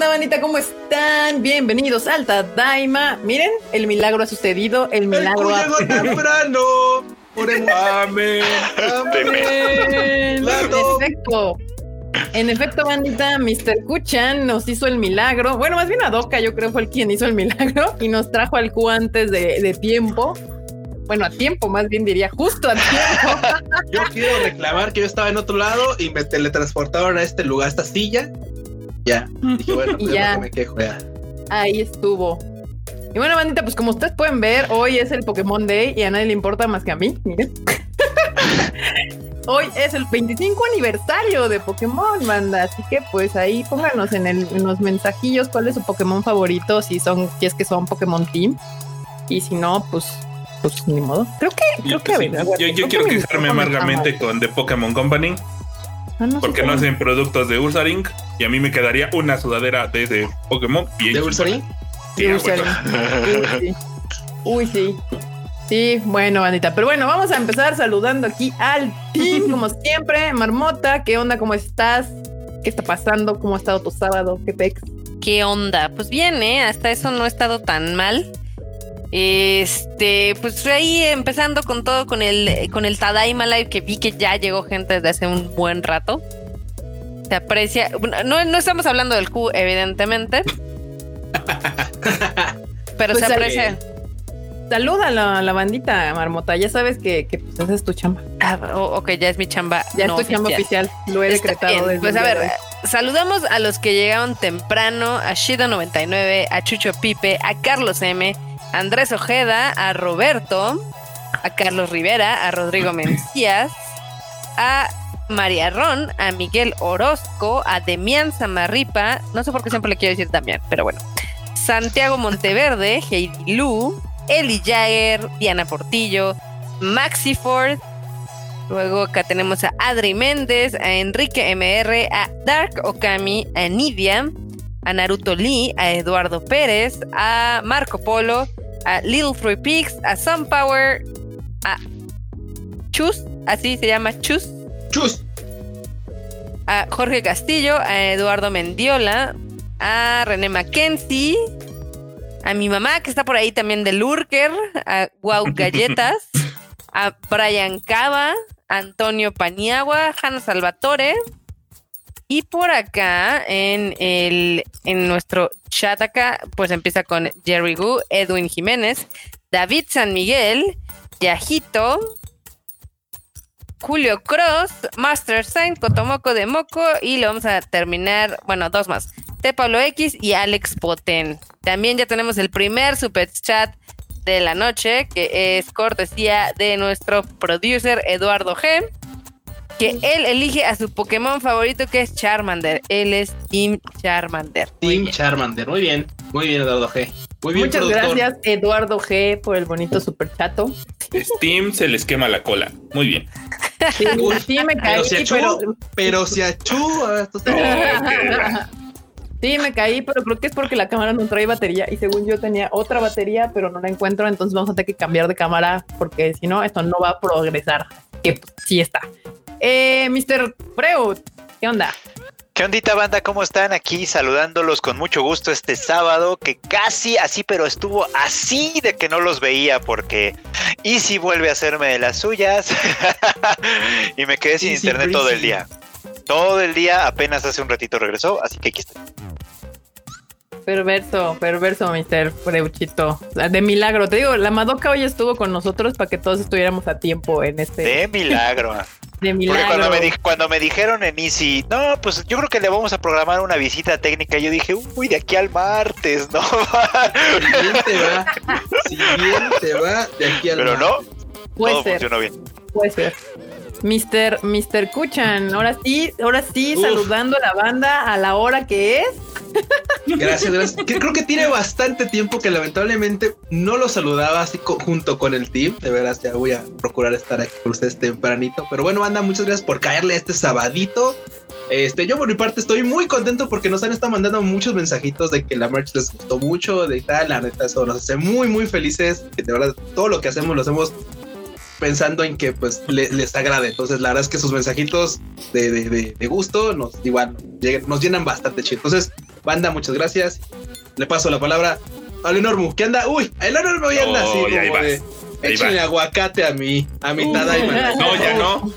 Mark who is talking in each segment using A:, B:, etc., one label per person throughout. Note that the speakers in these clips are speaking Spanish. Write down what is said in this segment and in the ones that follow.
A: onda, bandita? ¿Cómo están? Bienvenidos al Daima. Miren, el milagro ha sucedido, el milagro ha...
B: llegó temprano.
C: Amén.
A: En efecto. En efecto, bandita, Mr. Kuchan nos hizo el milagro. Bueno, más bien Adoka, yo creo fue el quien hizo el milagro y nos trajo al Q antes de, de tiempo. Bueno, a tiempo, más bien diría justo a tiempo.
B: yo quiero reclamar que yo estaba en otro lado y me teletransportaron a este lugar, a esta silla. Ya. Dije, bueno, pues ya. me quejo ya.
A: Ahí estuvo. Y bueno, bandita, pues como ustedes pueden ver, hoy es el Pokémon Day y a nadie le importa más que a mí. Miren. hoy es el 25 aniversario de Pokémon, banda. Así que pues ahí pónganos en, el, en los mensajillos cuál es su Pokémon favorito, si son, si es que son Pokémon Team. Y si no, pues pues ni modo. Creo que, creo que,
C: yo, quiero quejarme amargamente con The Pokémon Company. Ah, porque no hacen productos de Ursaring y a mí me quedaría una sudadera de, de Pokémon
B: bien ¿De Ursaring?
A: Sí, Ursaring. Uy, sí. Sí, bueno, bandita. Pero bueno, vamos a empezar saludando aquí al team, como siempre. Marmota, ¿qué onda? ¿Cómo estás? ¿Qué está pasando? ¿Cómo ha estado tu sábado? ¿Qué pex?
D: ¿Qué onda? Pues bien, ¿eh? Hasta eso no ha estado tan mal. Este, pues ahí empezando con todo con el con el Tadaima Live que vi que ya llegó gente desde hace un buen rato. Se aprecia. No, no estamos hablando del Q, evidentemente. pero se pues, aprecia. Eh,
A: saluda a la, bandita, Marmota. Ya sabes que, que pues, esa es tu chamba.
D: Ah, ok, ya es mi chamba.
A: Ya es tu chamba oficial. Lo he decretado.
D: Pues a ver, saludamos a los que llegaron temprano: a Shida99, a Chucho Pipe, a Carlos M Andrés Ojeda, a Roberto, a Carlos Rivera, a Rodrigo Mencías, a María Ron, a Miguel Orozco, a Demian Samarripa, no sé por qué siempre le quiero decir también, pero bueno, Santiago Monteverde, Heidi Lu, Eli Jagger, Diana Portillo, Maxi Ford, luego acá tenemos a Adri Méndez, a Enrique MR, a Dark Okami, a Nidia, a Naruto Lee, a Eduardo Pérez, a Marco Polo, a Little Three Pigs, a Sunpower, a Chus, así se llama Chus.
B: Chus.
D: A Jorge Castillo, a Eduardo Mendiola, a René Mackenzie, a mi mamá que está por ahí también de Lurker, a Wow Galletas, a Brian Cava, Antonio Paniagua, Hanna Salvatore, y por acá, en, el, en nuestro chat acá, pues empieza con Jerry Gu, Edwin Jiménez, David San Miguel, Yajito, Julio Cross, Master Sign, Cotomoco de Moco y lo vamos a terminar, bueno, dos más. T. Pablo X y Alex Poten. También ya tenemos el primer super chat de la noche, que es cortesía de nuestro producer Eduardo G que él elige a su Pokémon favorito que es Charmander. Él es Team Charmander.
B: Team Charmander, muy bien, muy bien Eduardo G. Muy bien,
A: Muchas gracias Eduardo G por el bonito super chato.
C: Steam se les quema la cola. Muy bien.
A: Sí, sí me caí,
B: pero si a Chu,
A: Sí, me caí, pero creo que es porque la cámara no trae batería y según yo tenía otra batería, pero no la encuentro, entonces vamos a tener que cambiar de cámara porque si no, esto no va a progresar. Que sí está. Eh, Mr. Freud, ¿qué onda?
E: ¿Qué ondita banda? ¿Cómo están? Aquí saludándolos con mucho gusto este sábado, que casi así, pero estuvo así de que no los veía porque Easy vuelve a hacerme de las suyas y me quedé sin internet todo el día. Todo el día, apenas hace un ratito regresó, así que aquí está.
A: Perverso, perverso, Mr. Freuchito. De milagro. Te digo, la Madoka hoy estuvo con nosotros para que todos estuviéramos a tiempo en este.
E: De milagro.
A: De milagro.
E: Porque cuando me, cuando me dijeron en Easy, no, pues yo creo que le vamos a programar una visita técnica, yo dije, uy, de aquí al martes, ¿no?
B: Siguiente va. Siguiente va de aquí al
E: Pero
B: martes.
E: no.
A: Puede
E: todo
A: ser.
E: funcionó bien.
A: Puede ser. Mr. Mr. Kuchan, ahora sí, ahora sí, saludando a la banda a la hora que es.
B: Gracias, gracias. creo que tiene bastante tiempo que lamentablemente no lo saludaba así junto con el team. De veras, ya voy a procurar estar aquí con ustedes tempranito. Pero bueno, banda, muchas gracias por caerle este sabadito. Este, yo por mi parte estoy muy contento porque nos han estado mandando muchos mensajitos de que la merch les gustó mucho, de tal, la neta, eso nos hace muy, muy felices. Que de verdad todo lo que hacemos lo hacemos pensando en que pues les agrade. Entonces, la verdad es que sus mensajitos de, de, de, gusto nos igual nos llenan bastante chido. Entonces, banda, muchas gracias. Le paso la palabra al enorme. ¿Qué anda? Uy, el enorme hoy anda así, como de. Échenle aguacate a mí, a mi Tadaima.
C: No, ya no.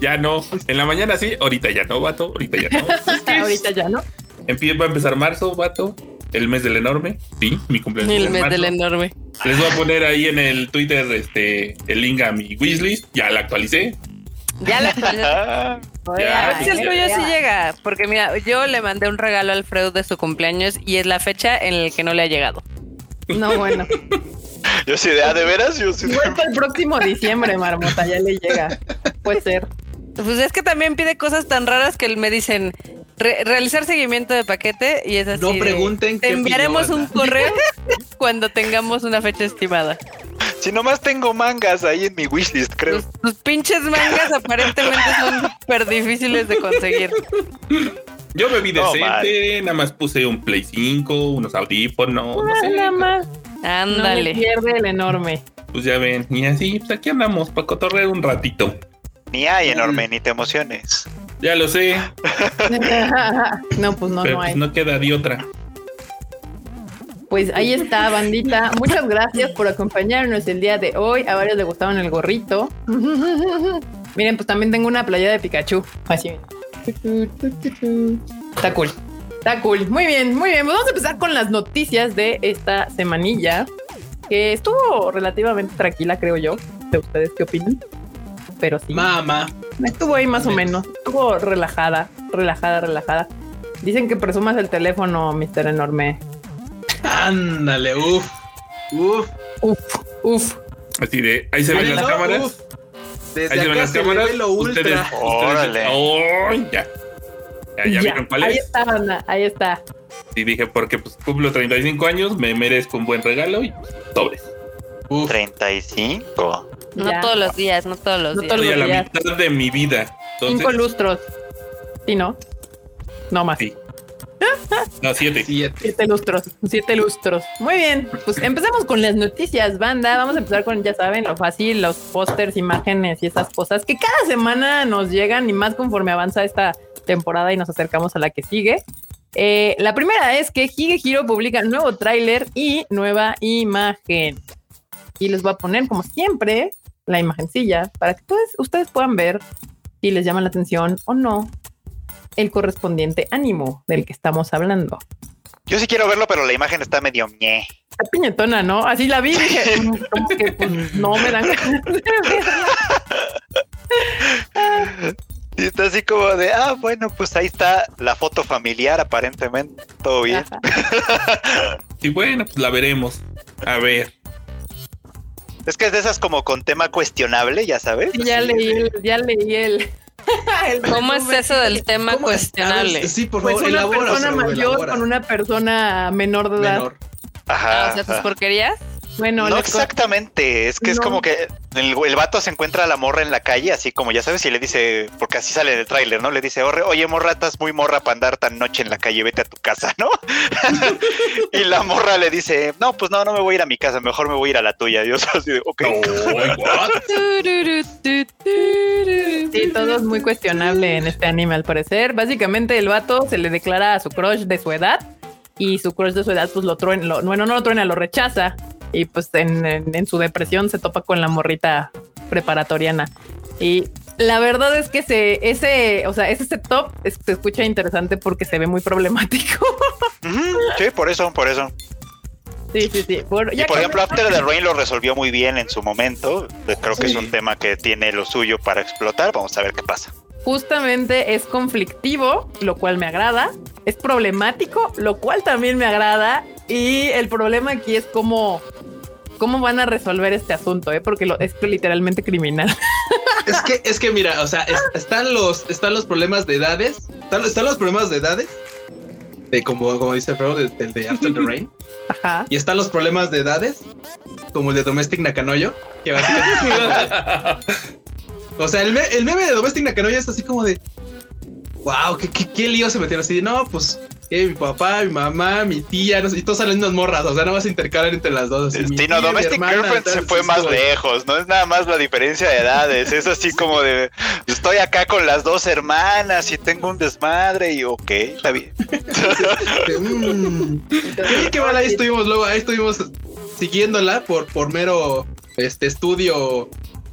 C: Ya no. En la mañana sí, ahorita ya no, vato. Ahorita ya no.
A: ahorita ya no.
C: va a empezar marzo, vato. El mes del enorme. Sí, mi cumpleaños.
D: El mes del enorme.
C: Les voy a poner ahí en el Twitter este, el link a mi wishlist. Ya la actualicé.
D: Ya la actualicé. a ver si el tuyo sí llega. Porque mira, yo le mandé un regalo a Alfredo de su cumpleaños y es la fecha en la que no le ha llegado.
A: No, bueno.
E: Yo sí, de, ¿ah, de veras? Yo sí.
A: el próximo diciembre, Marmota, ya le llega. Puede ser.
D: Pues es que también pide cosas tan raras que me dicen realizar seguimiento de paquete y es así.
B: No pregunten.
D: te enviaremos un correo cuando tengamos una fecha estimada.
E: Si nomás tengo mangas ahí en mi wishlist, creo.
D: Tus, pinches mangas aparentemente son súper difíciles de conseguir.
C: Yo me vi decente, nada más puse un Play 5, unos audífonos, no, sé.
A: Nada más. Ándale. No pierde el enorme.
C: Pues ya ven, y así, pues aquí andamos para cotorrear un ratito.
E: Ni hay enorme, ni te emociones.
C: Ya lo sé.
A: no, pues no, no
C: pues,
A: hay.
C: no queda de otra.
A: Pues ahí está, bandita. Muchas gracias por acompañarnos el día de hoy. A varios les gustaron el gorrito. Miren, pues también tengo una playa de Pikachu. Así. Está cool. Está cool. Muy bien, muy bien. Pues vamos a empezar con las noticias de esta semanilla. Que estuvo relativamente tranquila, creo yo. ¿De ustedes qué opinan? Pero sí.
B: Mamá.
A: Estuvo ahí más o menos. Estuvo relajada, relajada, relajada. Dicen que presumas el teléfono, Mister Enorme.
B: Ándale, uff. Uf.
A: Uf. Uf.
C: Así de, ahí se ven las cámaras.
B: Desde ahí se ven las cámaras. Lo
E: ustedes, Órale.
C: oh, ya. Ya, ya, vieron cuál
A: Ahí está, Ana, ahí está.
C: Y dije, porque pues cumplo 35 años, me merezco un buen regalo y pues, sobres.
E: Uf. 35.
D: No todos los días, no todos los días.
C: Estoy a la mitad de mi vida.
A: Cinco lustros. ¿Sí, no? No más.
C: Sí. No, siete.
A: siete. lustros, siete lustros. Muy bien, pues empezamos con las noticias, banda. Vamos a empezar con, ya saben, lo fácil, los pósters, imágenes y esas cosas que cada semana nos llegan y más conforme avanza esta temporada y nos acercamos a la que sigue. Eh, la primera es que Hige publica nuevo tráiler y nueva imagen. Y les voy a poner, como siempre, la imagencilla para que todos ustedes puedan ver si les llama la atención o no el correspondiente ánimo del que estamos hablando.
E: Yo sí quiero verlo, pero la imagen está medio ñe.
A: Está piñetona, ¿no? Así la vi y dije, como que pues, no me dan
E: Y está así como de, ah, bueno, pues ahí está la foto familiar, aparentemente. Todo bien.
C: y bueno, pues la veremos. A ver.
E: Es que es de esas como con tema cuestionable, ya sabes.
A: ya, leí el, ya leí el,
D: ¿Cómo es eso del tema cuestionable?
B: sí, por pues favor,
A: pues una persona mayor con una persona menor de edad.
E: Ajá.
D: o sea, tus porquerías.
E: Bueno, no exactamente, es que es como que el, el, vato se encuentra a la morra en la calle, así como ya sabes, y le dice, porque así sale en el tráiler, ¿no? Le dice, oye, morra, estás muy morra para andar tan noche en la calle, vete a tu casa, ¿no? y la morra le dice, no, pues no, no me voy a ir a mi casa, mejor me voy a ir a la tuya. Y yo así de, ok.
A: sí, todo es muy cuestionable en este anime, al parecer. Básicamente, el vato se le declara a su crush de su edad y su crush de su edad, pues lo truena, lo, bueno, no lo truena, lo rechaza y pues en, su depresión se topa con la morrita preparatoriana. Y la verdad es que ese, ese, o sea, ese setup se escucha interesante porque se ve muy problemático.
E: sí, por eso, por eso.
A: Sí, sí, sí.
E: y por ejemplo, After the Rain lo resolvió muy bien en su momento. Creo que es un tema que tiene lo suyo para explotar. Vamos a ver qué pasa.
A: Justamente es conflictivo, lo cual me agrada. Es problemático, lo cual también me agrada. Y el problema aquí es cómo, cómo van a resolver este asunto, ¿eh? porque lo, es literalmente criminal.
B: Es que, es que mira, o sea, están los, están los problemas de edades, están, los problemas de edades, de como, como dice Fero, del de, After the Rain.
A: Ajá.
B: Y están los problemas de edades, como el de Domestic Nakanoyo, que básicamente. o sea, el, el, meme de Domestic Nakanoyo es así como de. Wow, ¿qué, qué, lío se metieron así. De, no, pues que mi papá, mi mamá, mi tía, no sé, y todos salen unas morras, o sea, no vas a intercalar entre las dos. Así,
E: sí, no, Domestic Girlfriend se fue más lejos, no es nada más la diferencia de edades, es así como de, estoy acá con las dos hermanas y tengo un desmadre y ok, está bien.
B: mm. qué mal ahí estuvimos luego, ahí estuvimos siguiéndola por, por mero este estudio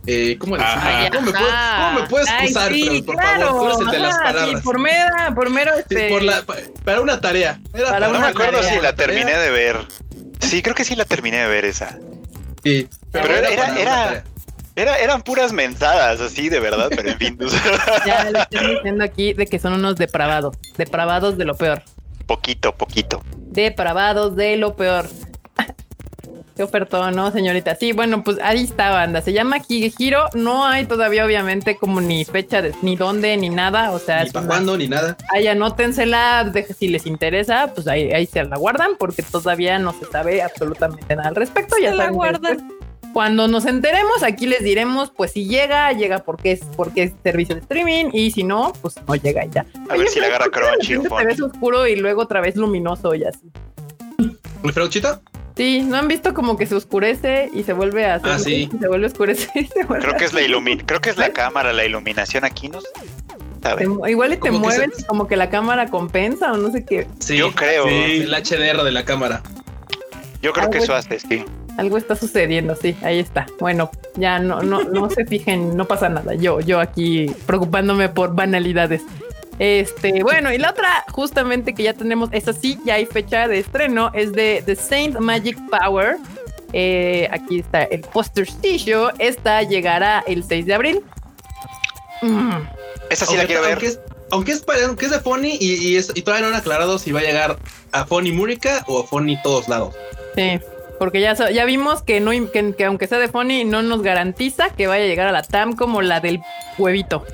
B: eh, ¿cómo, decir? ¿Cómo, me puedo, ¿Cómo, me puedes excusar?
A: sí,
B: por
A: claro,
B: favor, tú eres el de las
A: ajá,
B: palabras.
A: Sí, por mera, por mero este.
B: Sí, por la, para una tarea. Era
A: Para
E: No
A: una
E: me acuerdo
A: tarea.
E: si la terminé de ver. Sí, creo que sí la terminé de ver esa.
B: Sí,
E: Pero era- era- era- eran puras mensadas, así de verdad, pero en fin,
A: Ya le estoy diciendo aquí de que son unos depravados. Depravados de lo peor.
E: poquito, poquito.
A: Depravados de lo peor. Qué ofertón, ¿no, señorita? Sí, bueno, pues ahí está, banda. Se llama Higehiro. No hay todavía, obviamente, como ni fecha de ni dónde ni nada. O sea,
B: Ni para cuándo, ni nada.
A: ahí anótensela. de- si les interesa, pues ahí, ahí se la guardan, porque todavía no se sabe absolutamente nada al respecto. Ya
D: Se la
A: saben que
D: guardan.
A: después, Cuando nos enteremos, aquí les diremos, pues si llega, llega porque es porque es servicio de streaming y si no, pues no llega y ya.
E: A ver si la agarra
A: ¿por qué de
E: Crunchy o
A: repente te
E: Funny.
A: ves oscuro y luego otra vez luminoso y así.
B: ¿Mi frauchito?
A: Sí, ¿no han visto como que se oscurece y se vuelve a hacer
B: Ah, sí.
A: y se vuelve a oscurecer y se vuelve
E: Creo que
A: a-
E: es la ilumin, creo que es la cámara, la iluminación aquí, ¿no?
A: Igual y te
B: se-
A: mueves como que la cámara compensa o no sé qué.
B: Sí.
E: Yo creo,
B: Sí, el HDR de la cámara.
E: yo creo que eso hace, sí.
A: Algo está sucediendo, sí, ahí está. Bueno, ya no, no, no se fijen, no pasa nada. Yo, yo aquí preocupándome por banalidades. Este, bueno, y la otra, justamente que ya tenemos, esa sí, ya hay fecha de estreno, es de The Saint Magic Power. Eh, aquí está el postercillo. Esta llegará el 6 de abril. Mm,
E: Esa sí la
B: aunque,
E: quiero ver.
B: aunque es, aunque es, para- aunque es de Fonny y, y, es- y todavía no han aclarado si va a llegar a Fonny Múrica o a Fonny todos lados.
A: sí, porque ya, so- ya vimos que, no, que, que aunque sea de Funny, no nos garantiza que vaya a llegar a la TAM como la del huevito.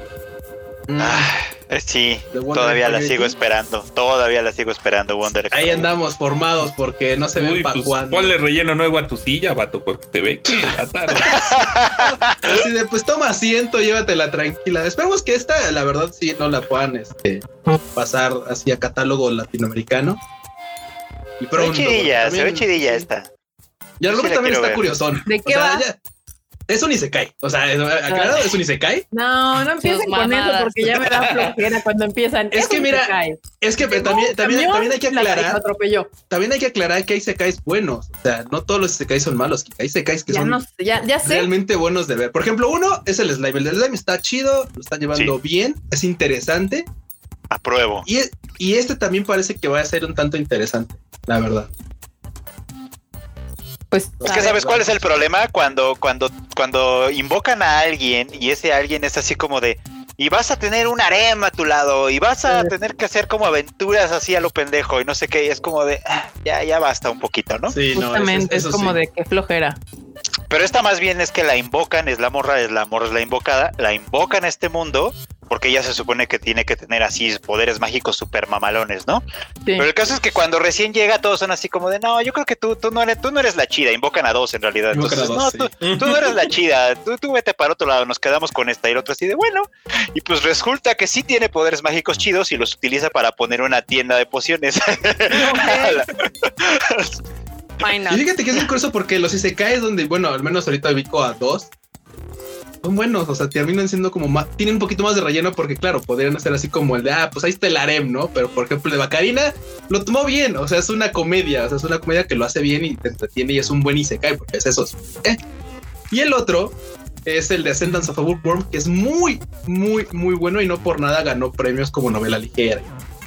E: Ah, sí, todavía la sigo esperando. Todavía la sigo esperando, Wonder.
B: Ahí andamos formados porque no se ven para
C: pues,
B: cuándo.
C: ponle relleno nuevo a tu silla, vato, porque te ve que la tarde.
B: Así de, pues toma asiento, llévatela tranquila. Esperemos que esta, la verdad, sí no la puedan este, pasar así a catálogo latinoamericano. Y
E: Se ve
B: pronto,
E: chidilla, se ve chidilla esta.
B: Y
E: Sí
B: grupo
E: la
B: también está
E: ver.
B: curiosón.
A: ¿De qué
B: O sea,
A: va?
B: ya- es un Isekai. O sea, aclarado, es un Isekai.
A: No, no empiecen
D: Sus
A: con eso
D: mamadas.
A: porque ya me da flojera cuando empiezan.
B: Es que
A: Eso
B: mira. Es que también, también, también hay que aclarar,
A: atropelló.
B: también hay que aclarar que hay Isekais buenos. O sea, no todos los Isekais son malos. Hay Isekais que
A: Ya
B: son
A: no sé, ya, ya sé.
B: realmente buenos de ver. Por ejemplo, uno es el slime. El del slime está chido, lo está llevando bien, es interesante.
E: Apruebo.
B: Y, y este también parece que va a ser un tanto interesante, la verdad.
A: Pues
E: Es que sabes cuál es el problema cuando, cuando, cuando invocan a alguien y ese alguien es así como de y vas a tener un harem a tu lado y vas a
A: Sí.
E: tener que hacer como aventuras así a lo pendejo y no sé qué, y es como de ah, ya, ya basta un poquito, ¿no?
B: Sí,
A: Justamente, es como de que flojera.
E: Pero esta más bien es que la invocan, es la morra, es la morra, es la invocada, la invocan a este mundo porque ella se supone que tiene que tener así poderes mágicos super mamalones, ¿no?
A: Sí.
E: Pero el caso es que cuando recién llega todos son así como de, no, yo creo que tú, tú, no, eres, tú no eres la chida, invocan a dos en realidad.
B: Invocan a
E: Entonces,
B: dos,
E: no, tú, tú no eres la chida, tú, tú vete para otro lado, nos quedamos con esta y el otro así de, bueno. Y pues resulta que sí tiene poderes mágicos chidos y los utiliza para poner una tienda de pociones.
D: Why
B: Y fíjate que es un curso porque los Isekais donde, bueno, al menos ahorita ubico a dos, son buenos, o sea, terminan siendo como más, tienen un poquito más de relleno porque, claro, podrían hacer así como el de, ah, pues ahí está el harem, ¿no? Pero, por ejemplo, el de Bacarina lo tomó bien, o sea, es una comedia, o sea, es una comedia que lo hace bien y te entretiene y es un buen Isekai porque es eso. eh. Y el otro es el de Ascendance of a Bookworm, que es muy, muy, muy bueno y no por nada ganó premios como novela ligera.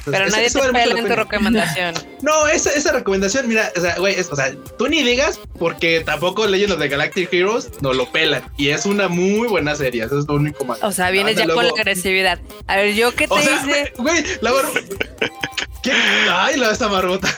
D: Pero nadie te pela
B: la
D: en tu recomendación.
B: No, esa, esa recomendación, mira, o sea, güey, es- o sea, tú ni digas porque tampoco Legend of the Galactic Heroes no lo pelan y es una muy buena serie, eso es lo único malo.
D: O sea, vienes ya con la agresividad. A ver, ¿yo qué te
B: O sea,
D: hice?
B: güey, la. ¿Qué? Ay, la esta marbota.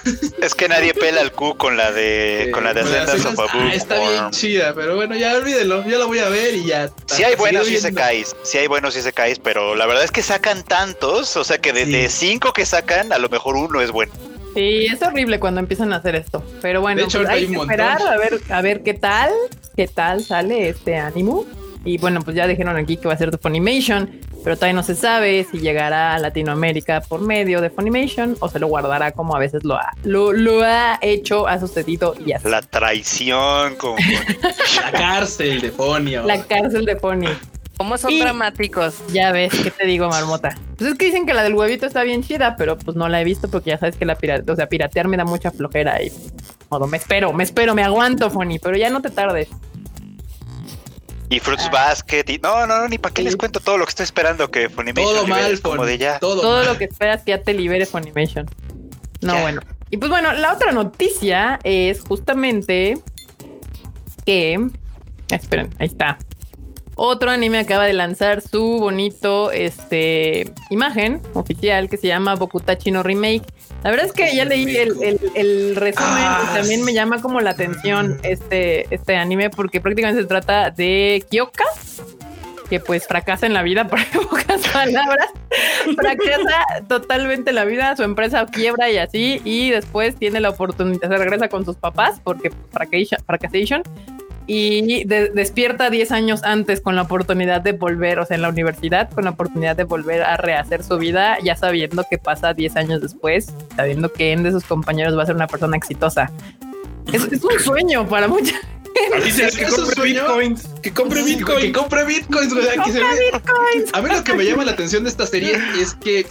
E: es que nadie pela al Q con la de, con la de
B: Bueno,
E: Ascendance of a
B: ah, está bien chida, pero bueno, ya olvídenlo, yo la voy a ver y ya.
E: Sí hay buenos
B: Seguir viendo.
E: Isekais, sí hay buenos Isekais, pero la verdad es que sacan tantos, o sea que de,
B: Sí.
E: de cinco que sacan, a lo mejor uno es bueno.
A: Sí, es horrible cuando empiezan a hacer esto. Pero bueno,
B: De hecho,
A: pues hay
B: hay
A: que esperar a ver, a ver qué tal, qué tal sale este ánimo. Y bueno, pues ya dijeron aquí que va a ser de Funimation. pero todavía no se sabe si llegará a Latinoamérica por medio de Funimation o se lo guardará como a veces lo ha, lo, ha hecho, ha sucedido y así.
E: La traición con
B: la cárcel de Fonio.
A: La cárcel de Fonio.
D: ¿Cómo son dramáticos?
A: Ya ves, ¿qué te digo, marmota? Pues es que dicen que la del huevito está bien chida, pero pues no la he visto porque ya sabes que la pirate, o sea, piratear me da mucha flojera y modo, me espero, me espero, me aguanto, Fonny, pero ya no te tardes.
E: Y Fruits ah. Basket. Y no, no, no, ni para qué les cuento todo lo que estoy esperando que Funimation.
B: Todo mal, como de ya.
A: Todo, lo que esperas que ya te libere Funimation. No, bueno. Y pues bueno, la otra noticia es justamente que. Esperen, ahí está. Otro anime acaba de lanzar su bonito este, imagen oficial que se llama Bokutachi no Remake. La verdad es que ya leí el, resumen y ah, también me llama como la atención este, este anime porque prácticamente se trata de Kyoka, que pues fracasa en la vida por pocas palabras, fracasa totalmente la vida, su empresa quiebra y así, y después tiene la oportunidad, se regresa con sus papás porque fracasation, y despierta 10 años antes con la oportunidad de volver, o sea, en la universidad, con la oportunidad de volver a rehacer su vida, ya sabiendo que pasa 10 años después, sabiendo que en de sus compañeros va a ser una persona exitosa. Es, un sueño para mucha
B: gente. que compre bitcoins. Que compre bitcoins. Que compre bitcoins, A mí lo que me llama la atención de esta serie es que,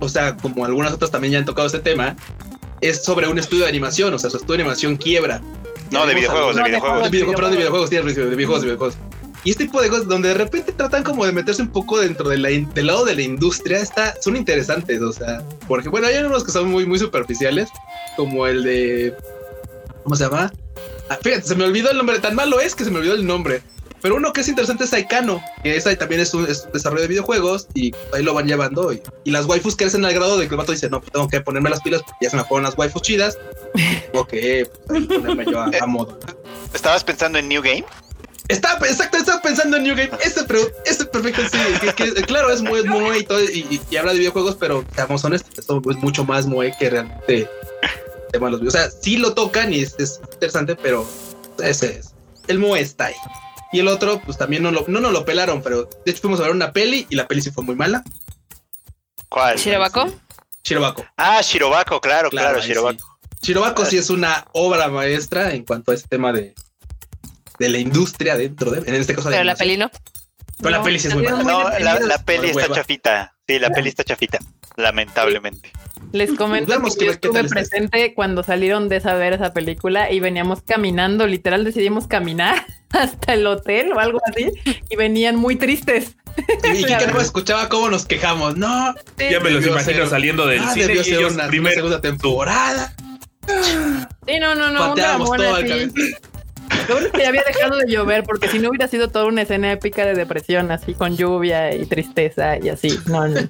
B: o sea, como algunas otras también ya han tocado este tema, es sobre un estudio de animación, o sea, su estudio de animación quiebra.
E: No, de videojuegos, de videojuegos. De videojuegos,
B: de videojuegos, de videojuegos, de videojuegos. Y este tipo de cosas donde de repente tratan como de meterse un poco dentro de la del lado de la industria, está, son interesantes, o sea, porque bueno, hay unos que son muy, muy superficiales, como el de, ¿cómo se llama? Ah, fíjate, se me olvidó el nombre, tan malo es que se me olvidó el nombre. Pero uno que es interesante es Aikano, que esa también es un, desarrollo de videojuegos y ahí lo van llevando. Y, las waifus crecen al grado de que el vato dice, no, pues tengo que ponerme las pilas porque ya se me fueron las waifus chidas. ok, pues, ponerme yo a, modo.
E: ¿Estabas pensando en New Game?
B: Estaba, exacto, estaba pensando en New Game. Este, pero, este perfecto, sí. claro, es muy, muy y todo, y, habla de videojuegos, pero seamos honestos, esto es mucho más muy que realmente tema los O sea, sí lo tocan y es, es interesante, pero ese es. El Moe está ahí. Y el otro, pues también no, lo, no nos lo pelaron, pero de hecho fuimos a ver una peli y la peli sí fue muy mala.
E: ¿Cuál?
D: ¿Shirobako?
B: Shirobako.
E: Ah, Shirobako, claro, claro, Shirobako.
B: Shirobako sí es una obra maestra en cuanto a ese tema de, de la industria dentro de, en este caso
D: Pero la peli no.
B: Pero la peli sí es muy mala.
E: No, la, peli está chafita. Sí, la peli está chafita, lamentablemente.
A: Les comento que, estuve presente cuando salieron de esa ver esa película y veníamos caminando, literal decidimos caminar hasta el hotel o algo así y venían muy tristes.
B: Y que no escuchaba cómo nos quejamos, no.
C: ya me los imagino saliendo del ah, cine y
B: una, primera segunda temporada.
A: Sí, no, no, no. Pateamos todo al Lo bueno es que ya había dejado de llover porque si no hubiera sido toda una escena épica de depresión así con lluvia y tristeza y así. No, no.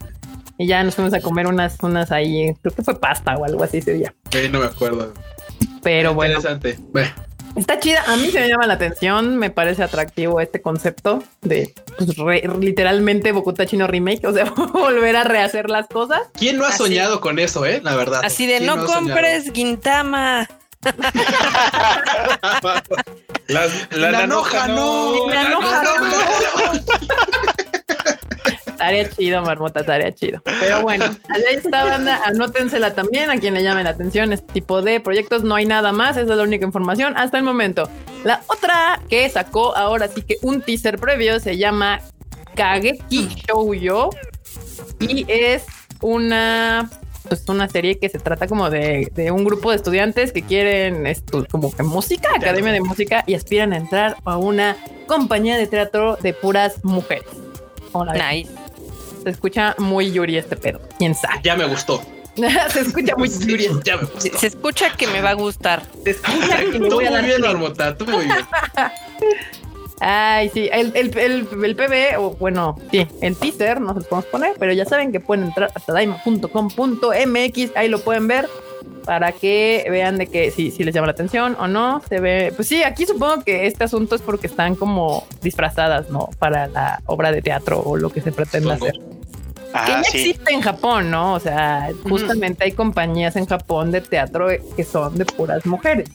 A: Y ya nos fuimos a comer unas, unas ahí, creo que fue pasta o algo así ese día.
B: Sí, no me acuerdo.
A: Pero bueno.
B: Interesante. Bueno.
A: Está chida, a mí se me llama la atención, me parece atractivo este concepto de pues, literalmente Bokuta Chino Remake, o sea, volver a rehacer las cosas.
B: ¿Quién no ha soñado con eso, eh? La verdad.
D: Así de no, compres Guintama.
C: la, la, la, noja, no.
A: La noja, no. Estaría chido, Marmota, estaría chido. Pero bueno, allá está, banda. Anótensela también a quien le llame la atención este tipo de proyectos. No hay nada más, esa es la única información hasta el momento. La otra que sacó ahora sí que un teaser previo se llama Kageki Shoujo y es una pues una serie que se trata como de, de un grupo de estudiantes que quieren esto, como que música, academia de música y aspiran a entrar a una compañía de teatro de puras mujeres.
D: Nice.
A: Se escucha muy Yuri este pedo. ¿Quién sabe?
B: Ya me gustó.
A: se escucha muy Yuri.
B: Ya me gustó.
D: Se escucha que me va a gustar.
A: Se escucha que me voy a dar.
B: Muy bien, Marmota, tú muy bien.
A: Ay, sí, el, el, el, el PB, o bueno, sí, el teaser, no se los podemos poner, pero ya saben que pueden entrar a tadaima.com.mx, ahí lo pueden ver para que vean de que si, si les llama la atención o no, se ve, pues sí, aquí supongo que este asunto es porque están como disfrazadas, ¿no? Para la obra de teatro o lo que se pretende hacer. que ya existe en Japón, ¿no? O sea, justamente hay compañías en Japón de teatro que son de puras mujeres.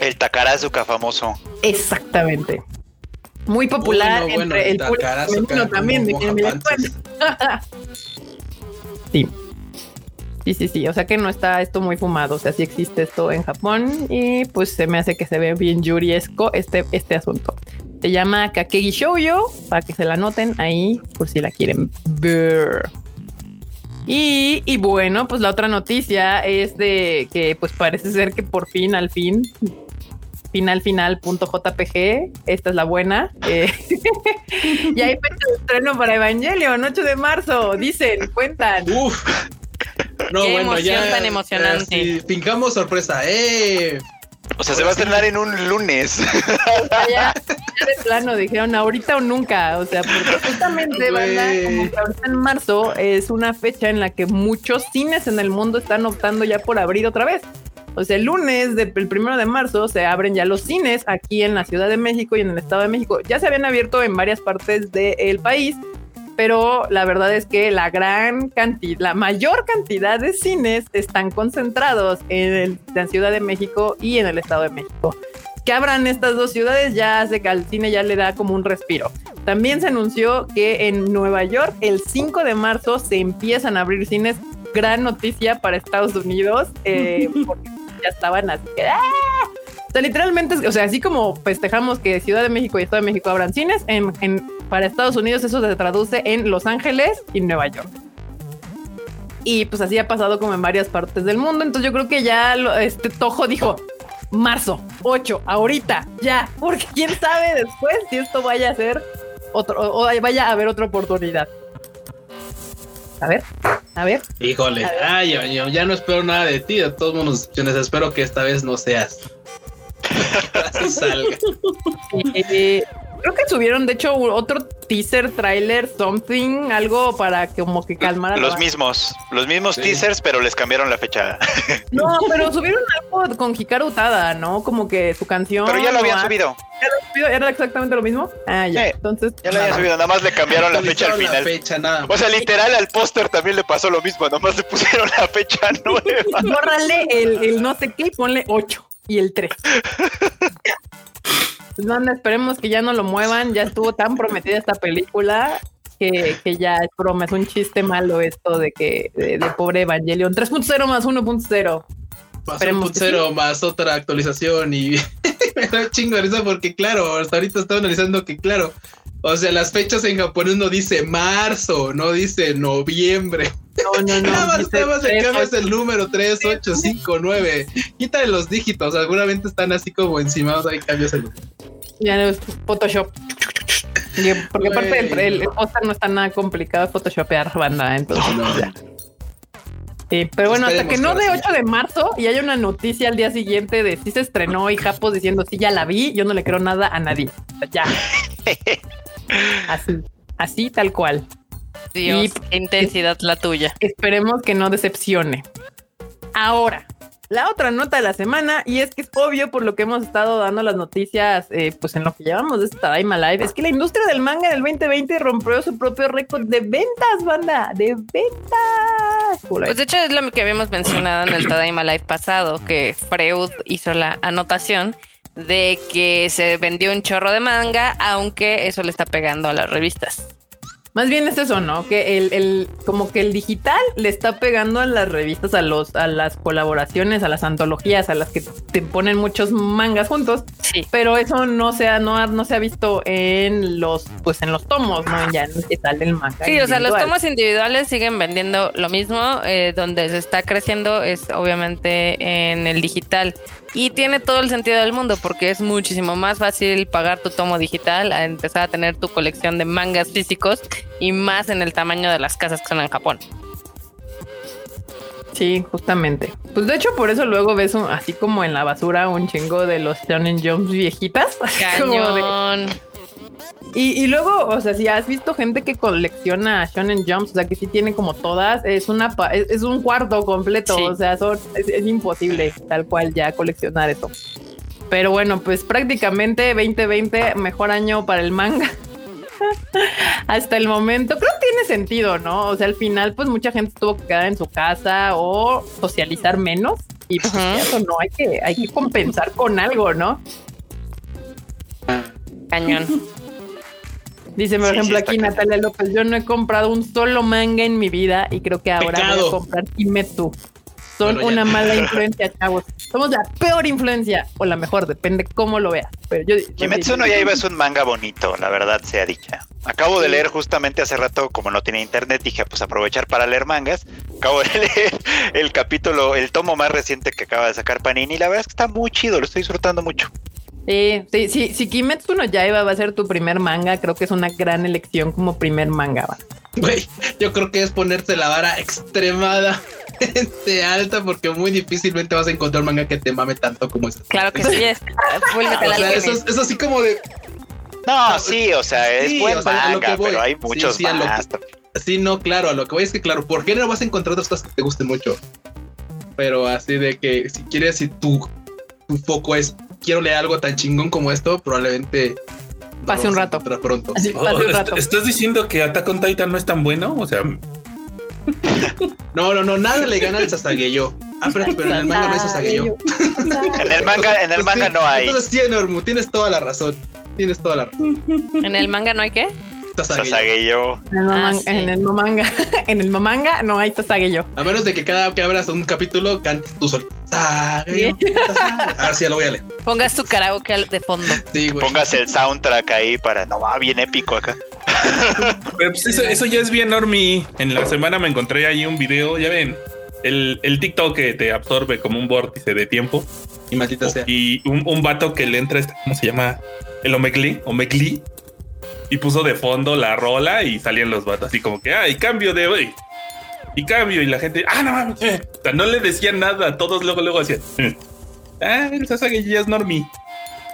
E: El Takarazuka famoso.
A: Exactamente. Muy popular entre el público también. sí. Sí, sí, sí. O sea que no está esto muy fumado. O sea, sí existe esto en Japón y pues se me hace que se ve bien yuriesco este, este asunto. Se llama Kakegi Shoujo para que se la noten ahí por si la quieren ver. Y, y, bueno, pues la otra noticia es de que pues parece ser que por fin, al fin, final final punto JPG, esta es la buena. Eh, y hay fecha de estreno para Evangelion, 8 de marzo, dicen, cuentan. Uf.
D: No, Qué bueno, emoción ya, tan emocionante.
B: Fincamos sorpresa, eh.
E: O sea, se va a estrenar en un lunes.
A: ya, de plano dijeron ahorita o nunca. O sea, porque justamente como que ahorita en marzo es una fecha en la que muchos cines en el mundo están optando ya por abrir otra vez. O sea, el lunes del primero de marzo se abren ya los cines aquí en la Ciudad de México y en el Estado de México. Ya se habían abierto en varias partes del país, pero la verdad es que la gran cantidad, la mayor cantidad de cines están concentrados en, la Ciudad de México y en el Estado de México. Que abran estas dos ciudades ya hace que al cine ya le da como un respiro. También se anunció que en Nueva York el 5 de marzo se empiezan a abrir cines. Gran noticia para Estados Unidos, eh, porque ya estaban así que ¡ah! O sea, literalmente, o sea, así como festejamos que Ciudad de México y Estado de México abran cines, en, para Estados Unidos eso se traduce en Los Ángeles y Nueva York. Y pues así ha pasado como en varias partes del mundo. Entonces yo creo que ya este Tojo dijo, marzo, 8, ahorita, ya, porque quién sabe después si esto vaya a ser otro, o vaya a haber otra oportunidad. A ver, a ver.
B: Híjole, Ay, ya no espero nada de ti, de todos modos, espero que esta vez no seas.
A: salga. Eh, creo que subieron, de hecho, otro teaser, trailer, something, algo para que como que calmara.
E: Los mismos, los mismos teasers, pero les cambiaron la fecha.
A: No, pero subieron algo con Hikaru Utada, ¿no? Como que su canción.
E: Pero ya lo habían subido.
A: ¿Era exactamente lo mismo? Ah, ya. Entonces.
E: Ya lo habían subido, nada más le cambiaron la fecha al final.
B: Fecha, nada
E: O sea, literal al póster también le pasó lo mismo, nada más le pusieron la fecha nueva.
A: Bórrale el, el no sé qué y ponle 8 y el 3. pues esperemos que ya no lo muevan. Ya estuvo tan prometida esta película que, que, ya es broma, es un chiste malo esto de que de, pobre Evangelion 3.0 más 1.0.
B: Más 1.0 más otra actualización y me da chingo de risa porque claro, hasta ahorita estaba analizando que claro, o sea, las fechas en japonés no dice marzo, no dice noviembre. No, no, no. nada más, nada más le cambias el número 3, 8, 5, 9. Quítale los dígitos, seguramente están así como encimados, ahí cambias el número.
A: Ya no es Photoshop. Porque aparte el, el, póster no está nada complicado photoshopear banda, entonces no. ya. Sí, pero bueno, hasta que no de 8 de marzo y haya una noticia al día siguiente de si se estrenó y Japos diciendo si ya la vi, yo no le creo nada a nadie. Ya. Así, así tal cual.
D: Dios, intensidad la tuya.
A: Esperemos que no decepcione. Ahora, la otra nota de la semana, y es que es obvio por lo que hemos estado dando las noticias, eh, pues en lo que llevamos de esta Daima Live, es que la industria del manga en el 2020 rompió su propio récord de ventas, banda, de ventas.
D: Pues de hecho es lo que habíamos mencionado en el Tadaima Live pasado, que Freud hizo la anotación de que se vendió un chorro de manga, aunque eso le está pegando a las revistas.
A: Más bien es eso, ¿no? Que el, el, como que el digital le está pegando a las revistas, a los, a las colaboraciones, a las antologías, a las que te ponen muchos mangas juntos. Sí. Pero eso no se ha, no, no se ha visto en los, pues en los tomos, ¿no? Ya en el digital del manga.
D: Sí, o sea, los tomos individuales siguen vendiendo lo mismo. Eh, donde se está creciendo es obviamente en el digital. Y tiene todo el sentido del mundo porque es muchísimo más fácil pagar tu tomo digital a empezar a tener tu colección de mangas físicos y más en el tamaño de las casas que son en Japón.
A: Sí, justamente. Pues de hecho por eso luego ves así como en la basura un chingo de los Shonen Jumps viejitas.
D: Cañón.
A: Y, luego, o sea, si has visto gente que colecciona Shonen Jumps, o sea, que sí tiene como todas, es una es, un cuarto completo, o sea, es, imposible tal cual ya coleccionar eso. Pero bueno, pues prácticamente 2020, mejor año para el manga. Hasta el momento, creo que tiene sentido, ¿no? O sea, al final, pues mucha gente tuvo que quedar en su casa o socializar menos. Y pues eso no, hay que, hay que compensar con algo, ¿no?
D: Cañón.
A: Dice, por ejemplo, aquí Natalia López, yo no he comprado un solo manga en mi vida y creo que ahora voy a comprar Kimetsu. Son una mala influencia, chavos. Somos la peor influencia, o la mejor, depende cómo lo veas. Pero yo,
E: Kimetsu no Yaiba es un manga bonito, la verdad sea dicha. Acabo de leer justamente hace rato, como no tenía internet, dije, pues aprovechar para leer mangas. Acabo de leer el capítulo, el tomo más reciente que acaba de sacar Panini. Y la verdad es que está muy chido, lo estoy disfrutando mucho.
A: Sí, sí, sí, si Kimetsu no Yaiba va a ser tu primer manga, creo que es una gran elección como primer manga.
B: Güey, yo creo que es ponerse la vara extremada alta porque muy difícilmente vas a encontrar manga que te mame tanto como este.
D: Claro que sí es.
B: eso, es así como de.
E: No, sí, o sea, es buen manga, pero hay muchos sí, más.
B: sí, no, claro, a lo que voy es que, claro, por qué no vas a encontrar otras cosas que te gusten mucho. Pero así de que si quieres, si tu, tu foco es quiero leer algo tan chingón como esto, probablemente
A: pase un rato.
B: Pronto.
C: Oh, ¿Estás diciendo que Attack on Titan no es tan bueno? O sea,
B: no, no, no, nada le gana al Sasageyo. Ah, pero, pero en el manga no hay Sasageyo.
E: en el manga, en el manga no hay.
B: Entonces sí, Normu, tienes toda la razón. Tienes toda la razón.
D: ¿En el manga no hay qué?
E: Sasageyo.
A: Ah, en el manga, en el manga no hay Sasageyo.
B: A menos de que cada que abras un capítulo cantes tú solo. Sasageyo. Ahora sí, ya lo voy a leer.
D: Pongas tu karaoke de fondo.
E: Sí, güey. Pongas el soundtrack ahí para no va bien épico acá.
C: Pues eso, ya es bien, Normi. En la semana me encontré ahí un video, ya ven, el, el TikTok que te absorbe como un vórtice de tiempo.
B: Y maldita sea.
C: Y un, un vato que le entra, este, ¿cómo se llama? El Omegli, Omegli. Y puso de fondo la rola y salían los vatos así como que, ah, y cambio de hoy. Y cambio, y la gente, ah, no mames. O sea, no le decían nada, todos luego, luego hacían, ah, el ya es Normi.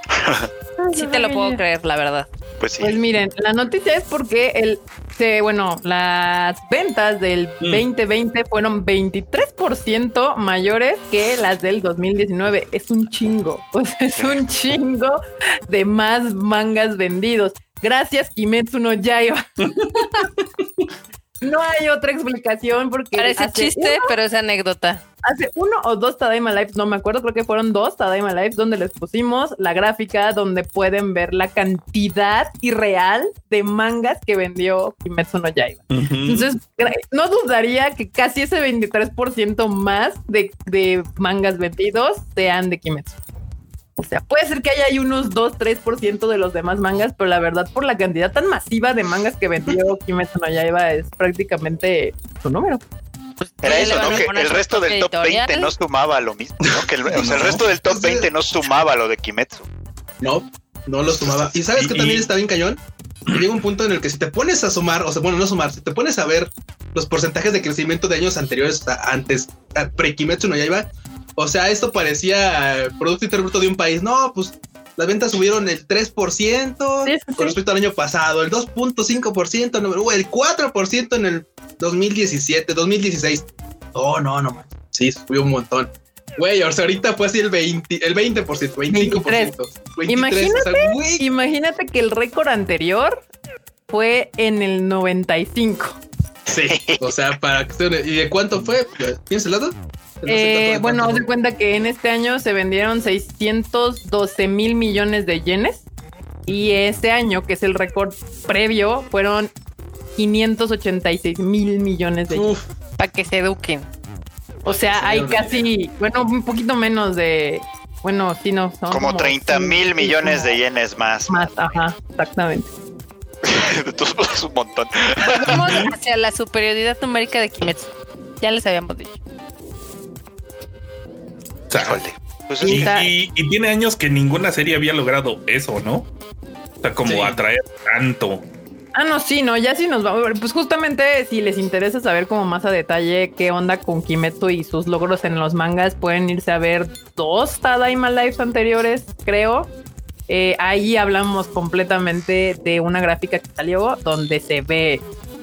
D: sí te lo puedo creer, la verdad.
E: Pues,
A: pues, miren, la noticia es porque el, se, bueno, las ventas del 2020 mm. fueron 23% mayores que las del 2019. Es un chingo, pues es un chingo de más mangas vendidos. Gracias, Kimetsu no Yaiba. No hay otra explicación porque.
D: Parece chiste, pero es anécdota.
A: Hace uno o dos Tadaima Lives, no me acuerdo, creo que fueron dos Tadaima Lives donde les pusimos la gráfica donde pueden ver la cantidad irreal de mangas que vendió Kimetsu no Yaiba. Entonces, no dudaría que casi ese 23% más de, de mangas vendidos sean de Kimetsu. O sea, puede ser que haya ahí unos 2, 3% de los demás mangas, pero la verdad, por la cantidad tan masiva de mangas que vendió Kimetsu no Yaiba, es prácticamente su número.
E: Pues, Era eso, ¿no? Que el resto del top 20 no sumaba lo mismo, ¿no? Que el, o sea, el resto del top 20 no sumaba lo de Kimetsu.
B: No, no lo sumaba. ¿Y sabes que también está bien cañón? Llega un punto en el que si te pones a sumar, o sea, bueno, no sumar, si te pones a ver los porcentajes de crecimiento de años anteriores, o sea, antes, pre-Kimetsu no Yaiba, o sea, esto parecía Producto Interno de un país. No, pues las ventas subieron el 3% con respecto al año pasado, el 2.5%, el 4% en el 2017, 2016. Oh, no, no, man. Sí, subió un montón. Güey, o sea, ahorita fue así el 20, el 20%, 25%.
A: imagínate, imagínate que el récord anterior fue en el 95.
B: Sí, o sea, para que ¿Y de cuánto fue? ¿Tienes el
A: Eh, bueno, de cuenta que en este año se vendieron 612 mil millones de yenes y este año, que es el récord previo, fueron 586 mil millones de yenes.
D: Para que se eduquen.
A: O sea, hay casi, bueno, un poquito menos de, bueno, sí, no.
E: Son como, 30 mil millones de yenes más.
A: Más, ajá, exactamente.
E: es un montón.
D: Vamos hacia la superioridad numérica de Kimetsu. Ya les habíamos dicho.
C: Pues y, tiene años que ninguna serie había logrado eso, ¿no? O sea, como atraer tanto.
A: Ah, no, sí, no, ya sí nos va. Pues justamente si les interesa saber como más a detalle qué onda con Kimetsu y sus logros en los mangas, pueden irse a ver dos Tadaima Lives anteriores, creo. Eh, ahí hablamos completamente de una gráfica que salió donde se ve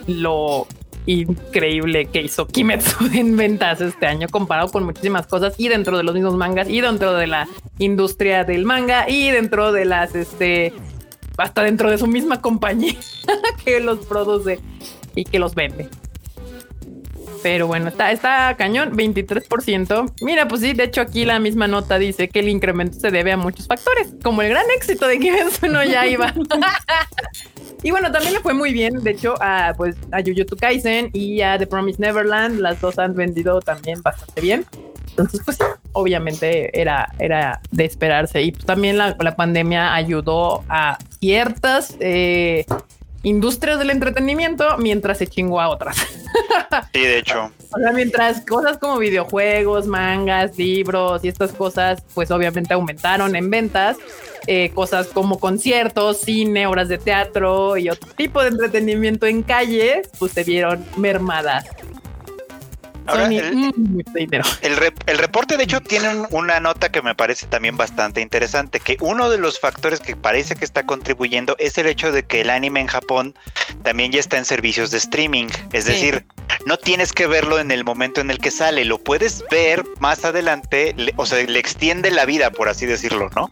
A: lo increíble que hizo Kimetsu en ventas este año comparado con muchísimas cosas y dentro de los mismos mangas y dentro de la industria del manga y dentro de las este hasta dentro de su misma compañía que los produce y que los vende. Pero bueno, está, está cañón, 23%. Mira, pues sí, de hecho aquí la misma nota dice que el incremento se debe a muchos factores, como el gran éxito de Kimetsu no ya iba. Y bueno, también le fue muy bien, de hecho, a, pues, a Jujutsu Kaisen y a The Promised Neverland. Las dos han vendido también bastante bien. Entonces, pues obviamente era, era de esperarse. Y pues, también la, la pandemia ayudó a ciertas eh, industrias del entretenimiento mientras se chingó a otras.
E: Sí, de hecho.
A: O sea, mientras cosas como videojuegos, mangas, libros y estas cosas, pues obviamente aumentaron en ventas. eh, cosas como conciertos, cine, obras de teatro y otro tipo de entretenimiento en calles, pues se vieron mermadas.
E: Ahora,
A: Sony,
E: el-
A: mm, dinero.
E: El, re- el reporte, de hecho, tiene un- una nota que me parece también bastante interesante, que uno de los factores que parece que está contribuyendo es el hecho de que el anime en Japón también ya está en servicios de streaming. Es
D: Sí.
E: decir, no tienes que verlo en el momento en el que sale, lo puedes ver más adelante, le- o sea, le extiende la vida, por así decirlo, ¿no?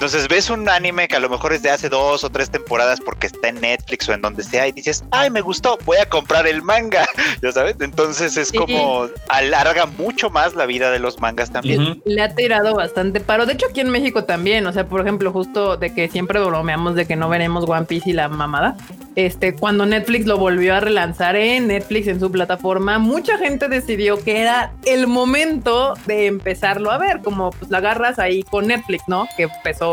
E: Entonces ves un anime que a lo mejor es de hace dos o tres temporadas porque está en Netflix o en donde sea y dices, ay, me gustó, voy a comprar el manga, ya sabes. Entonces es
A: Sí.
E: como alarga mucho más la vida de los mangas también.
A: Le ha tirado bastante paro. De hecho, aquí en México también. O sea, por ejemplo, justo de que siempre bromeamos de que no veremos One Piece y la mamada. Este, cuando Netflix lo volvió a relanzar en Netflix en su plataforma, mucha gente decidió que era el momento de empezarlo a ver. Como pues la agarras ahí con Netflix, ¿no? Que empezó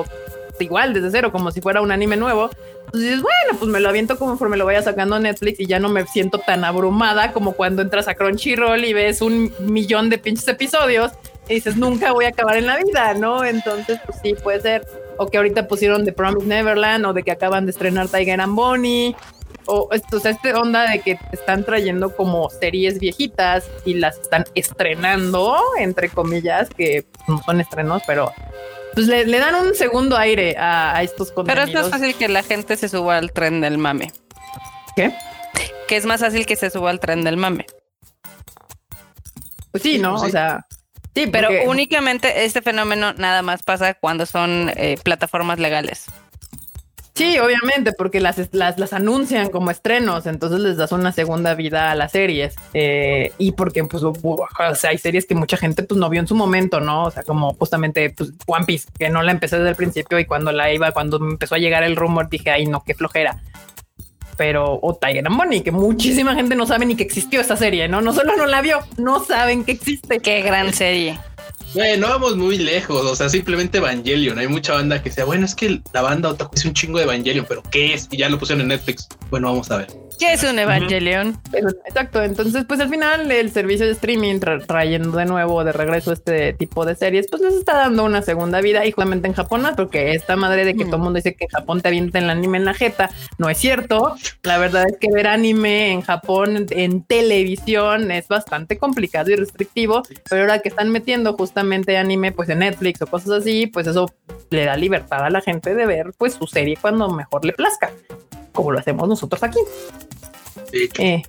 A: igual desde cero, como si fuera un anime nuevo. Entonces dices, bueno, pues me lo aviento conforme lo vaya sacando Netflix y ya no me siento tan abrumada como cuando entras a Crunchyroll y ves un millón de pinches episodios y dices, nunca voy a acabar en la vida, ¿no? Entonces, pues sí, puede ser. O que ahorita pusieron The Promised Neverland o de que acaban de estrenar Tiger and Bonnie. O o sea, este onda de que están trayendo como series viejitas y las están estrenando, entre comillas, que no son estrenos, pero pues le, le dan un segundo aire a, a estos
D: Pero
A: contenidos.
D: es más fácil que la gente se suba al tren del mame.
A: ¿Qué?
D: Que es más fácil que se suba al tren del mame.
A: Pues sí, ¿no?
B: Pues sí.
A: O sea, sí,
D: Pero
A: porque-
D: únicamente este fenómeno nada más pasa cuando son eh, plataformas legales.
A: Sí, obviamente, porque las, las, las anuncian como estrenos, entonces les das una segunda vida a las series. Eh, y porque, pues, o sea, hay series que mucha gente pues no vio en su momento, ¿no? O sea, como justamente pues, One Piece, que no la empecé desde el principio y cuando la iba, cuando me empezó a llegar el rumor, dije, ay, no, qué flojera. Pero, o Tiger and Bonnie, que muchísima gente no sabe ni que existió esta serie, ¿no? No solo no la vio, no saben que existe.
D: Qué gran serie.
B: Güey, no vamos muy lejos, o sea, simplemente Evangelion. Hay mucha banda que sea, bueno, es que la banda otaku es un chingo de Evangelion, pero ¿qué es? Y ya lo pusieron en Netflix. Bueno, vamos a ver.
D: ¿Qué es un Evangelion?
A: Exacto, entonces pues al final el servicio de streaming tra- trayendo de nuevo de regreso este tipo de series, pues les está dando una segunda vida y justamente en Japón, ¿no? porque esta madre de que
D: Mm.
A: todo el mundo dice que en Japón te avienta el anime en la jeta, no es cierto. La verdad es que ver anime en Japón en televisión es bastante complicado y restrictivo, pero ahora que están metiendo justamente anime pues en Netflix o cosas así, pues eso le da libertad a la gente de ver pues su serie cuando mejor le plazca, como lo hacemos nosotros aquí.
B: De hecho,
A: Eh,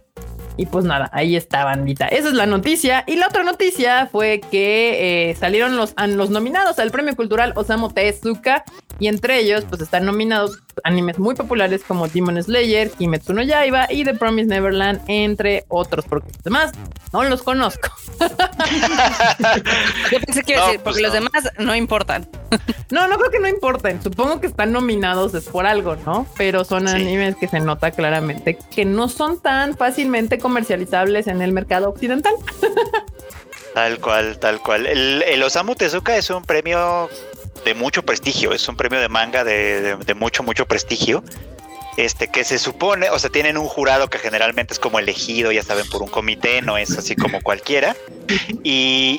A: y pues nada, ahí está, bandita. Esa es la noticia. Y la otra noticia fue que eh, salieron los, los nominados al premio cultural Osamu Tezuka. Y entre ellos, pues están nominados animes muy populares como Demon Slayer, Kimetsu no Yaiba y The Promised Neverland, entre otros, porque los demás no los conozco.
D: Yo pensé que iba a
E: No,
D: decir, porque
E: pues
D: los demás no importan.
A: No, no creo que no importen. Supongo que están nominados es por algo, ¿no? Pero son
E: Sí.
A: animes que se nota claramente que no son tan fácilmente comercializables en el mercado occidental.
E: Tal cual, tal cual. El, el Osamu Tezuka es un premio de mucho prestigio, es un premio de manga de, de- mucho, mucho prestigio. Este que se supone, o sea, tienen un jurado que generalmente es como elegido, ya saben, por un comité, no es así como cualquiera. Y,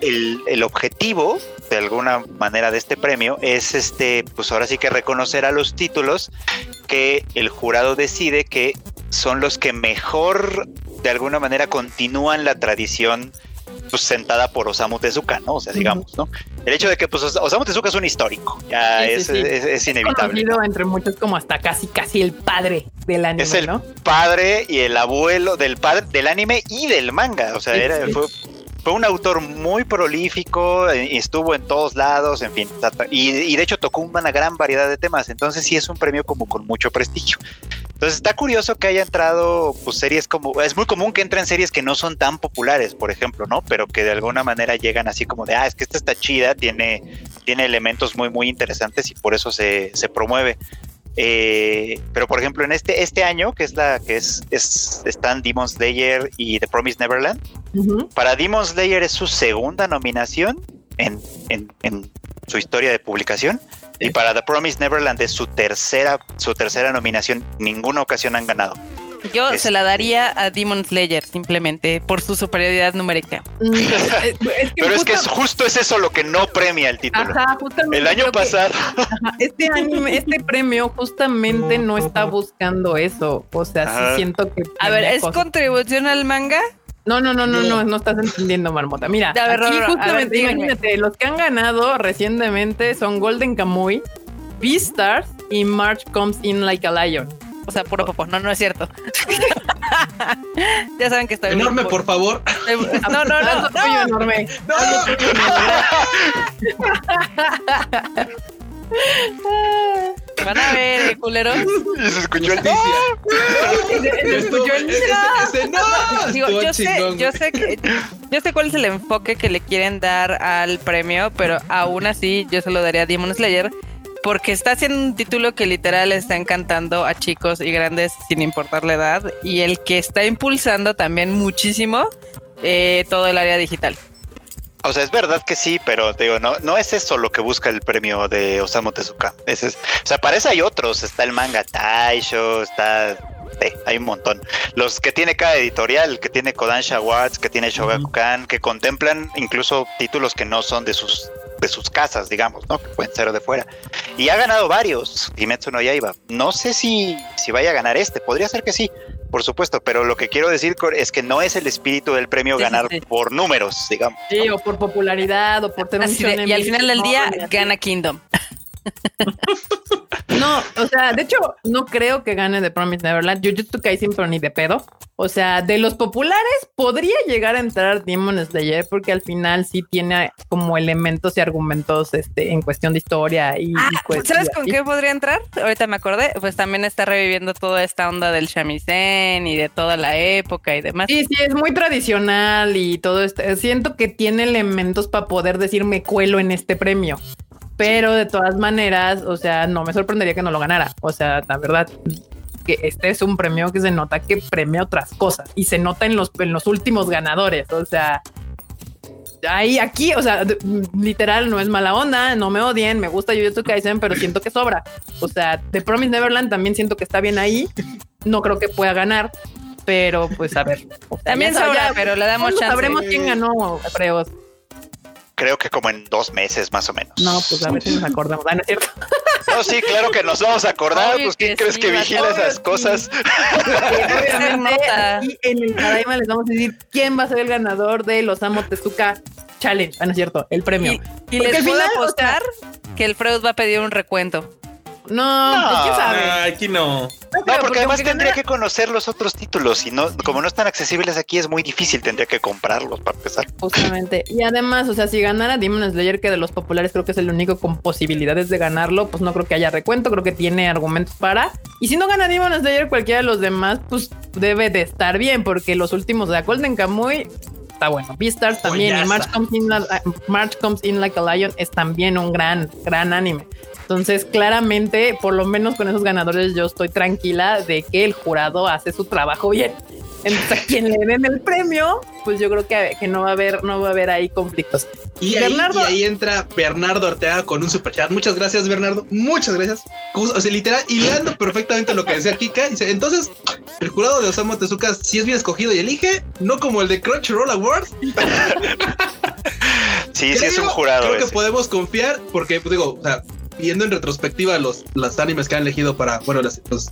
E: el, el objetivo, de alguna manera, de este premio es este, pues ahora sí que reconocer a los títulos que el jurado decide que son los que mejor, de alguna manera, continúan la tradición pues sentada por Osamu Tezuka, ¿no? O sea, digamos, ¿no? El hecho de que pues Os- Osamu Tezuka es un histórico, ya
A: Sí,
E: es,
A: sí.
E: es- es inevitable.
A: conocido entre muchos como hasta casi casi el padre del anime,
E: Es el
A: ¿no?
E: padre y el abuelo del padre del anime y del manga. O sea, era, fue, fue un autor muy prolífico, eh, y estuvo en todos lados, en fin. Y, y de hecho tocó una gran variedad de temas. Entonces sí es un premio como con mucho prestigio. Entonces está curioso que haya entrado pues series como es muy común que entren series que no son tan populares, por ejemplo, ¿no? Pero que de alguna manera llegan así como de, ah, es que esta está chida, tiene tiene elementos muy muy interesantes y por eso se, se promueve. Eh, pero por ejemplo, en este, este año, que es la que es, es están Demon Slayer y The Promise Neverland, para Demon Slayer es su segunda nominación en, en- en su historia de publicación. Y para The Promise Neverland es su tercera, su tercera nominación. Ninguna ocasión han ganado.
D: Yo
E: Es-
D: se la daría a Demon Slayer simplemente por su superioridad numérica.
A: Mm, es- es que
E: Pero es que es,
A: justo-
E: es eso lo que no premia el título.
A: Ajá, justamente
E: El año
A: que-
E: pasado,
A: Ajá, este anime, este premio justamente no está buscando eso. O sea,
E: Ajá.
A: sí siento que.
D: A ver, ¿es
A: cosas-
D: contribución al manga?
A: No, no, no, no,
B: No.
A: no, no estás entendiendo, Marmota. Mira,
D: A ver,
A: aquí
D: Rorro, a ver,
A: justamente, imagínate, los que han ganado recientemente son Golden Kamuy, Beastars y March Comes In Like a Lion.
D: O sea, puro popo. No, no es cierto. ya saben que estoy...
B: Enorme, por favor.
D: No, no, no,
A: tuyo
D: no.
A: enorme.
B: No,
D: Van a ver, culeros.
E: y se escuchó el.
B: Estuvo-
A: escuchó el
B: ese- ese- no,
D: Digo, yo sé, yo sé que yo sé cuál es el enfoque que le quieren dar al premio, pero aún así yo se lo daría a Demon Slayer porque está haciendo un título que literal está encantando a chicos y grandes sin importar la edad y el que está impulsando también muchísimo eh, todo el área digital.
E: O sea, es verdad que sí, pero te digo, no, no es eso lo que busca el premio de Osamu Tezuka. Ese es, o sea, para eso hay otros. Está el manga Taisho, está. sí, hay un montón. Los que tiene cada editorial, que tiene Kodansha Awards, que tiene Shogakukan, que contemplan incluso títulos que no son de sus de sus casas, digamos, ¿no? Que pueden ser de fuera. Y ha ganado varios, Kimetsu no Yaiba. No sé si, si vaya a ganar este, podría ser que sí, por supuesto, pero lo que quiero decir es que no es el espíritu del premio
D: Sí,
E: ganar
D: sí.
E: por números, digamos.
A: Sí, o por popularidad, o por tener un
D: de- y al final del día gana Kingdom.
A: No, o sea, de hecho, no creo que gane The Promised Neverland. Jujutsu Kaisen, pero ni de pedo. O sea, de los populares podría llegar a entrar Demon Slayer porque al final sí tiene como elementos y argumentos este, en cuestión de historia y,
D: Ah,
A: y
D: ¿Sabes
A: y
D: con qué podría entrar? Ahorita me acordé, pues también está reviviendo toda esta onda del shamisen y de toda la época y demás.
A: Sí, sí, es muy tradicional y todo esto. Siento que tiene elementos para poder decir me cuelo en este premio. Pero de todas maneras, o sea, no me sorprendería que no lo ganara. O sea, la verdad que este es un premio que se nota que premia otras cosas y se nota en los, en los últimos ganadores. O sea, ahí, aquí, o sea, literal, no es mala onda, no me odien, me gusta Jujutsu Kaisen, pero siento que sobra. O sea, The Promise Neverland también siento que está bien ahí. No creo que pueda ganar, pero pues a ver.
D: También sobra, pero le damos
A: ¿cuándo
D: chance.
A: Sabremos quién ganó, creo.
E: Creo que como en dos meses más o menos.
A: No, pues a ver si nos acordamos. Ah, no es cierto.
E: No, sí, claro que nos vamos a acordar.
D: Obvio
E: pues, ¿quién
D: que
E: crees
D: sí,
E: que vigila
A: obvio
E: esas
A: sí.
E: cosas?
A: Aquí en el Tadaima les vamos a decir quién va a ser el ganador de los Amo Tezuka Challenge. Ah, no es cierto, el premio.
D: Y, y les puedo
A: final, o
D: apostar que el Freud va a pedir un recuento.
A: No,
E: No.
A: pues quién sabe.
C: Aquí no.
E: No, porque además tendría que conocer los otros títulos y no, como no están accesibles aquí es muy difícil, tendría que comprarlos para empezar.
A: Justamente. Y además, o sea, si ganara Demon Slayer, que de los populares creo que es el único con posibilidades de ganarlo, pues no creo que haya recuento, creo que tiene argumentos para. Y si no gana Demon Slayer, cualquiera de los demás, pues debe de estar bien, porque los últimos de Golden Kamuy está bueno. Beastars también, y. March Comes, in, la- March Comes In Like a Lion es también un gran, gran anime. Entonces, claramente, por lo menos con esos ganadores, yo estoy tranquila de que el jurado hace su trabajo bien. Entonces, a quien le den el premio, pues yo creo que, que no va a haber, no va a haber ahí conflictos.
B: Y ahí,
A: Bernardo-
B: y ahí entra Bernardo Ortega con un superchat. Muchas gracias, Bernardo. Muchas gracias. O sea, literal, hilando perfectamente lo que decía Kika. Dice, entonces, el jurado de Osamu Tezuka sí es bien escogido y elige, no como el de Crunchyroll Awards.
E: Sí, sí es un jurado.
B: Creo que
E: ese.
B: podemos confiar porque, pues, digo, o sea, viendo en retrospectiva los, los animes que han elegido para, bueno, las, los,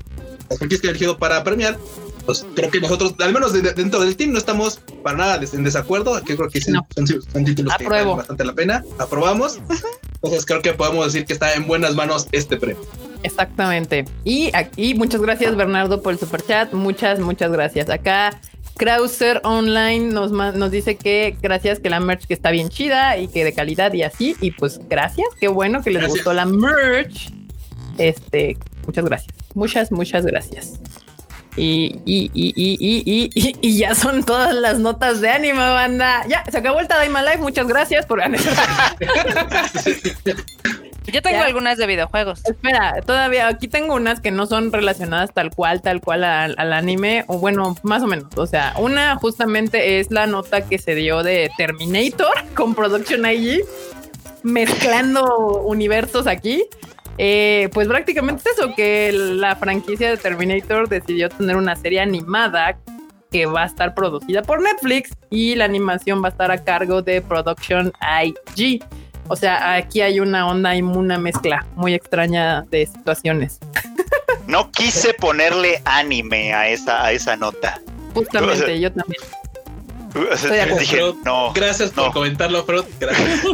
B: las franquicias que han elegido para premiar, pues creo que nosotros, al menos de- de- dentro del team, no estamos para nada des- en desacuerdo. Que creo que
A: No.
B: son, son títulos que valen bastante la pena. Aprobamos. Entonces creo que podemos decir que está en buenas manos este premio.
A: Exactamente. Y aquí, muchas gracias, Bernardo, por el super chat. Muchas, muchas gracias. Acá, Krauser Online nos, nos dice que gracias, que la merch que está bien chida y que de calidad y así. Y pues gracias, qué bueno que les
B: Gracias.
A: gustó la merch. Este, muchas gracias. Muchas, muchas gracias. Y, y, y, y, ya son todas las notas de anime, banda. Ya, se acabó el Tadaima Live. Muchas gracias por
D: Yo tengo
A: Ya.
D: algunas de videojuegos.
A: Espera, todavía aquí tengo unas que no son relacionadas tal cual, tal cual al, al anime, o bueno, más o menos. O sea, una justamente es la nota que se dio de Terminator con Production IG, mezclando universos aquí. Eh, pues prácticamente es eso, que la franquicia de Terminator decidió tener una serie animada que va a estar producida por Netflix y la animación va a estar a cargo de Production IG. O sea, aquí hay una onda y una mezcla muy extraña de situaciones.
E: No quise ponerle anime a esa, a esa nota.
A: Justamente, yo también.
E: O sea,
A: Estoy de acuerdo.
E: dije, no.
B: Gracias por
E: No.
B: comentarlo, Freud. Gracias.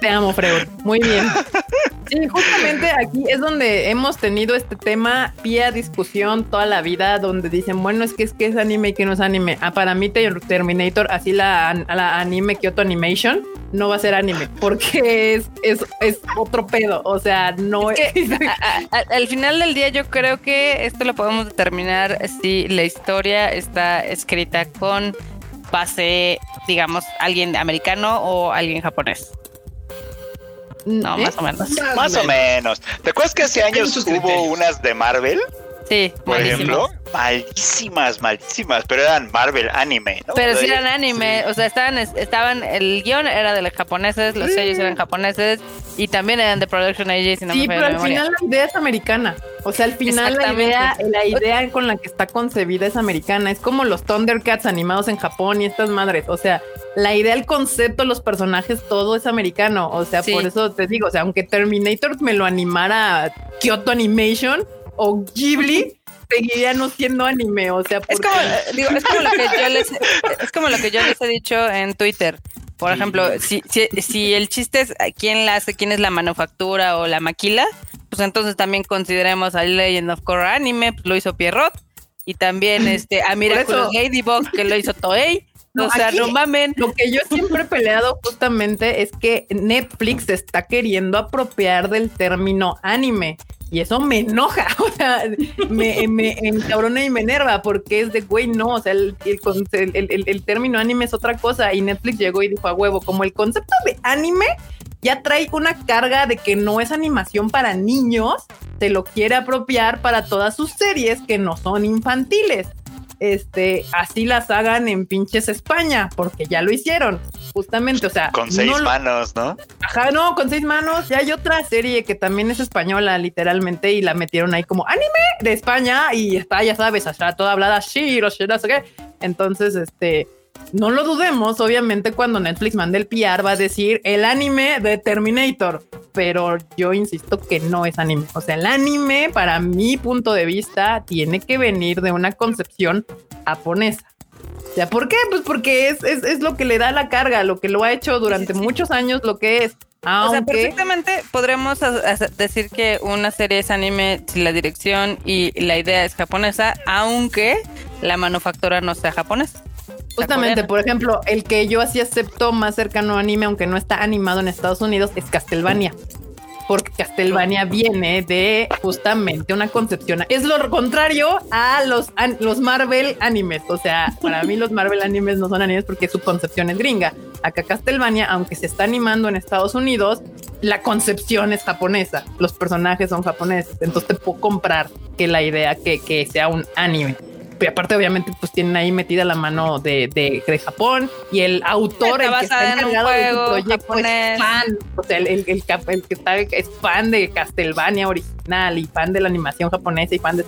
A: Te amo, Freud. Muy bien. Sí, justamente aquí es donde hemos tenido este tema vía discusión toda la vida, donde dicen, bueno, es que es que es anime y que no es anime. Ah, para mí Ter- Terminator, así la, an- la anime Kyoto Animation, no va a ser anime, porque es, es, es otro pedo. O sea, no
D: Es que, a- a- al final del día yo creo que esto lo podemos determinar si la historia está escrita con base, digamos, alguien americano o alguien japonés. No,
A: ¿Eh?
D: más o menos.
E: Más o menos. ¿Te acuerdas que hace años hubo unas de Marvel,
D: Sí,
E: por ejemplo? Malísimas, malísimas, pero eran Marvel anime, ¿no?
D: Pero sí eran anime, o sea, estaban, estaban, el guion era de los japoneses, los sellos eran japoneses y también eran de Production IG, si no
A: sí,
D: me
A: pero
D: la
A: al
D: memoria.
A: final la idea es americana. O sea, al final la idea, la idea con la que está concebida es americana. Es como los Thundercats animados en Japón y estas madres. O sea, la idea, el concepto, los personajes, todo es americano. O sea,
D: Sí.
A: por eso te digo, o sea, aunque Terminator me lo animara Kyoto Animation o Ghibli, seguiría no siendo anime. O sea,
D: Es como, eh, digo, es como lo que yo les, es como lo que yo les he dicho en Twitter. Por ejemplo, si, si, si el chiste es a quién la hace, quién es la manufactura o la maquila, pues entonces también consideremos a Legend of Korra Anime, pues lo hizo Pierrot, y también este a Miraculous Ladybug, que lo hizo Toei.
A: No,
D: o sea,
A: aquí-
D: no mamen.
A: Lo que yo siempre he peleado justamente es que Netflix se está queriendo apropiar del término anime. Y eso me enoja, o sea, me, me encabrona y me enerva porque es de, güey, no, o sea, el, el, el- el término anime es otra cosa y Netflix llegó y dijo a huevo, como el concepto de anime ya trae una carga de que no es animación para niños, se lo quiere apropiar para todas sus series que no son infantiles este, así las hagan en pinches España, porque ya lo hicieron, justamente, o sea,
E: Con seis
A: no lo-
E: manos, ¿no?
A: Ajá, no, con seis manos. Ya hay otra serie que también es española, literalmente, y la metieron ahí como anime de España y está, ya sabes, está toda hablada Shiro, no sé qué. Entonces, este, no lo dudemos, obviamente, cuando Netflix mande el PR va a decir el anime de Terminator, pero yo insisto que no es anime. O sea, el anime, para mi punto de vista, tiene que venir de una concepción japonesa. O sea, ¿por qué? Pues porque es, es, es lo que le da la carga, lo que lo ha hecho durante
D: Sí, sí.
A: muchos años, lo que es.
D: O sea,
A: Aunque
D: perfectamente podremos decir que una serie es anime si la dirección y la idea es japonesa, aunque la manufactura no sea japonesa.
A: Justamente, por ejemplo, el que yo así acepto más cercano a anime, aunque no está animado en Estados Unidos, es Castlevania. Porque Castlevania viene de justamente una concepción. Es lo contrario a los, los Marvel animes. O sea, para mí los Marvel animes no son animes porque su concepción es gringa. Acá Castlevania, aunque se está animando en Estados Unidos, la concepción es japonesa. Los personajes son japoneses. Entonces te puedo comprar que la idea que, que sea un anime. Pero aparte, obviamente, pues tienen ahí metida la mano de, de, de Japón y el autor,
D: Está
A: el que está
D: en
A: de
D: juego
A: proyecto,
D: japonés.
A: es fan. O sea, el, el, el cap- el que está es fan de Castlevania original y fan de la animación japonesa y fan de.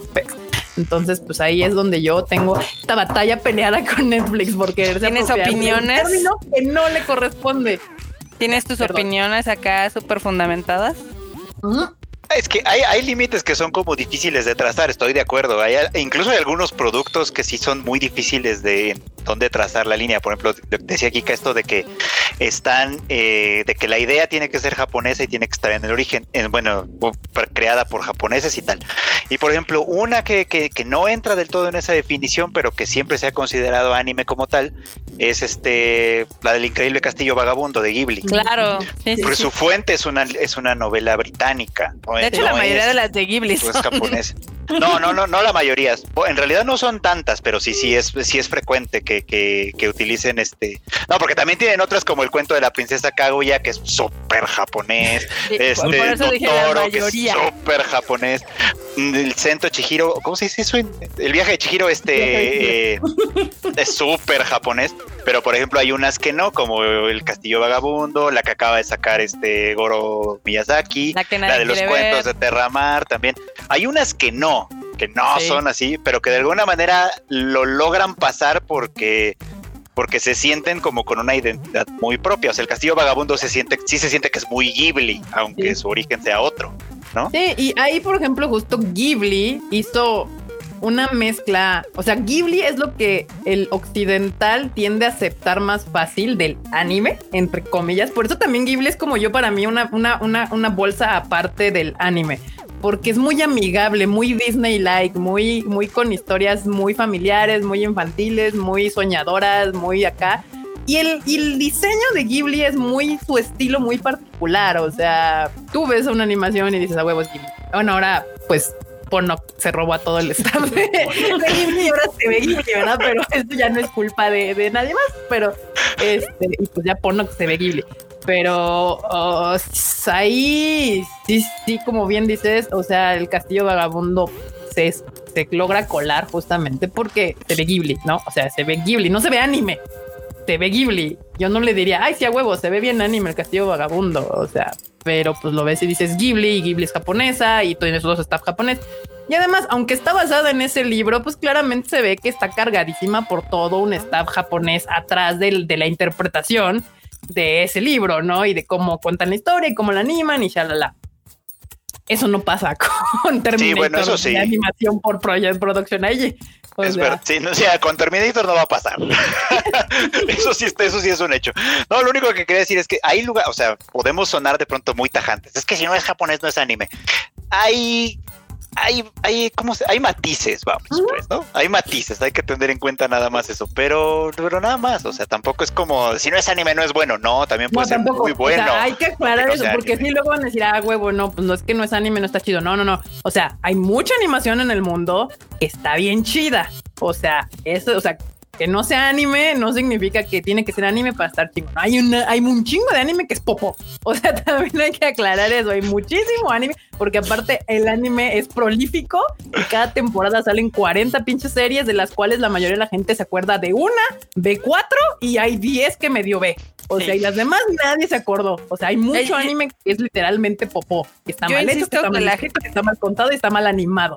A: Entonces, pues ahí es donde yo tengo esta batalla peleada con Netflix porque
D: ¿Tienes opiniones?
A: que no le corresponde.
D: ¿Tienes tus
A: Perdón.
D: opiniones acá súper fundamentadas?
E: Es que hay, hay límites que son como difíciles de trazar, estoy de acuerdo. Hay, incluso hay algunos productos que sí son muy difíciles de dónde trazar la línea. Por ejemplo, de- decía Kika esto de que están, eh, de que la idea tiene que ser japonesa y tiene que estar en el origen, en- bueno, creada por japoneses y tal. Y por ejemplo, una que, que, que no entra del todo en esa definición, pero que siempre se ha considerado anime como tal, es este la del increíble castillo vagabundo de Ghibli.
D: Claro. sí,
E: Porque
D: sí.
E: su fuente es una, es una novela británica. no
D: De hecho, la mayoría de las de Ghibli son.
E: es japonés. No, no, no, no la mayoría. En realidad no son tantas, pero sí, sí es, sí es frecuente que, que, que utilicen este. No, porque también tienen otras como el cuento de la princesa Kaguya, que es súper japonés. Este, Totoro, que es súper japonés. Mm, El Sento Chihiro, ¿cómo se dice eso? El viaje de Chihiro, este eh, es súper japonés. Pero por ejemplo, hay unas que no, como el Castillo Vagabundo, la que acaba de sacar este Goro Miyazaki,
D: La que
E: la
D: nadie
E: de los cuentos
D: ver.
E: de Terramar también. Hay unas que no, que no
D: Sí.
E: son así, pero que de alguna manera lo logran pasar porque porque se sienten como con una identidad muy propia. O sea, el Castillo Vagabundo se siente, sí se siente que es muy Ghibli, aunque
A: Sí.
E: su origen sea otro, ¿no?
A: Sí, y ahí, por ejemplo, justo Ghibli hizo una mezcla. O sea, Ghibli es lo que el occidental tiende a aceptar más fácil del anime, entre comillas. Por eso también Ghibli es como yo para mí una, una, una, una bolsa aparte del anime. Porque es muy amigable, muy Disney-like, muy, muy con historias muy familiares, muy infantiles, muy soñadoras, muy acá. Y el, y el diseño de Ghibli es muy su estilo muy particular. O sea, tú ves una animación y dices a huevos Ghibli. Bueno, ahora pues Ponok se robó a todo el staff de, de Ghibli y ahora se ve Ghibli, ¿verdad? Pero esto ya no es culpa de, de nadie más. Pero este, y pues ya Ponok se ve Ghibli. Pero oh, ahí sí, sí, como bien dices, o sea, el castillo vagabundo se, se logra colar justamente porque se ve Ghibli, ¿no? O sea, se ve Ghibli, no se ve anime se ve Ghibli. Yo no le diría, ay, sí, a huevo, se ve bien anime el castillo vagabundo. O sea, pero pues lo ves y dices Ghibli y Ghibli es japonesa y tienes dos staff japonés. Y además, aunque está basada en ese libro, pues claramente se ve que está cargadísima por todo un staff japonés atrás del, de la interpretación de ese libro, ¿no? Y de cómo cuentan la historia y cómo la animan y shalala. Eso no pasa con Terminator
E: bueno, eso sí.
A: de animación por Project Production. O
E: es
A: sea,
E: verdad. Sí, no, o sea, con Terminator no va a pasar. eso sí, está- eso sí es un hecho. No, lo único que quería decir es que hay lugar, o sea, podemos sonar de pronto muy tajantes. Es que si no es japonés, no es anime. Hay, hay, hay, ¿cómo se? Hay matices, vamos, pues, ¿no? Hay matices, hay que tener en cuenta nada más eso. Pero, pero nada más, o sea, tampoco es como, si no es anime, no es bueno. No, también puede
A: No,
E: ser
A: tampoco.
E: muy bueno.
A: O sea, hay que aclarar
E: no
A: eso,
E: sea
A: porque
E: anime.
A: si luego van a decir, ah, huevo, no, pues no es que no es anime, no está chido. No, no, no. O sea, hay mucha animación en el mundo que está bien chida. O sea, eso, o sea, que no sea anime no significa que tiene que ser anime para estar chingón. Hay una, hay un chingo de anime que es popo. O sea, también hay que aclarar eso. Hay muchísimo anime, porque aparte el anime es prolífico y cada temporada salen 40 pinches series, de las cuales la mayoría de la gente se acuerda de una, ve cuatro y hay 10 que medio ve. O sea, y las demás nadie se acordó. O sea, hay mucho anime que es literalmente popó, que está mal hecho, que está mal que está mal contado y está mal animado.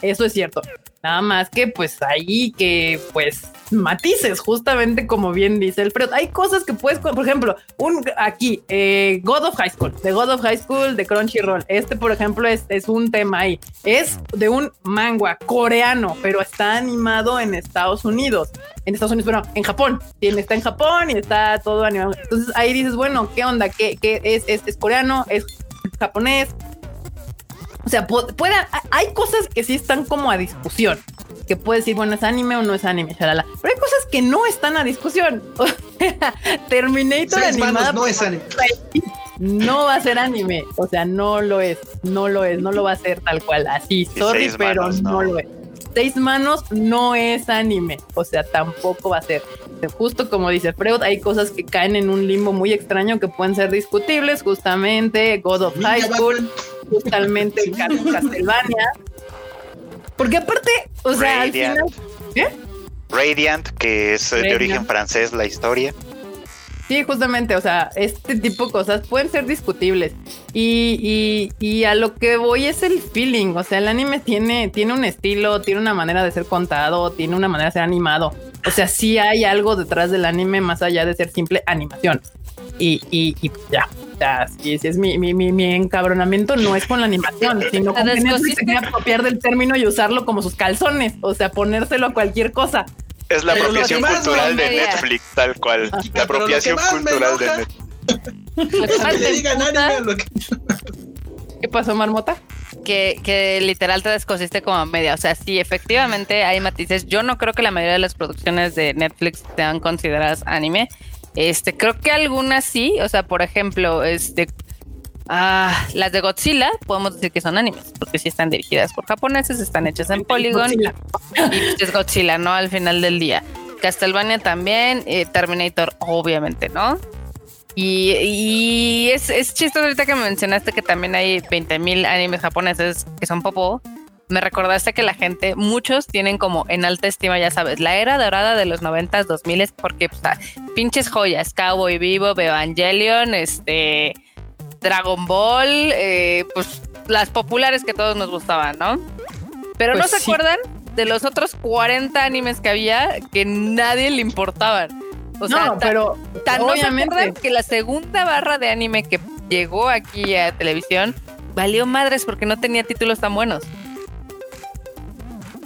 A: Eso es cierto. Nada más que pues ahí que pues matices, justamente como bien dice el Fred. Hay cosas que puedes, por ejemplo, un aquí, eh, God of High School, de God of High School de Crunchyroll. Este, por ejemplo, es, es un tema ahí. Es de un manga coreano, pero está animado en Estados Unidos. En Estados Unidos, bueno, en Japón. Está en Japón y está todo animado. Entonces ahí dices, bueno, ¿qué onda? ¿Qué, qué es, es, es coreano? ¿Es japonés? O sea, pu- puede, hay cosas que sí están como a discusión. Que puedes decir, bueno, es anime o no es anime, shalala. Pero hay cosas que no están a discusión. O sea, Terminator
B: Seis
A: animada
B: no es anime.
A: no va a ser anime. O sea, no lo es, no lo es, no lo va a ser tal cual. Así, sorry, pero no. lo es. Seis manos no es anime. O sea, tampoco va a ser. Justo como dice Freud, hay cosas que caen en un limbo muy extraño que pueden ser discutibles. Justamente God of High School, justamente Castlevania. Porque aparte, o sea, al
E: Radiant.
A: final,
E: Radiant, que es eh, de origen francés la historia.
A: Sí, justamente, o sea, este tipo de cosas pueden ser discutibles. Y, y, y a lo que voy es el feeling. O sea, el anime tiene, tiene un estilo, tiene una manera de ser contado, tiene una manera de ser animado. O sea, sí hay algo detrás del anime más allá de ser simple animación. Y, y, y ya. Sea, sí, sí es mi, mi, mi, mi encabronamiento no es con la animación, sino con que se apropiar del término y usarlo como sus calzones. O sea, ponérselo a cualquier cosa.
E: Es la
B: Pero
E: apropiación cultural de Netflix, tal cual. La apropiación cultural de Netflix.
A: ¿Qué pasó, Marmota?
D: que, que literal te descosiste como media. O sea, sí, efectivamente hay matices. Yo no creo que la mayoría de las producciones de Netflix sean consideradas anime. Este, creo que algunas sí. O sea, por ejemplo, este Ah, las de Godzilla podemos decir que son animes, porque sí están dirigidas por japoneses, están hechas en Polygon
A: Godzilla.
D: y pues, es Godzilla, ¿no? Al final del día. Castlevania también, eh, Terminator obviamente, ¿no? Y, y es, es chistoso ahorita que mencionaste que también hay 20.000 animes japoneses que son popó. Me recordaste que la gente, muchos tienen como en alta estima, ya sabes, la era dorada de los 90s, 2000 porque pues, pinches joyas, Cowboy Vivo, Evangelion, este, Dragon Ball, eh, pues las populares que todos nos gustaban, ¿no? Pero no
A: Pues
D: se
A: sí.
D: acuerdan de los otros 40 animes que había que nadie le importaban. O sea,
A: no, pero
D: tan no se
A: obviamente.
D: acuerdan que la segunda barra de anime que llegó aquí a televisión valió madres porque no tenía títulos tan buenos.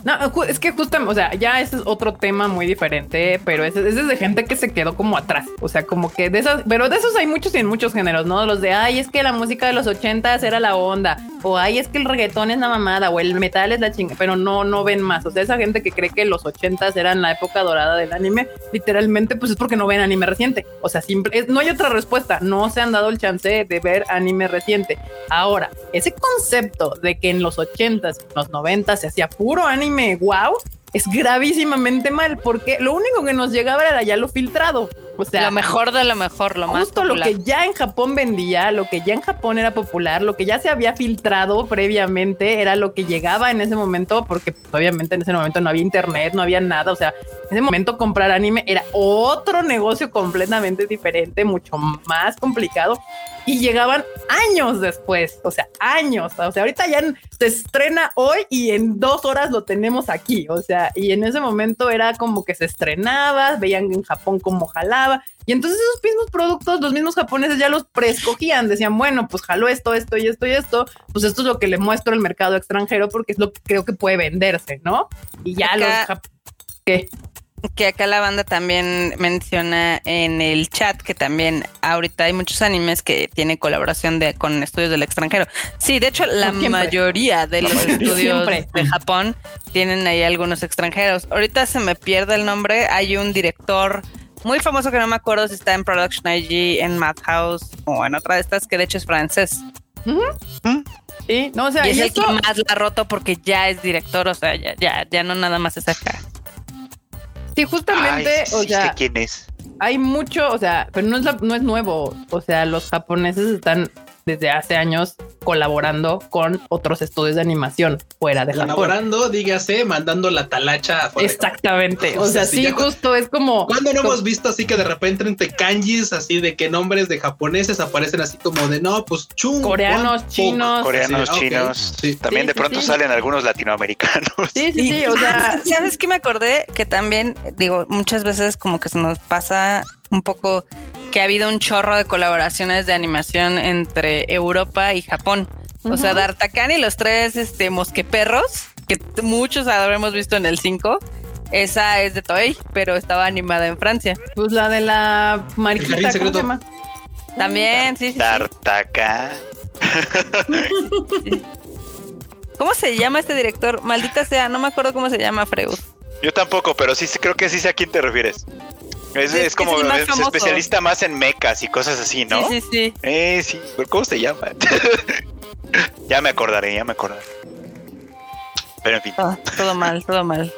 A: No, es que justamente, o sea, ya ese es otro tema muy diferente, pero ese, ese es de gente que se quedó como atrás. O sea, como que de esas, pero de esos hay muchos y en muchos géneros, ¿no? Los de, ay, es que la música de los ochentas era la onda, o ay, es que el reggaetón es la mamada, o el metal es la chinga, pero no, no ven más. O sea, esa gente que cree que los ochentas eran la época dorada del anime, literalmente, pues es porque no ven anime reciente. O sea, simple, no hay otra respuesta. No se han dado el chance de ver anime reciente. Ahora, ese concepto de que en los 80s, los 90s se hacía puro anime, wow, es gravísimamente mal, porque lo único que nos llegaba era ya lo filtrado. O sea,
D: lo mejor de lo mejor, lo más
A: justo lo que ya en Japón vendía, lo que ya en Japón era popular, lo que ya se había filtrado previamente, era lo que llegaba en ese momento, porque pues, obviamente en ese momento no había internet, no había nada, o sea, en ese momento comprar anime era otro negocio completamente diferente, mucho más complicado, y llegaban años después, o sea, años, o sea, ahorita ya se estrena hoy y en dos horas lo tenemos aquí, o sea, y en ese momento era como que se estrenaba, veían en Japón cómo jalaba, y entonces esos mismos productos, los mismos japoneses ya los preescogían, decían, bueno, pues jaló esto, esto y esto y esto, pues esto es lo que le muestro al mercado extranjero porque es lo que creo que puede venderse, ¿no? Y ya
D: Acá-
A: los ¿Qué?
D: que acá la banda también menciona en el chat que también ahorita hay muchos animes que tienen colaboración de, con estudios del extranjero. Sí, de hecho la
A: siempre.
D: mayoría de los estudios
A: Siempre.
D: de Japón tienen ahí algunos extranjeros. Ahorita se me pierde el nombre, hay un director muy famoso que no me acuerdo si está en Production IG, en Madhouse o en otra de estas que de hecho es francés.
A: Sí, no, o sea,
D: y es
A: y
D: el
A: esto-
D: que más la ha roto porque ya es director, o sea, ya, ya, ya no nada más es acá.
A: sí, justamente,
E: Ay, sí,
A: o
E: sí
A: sea,
E: sé quién es.
A: hay mucho, o sea, pero no es, la- no es nuevo. O sea, los japoneses están desde hace años colaborando con otros estudios de animación fuera de Japón.
B: Elaborando, dígase, mandando la talacha afuera.
A: Exactamente. O
B: O sea,
A: sea,
B: sí, ya
A: justo es como.
B: ¿Cuándo no
A: como-
B: hemos visto así que de repente entre kanjis, así de que nombres de japoneses aparecen así como de no, pues chung,
A: Coreanos, chinos.
E: Coreanos,
B: Sí, ok.
E: chinos.
B: Sí.
E: También
A: Sí,
E: de pronto
A: sí.
E: salen algunos latinoamericanos.
A: Sí, sí, sí. O sea,
D: ¿sabes qué me acordé? Que también, digo, muchas veces como que se nos pasa un poco que ha habido un chorro de colaboraciones de animación entre Europa y Japón. O sea. D'Artagnan y los tres este, mosqueperros, que muchos habremos visto en el 5, esa es de Toei, pero estaba animada en Francia.
A: pues la de la mariquita, ¿cómo se llama?
D: También, sí, sí. ¿Cómo se llama este director? Maldita sea, no me acuerdo cómo se llama, Freud.
E: Yo tampoco, pero sí creo que sí sé a quién te refieres. Es,
D: Es
E: es
D: que
E: como
D: es famoso.
E: especialista más en mecas y cosas así, ¿no?
D: Sí, sí, sí.
E: Eh, sí, ¿cómo se llama? ya me acordaré, ya me acordaré. Pero en fin.
D: Ah, todo mal, todo mal.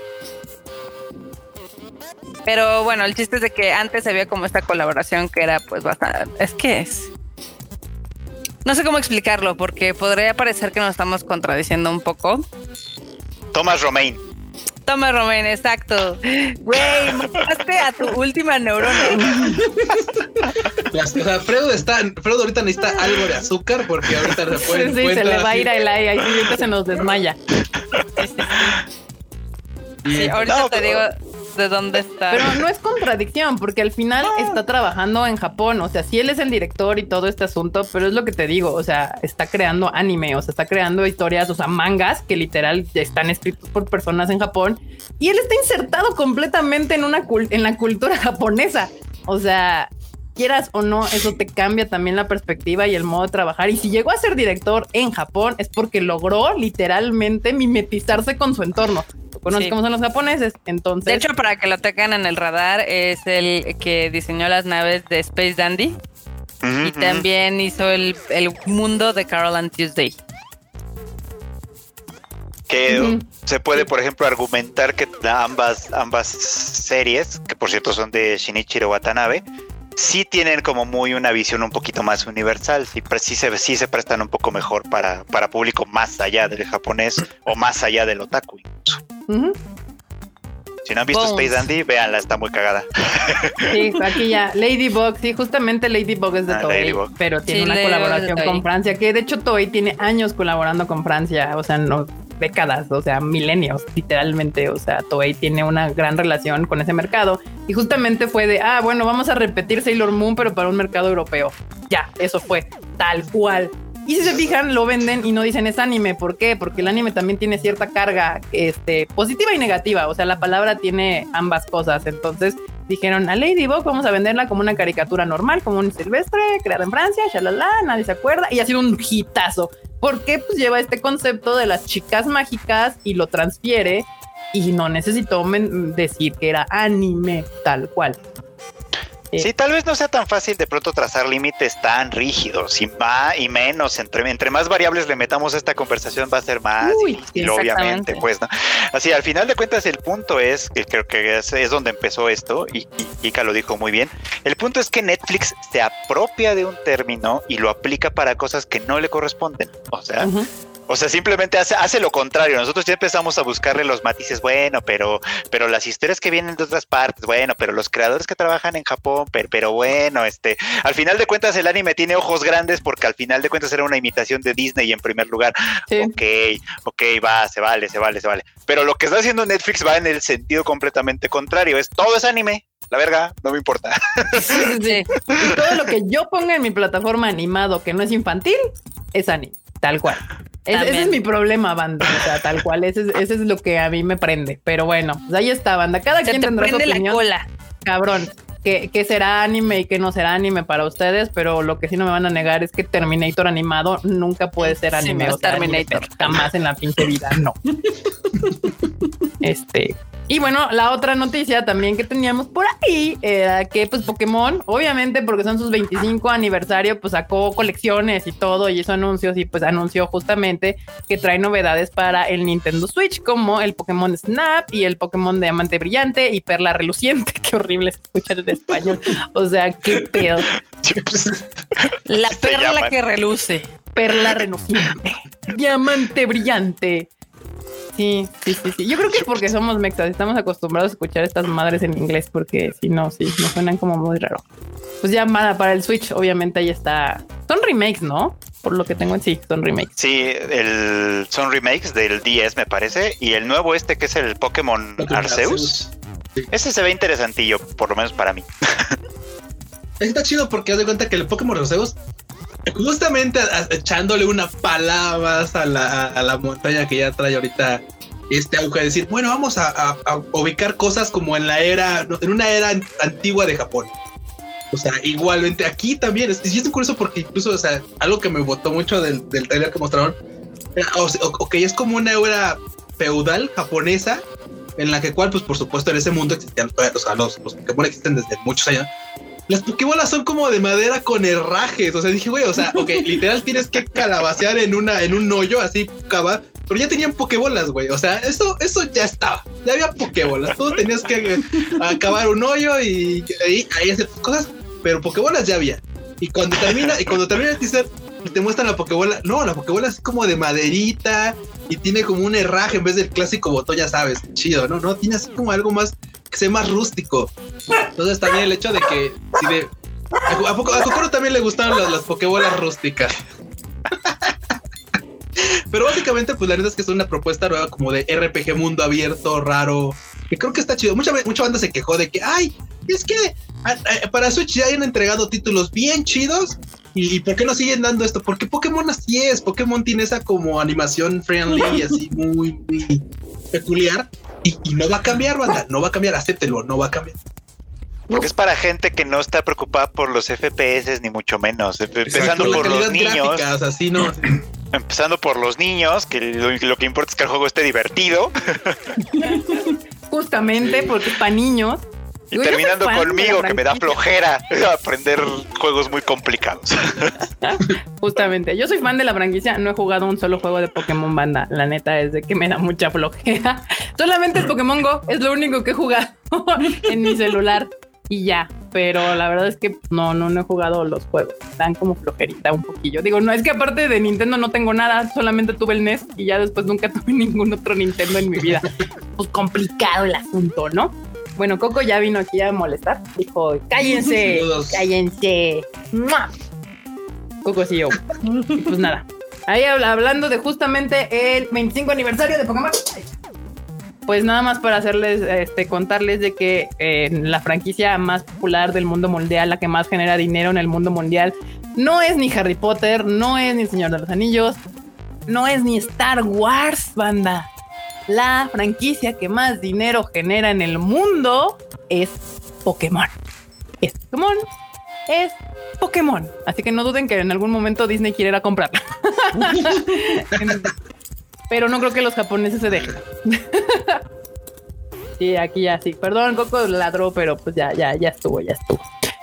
D: Pero bueno, el chiste es de que antes había como esta colaboración que era pues bastante... Es que es... No sé cómo explicarlo porque podría parecer que nos estamos contradiciendo un poco.
E: Thomas Romain.
D: Toma, Romain, exacto. Güey, mataste a tu última neurona.
B: Las- o sea, Fredo está, Fredo ahorita necesita algo de azúcar porque ahorita se
A: Sí,
B: puede
A: sí, se le va a ir el aire, ahí sí, ahorita se nos desmaya.
D: Sí, ahorita
E: No,
D: te
E: pero-
D: digo de dónde está.
A: Pero no es contradicción, porque al final está trabajando en Japón. O sea, sí él es el director y todo este asunto, pero es lo que te digo. O sea, está creando anime, o sea, está creando historias, o sea, mangas que literal están escritos por personas en Japón. Y él está insertado completamente en una en la cultura japonesa. O sea, quieras o no, eso te cambia también la perspectiva y el modo de trabajar. Y si llegó a ser director en Japón es porque logró literalmente mimetizarse con su entorno. Conoces
D: Sí.
A: cómo son los japoneses, entonces.
D: De hecho, para que lo tengan en el radar, es el que diseñó las naves de Space Dandy. Y también hizo el, el mundo de Carol and Tuesday.
E: Que se puede, por ejemplo, argumentar que ambas, ambas series, que por cierto son de Shinichiro Watanabe, sí tienen como muy una visión un poquito más universal, sí, sí se, sí se prestan un poco mejor para, para público más allá del japonés o más allá del otaku. incluso. Si no han visto
D: Bones.
E: Space Dandy, véanla, está muy cagada.
A: Sí, aquí ya. Ladybug, sí, justamente Ladybug es de
E: Ah,
A: Toei,
E: Ladybug.
A: pero tiene
D: Sí,
A: una
D: Ladybug
A: colaboración con Francia, que de hecho Toei tiene años colaborando con Francia, o sea, no décadas, o sea, milenios, literalmente, o sea, Toei tiene una gran relación con ese mercado y justamente fue de, ah, bueno, vamos a repetir Sailor Moon, pero para un mercado europeo. Ya, eso fue tal cual. Y si se fijan, lo venden y no dicen es anime. ¿Por qué? Porque el anime también tiene cierta carga este, positiva y negativa. O sea, la palabra tiene ambas cosas. Entonces dijeron a Ladybug vamos a venderla como una caricatura normal, como un silvestre, creada en Francia, shalala, nadie se acuerda. Y ha sido un hitazo. Porque pues lleva este concepto de las chicas mágicas y lo transfiere y no necesitó decir que era anime tal cual.
E: Sí, tal vez no sea tan fácil de pronto trazar límites tan rígidos y más y menos. Entre, entre más variables le metamos a esta conversación va a ser más
A: Uy,
D: sí,
E: obviamente, pues, ¿no? Así, al final de cuentas, el punto es, que creo que es, es donde empezó esto, y, y Kika lo dijo muy bien. El punto es que Netflix se apropia de un término y lo aplica para cosas que no le corresponden. O sea. O sea, simplemente hace, hace lo contrario. Nosotros ya empezamos a buscarle los matices, bueno, pero, pero las historias que vienen de otras partes, bueno, pero los creadores que trabajan en Japón, pero, pero bueno, este, al final de cuentas el anime tiene ojos grandes porque al final de cuentas era una imitación de Disney en primer lugar.
A: Sí.
E: Ok, ok, va, se vale, se vale, se vale. Pero lo que está haciendo Netflix va en el sentido completamente contrario. Es todo es anime. La verga, no me importa.
D: Sí.
A: Y todo lo que yo ponga en mi plataforma animado que no es infantil es anime, tal cual. Es- ese es mi problema, banda. O sea, tal cual. Ese es, ese es lo que a mí me prende. Pero bueno, pues ahí está, banda. Cada
D: Se
A: quien
D: te
A: tendrá su
D: la
A: opinión.
D: cola.
A: Cabrón. Que, que será anime y que no será anime para ustedes, pero lo que sí no me van a negar es que Terminator animado nunca puede ser anime. o sea,
D: Terminator.
A: anime, jamás en la pinche vida, no. este. Y bueno, la otra noticia también que teníamos por ahí era que pues Pokémon, obviamente porque son sus 25 aniversario, pues sacó colecciones y todo y hizo anuncios y pues anunció justamente que trae novedades para el Nintendo Switch como el Pokémon Snap y el Pokémon Diamante Brillante y Perla Reluciente. Qué horrible escuchar en español. O sea, qué pedo.
D: La perla que reluce.
A: Perla reluciente. Diamante brillante. Sí, sí, sí, sí. Yo creo que es porque somos mexas, estamos acostumbrados a escuchar estas madres en inglés, porque si no, sí, nos suenan como muy raro. Pues ya para, para el Switch, obviamente ahí está. Son remakes, ¿no? Por lo que tengo en sí, son remakes.
E: Sí, el, son remakes del 10, me parece. Y el nuevo este, que es el Pokémon
B: Pokémon
E: Arceus. Ese se ve interesantillo, por lo menos para mí.
B: Está chido porque haz de cuenta que el Pokémon Arceus, justamente echándole una palabra más a la, a- la montaña que ya trae ahorita este auge, de decir, bueno, vamos a, ubicar cosas como en la era, en una era an- antigua de Japón. O sea, igualmente aquí también, es, y es curioso porque incluso, o sea, algo que me botó mucho del, del trailer que mostraron, o o- ok, es como una era feudal japonesa, en la que cual, pues por supuesto, en ese mundo existían, o sea, los, los Pokémon existen desde muchos años, las Pokébolas son como de madera con herrajes. O sea, dije, güey, o sea, ok, literal tienes que calabacear en una, en un hoyo así, cava. Pero ya tenían Pokébolas, güey. O sea, eso, eso ya estaba. Ya había Pokébolas. Tú tenías que eh, acabar un hoyo y ahí, ahí hacer cosas. Pero Pokébolas ya había. Y cuando termina, y cuando termina el teaser, te muestran la Pokébola. No, la Pokébola es como de maderita y tiene como un herraje en vez del clásico botón, ya sabes, chido, ¿no? No, tiene así como algo más que sea más rústico. Entonces también el hecho de que si de a, a, poco- Kokoro también le gustaban las, las pokebolas rústicas. Pero básicamente, pues la neta es que es una propuesta nueva como de RPG mundo abierto, raro, que creo que está chido. Mucha, mucha banda se quejó de que, ay, es que a- a- para Switch ya han entregado títulos bien chidos. ¿Y, y por qué no siguen dando esto? Porque Pokémon así es. Pokémon tiene esa como animación friendly, así muy, muy peculiar. Y, y no va a cambiar, banda. No va a cambiar. Acéptelo, no va a cambiar.
E: Porque es para gente que no está preocupada por los FPS, ni mucho menos. Empezando
B: Por la
E: por los niños.
B: gráfica, o sea, sí, no.
E: Empezando por los niños, que lo, lo que importa es que el juego esté divertido.
A: Justamente porque es para niños.
E: Y
A: Yo-
E: terminando conmigo, que me da flojera aprender juegos muy complicados.
A: Justamente, yo soy fan de la franquicia, no he jugado un solo juego de Pokémon Banda, la neta es de que me da mucha flojera. Solamente el Pokémon Go es lo único que he jugado en mi celular y ya, pero la verdad es que no, no, no he jugado los juegos, dan como flojerita un poquillo. Digo, no, es que aparte de Nintendo no tengo nada, solamente tuve el NES y ya después nunca tuve ningún otro Nintendo en mi vida. Pues complicado el asunto, ¿no? Bueno, Coco ya vino aquí a molestar. Dijo, cállense, cállense. ¡Mua! Coco sí yo. Y pues nada. Ahí habla- hablando de justamente el 25 aniversario de Pokémon. Pues nada más para hacerles, este, contarles de que eh, la franquicia más popular del mundo mundial, la que más genera dinero en el mundo mundial, no es ni Harry Potter, no es ni Señor de los Anillos, no es ni Star Wars, banda. La franquicia que más dinero genera en el mundo es Pokémon. Es Pokémon. Es Pokémon. Así que no duden que en algún momento Disney quiera comprarla. Pero no creo que los japoneses se dejen. sí, aquí ya sí. Perdón, Coco ladró, pero pues ya, ya, ya estuvo, ya estuvo.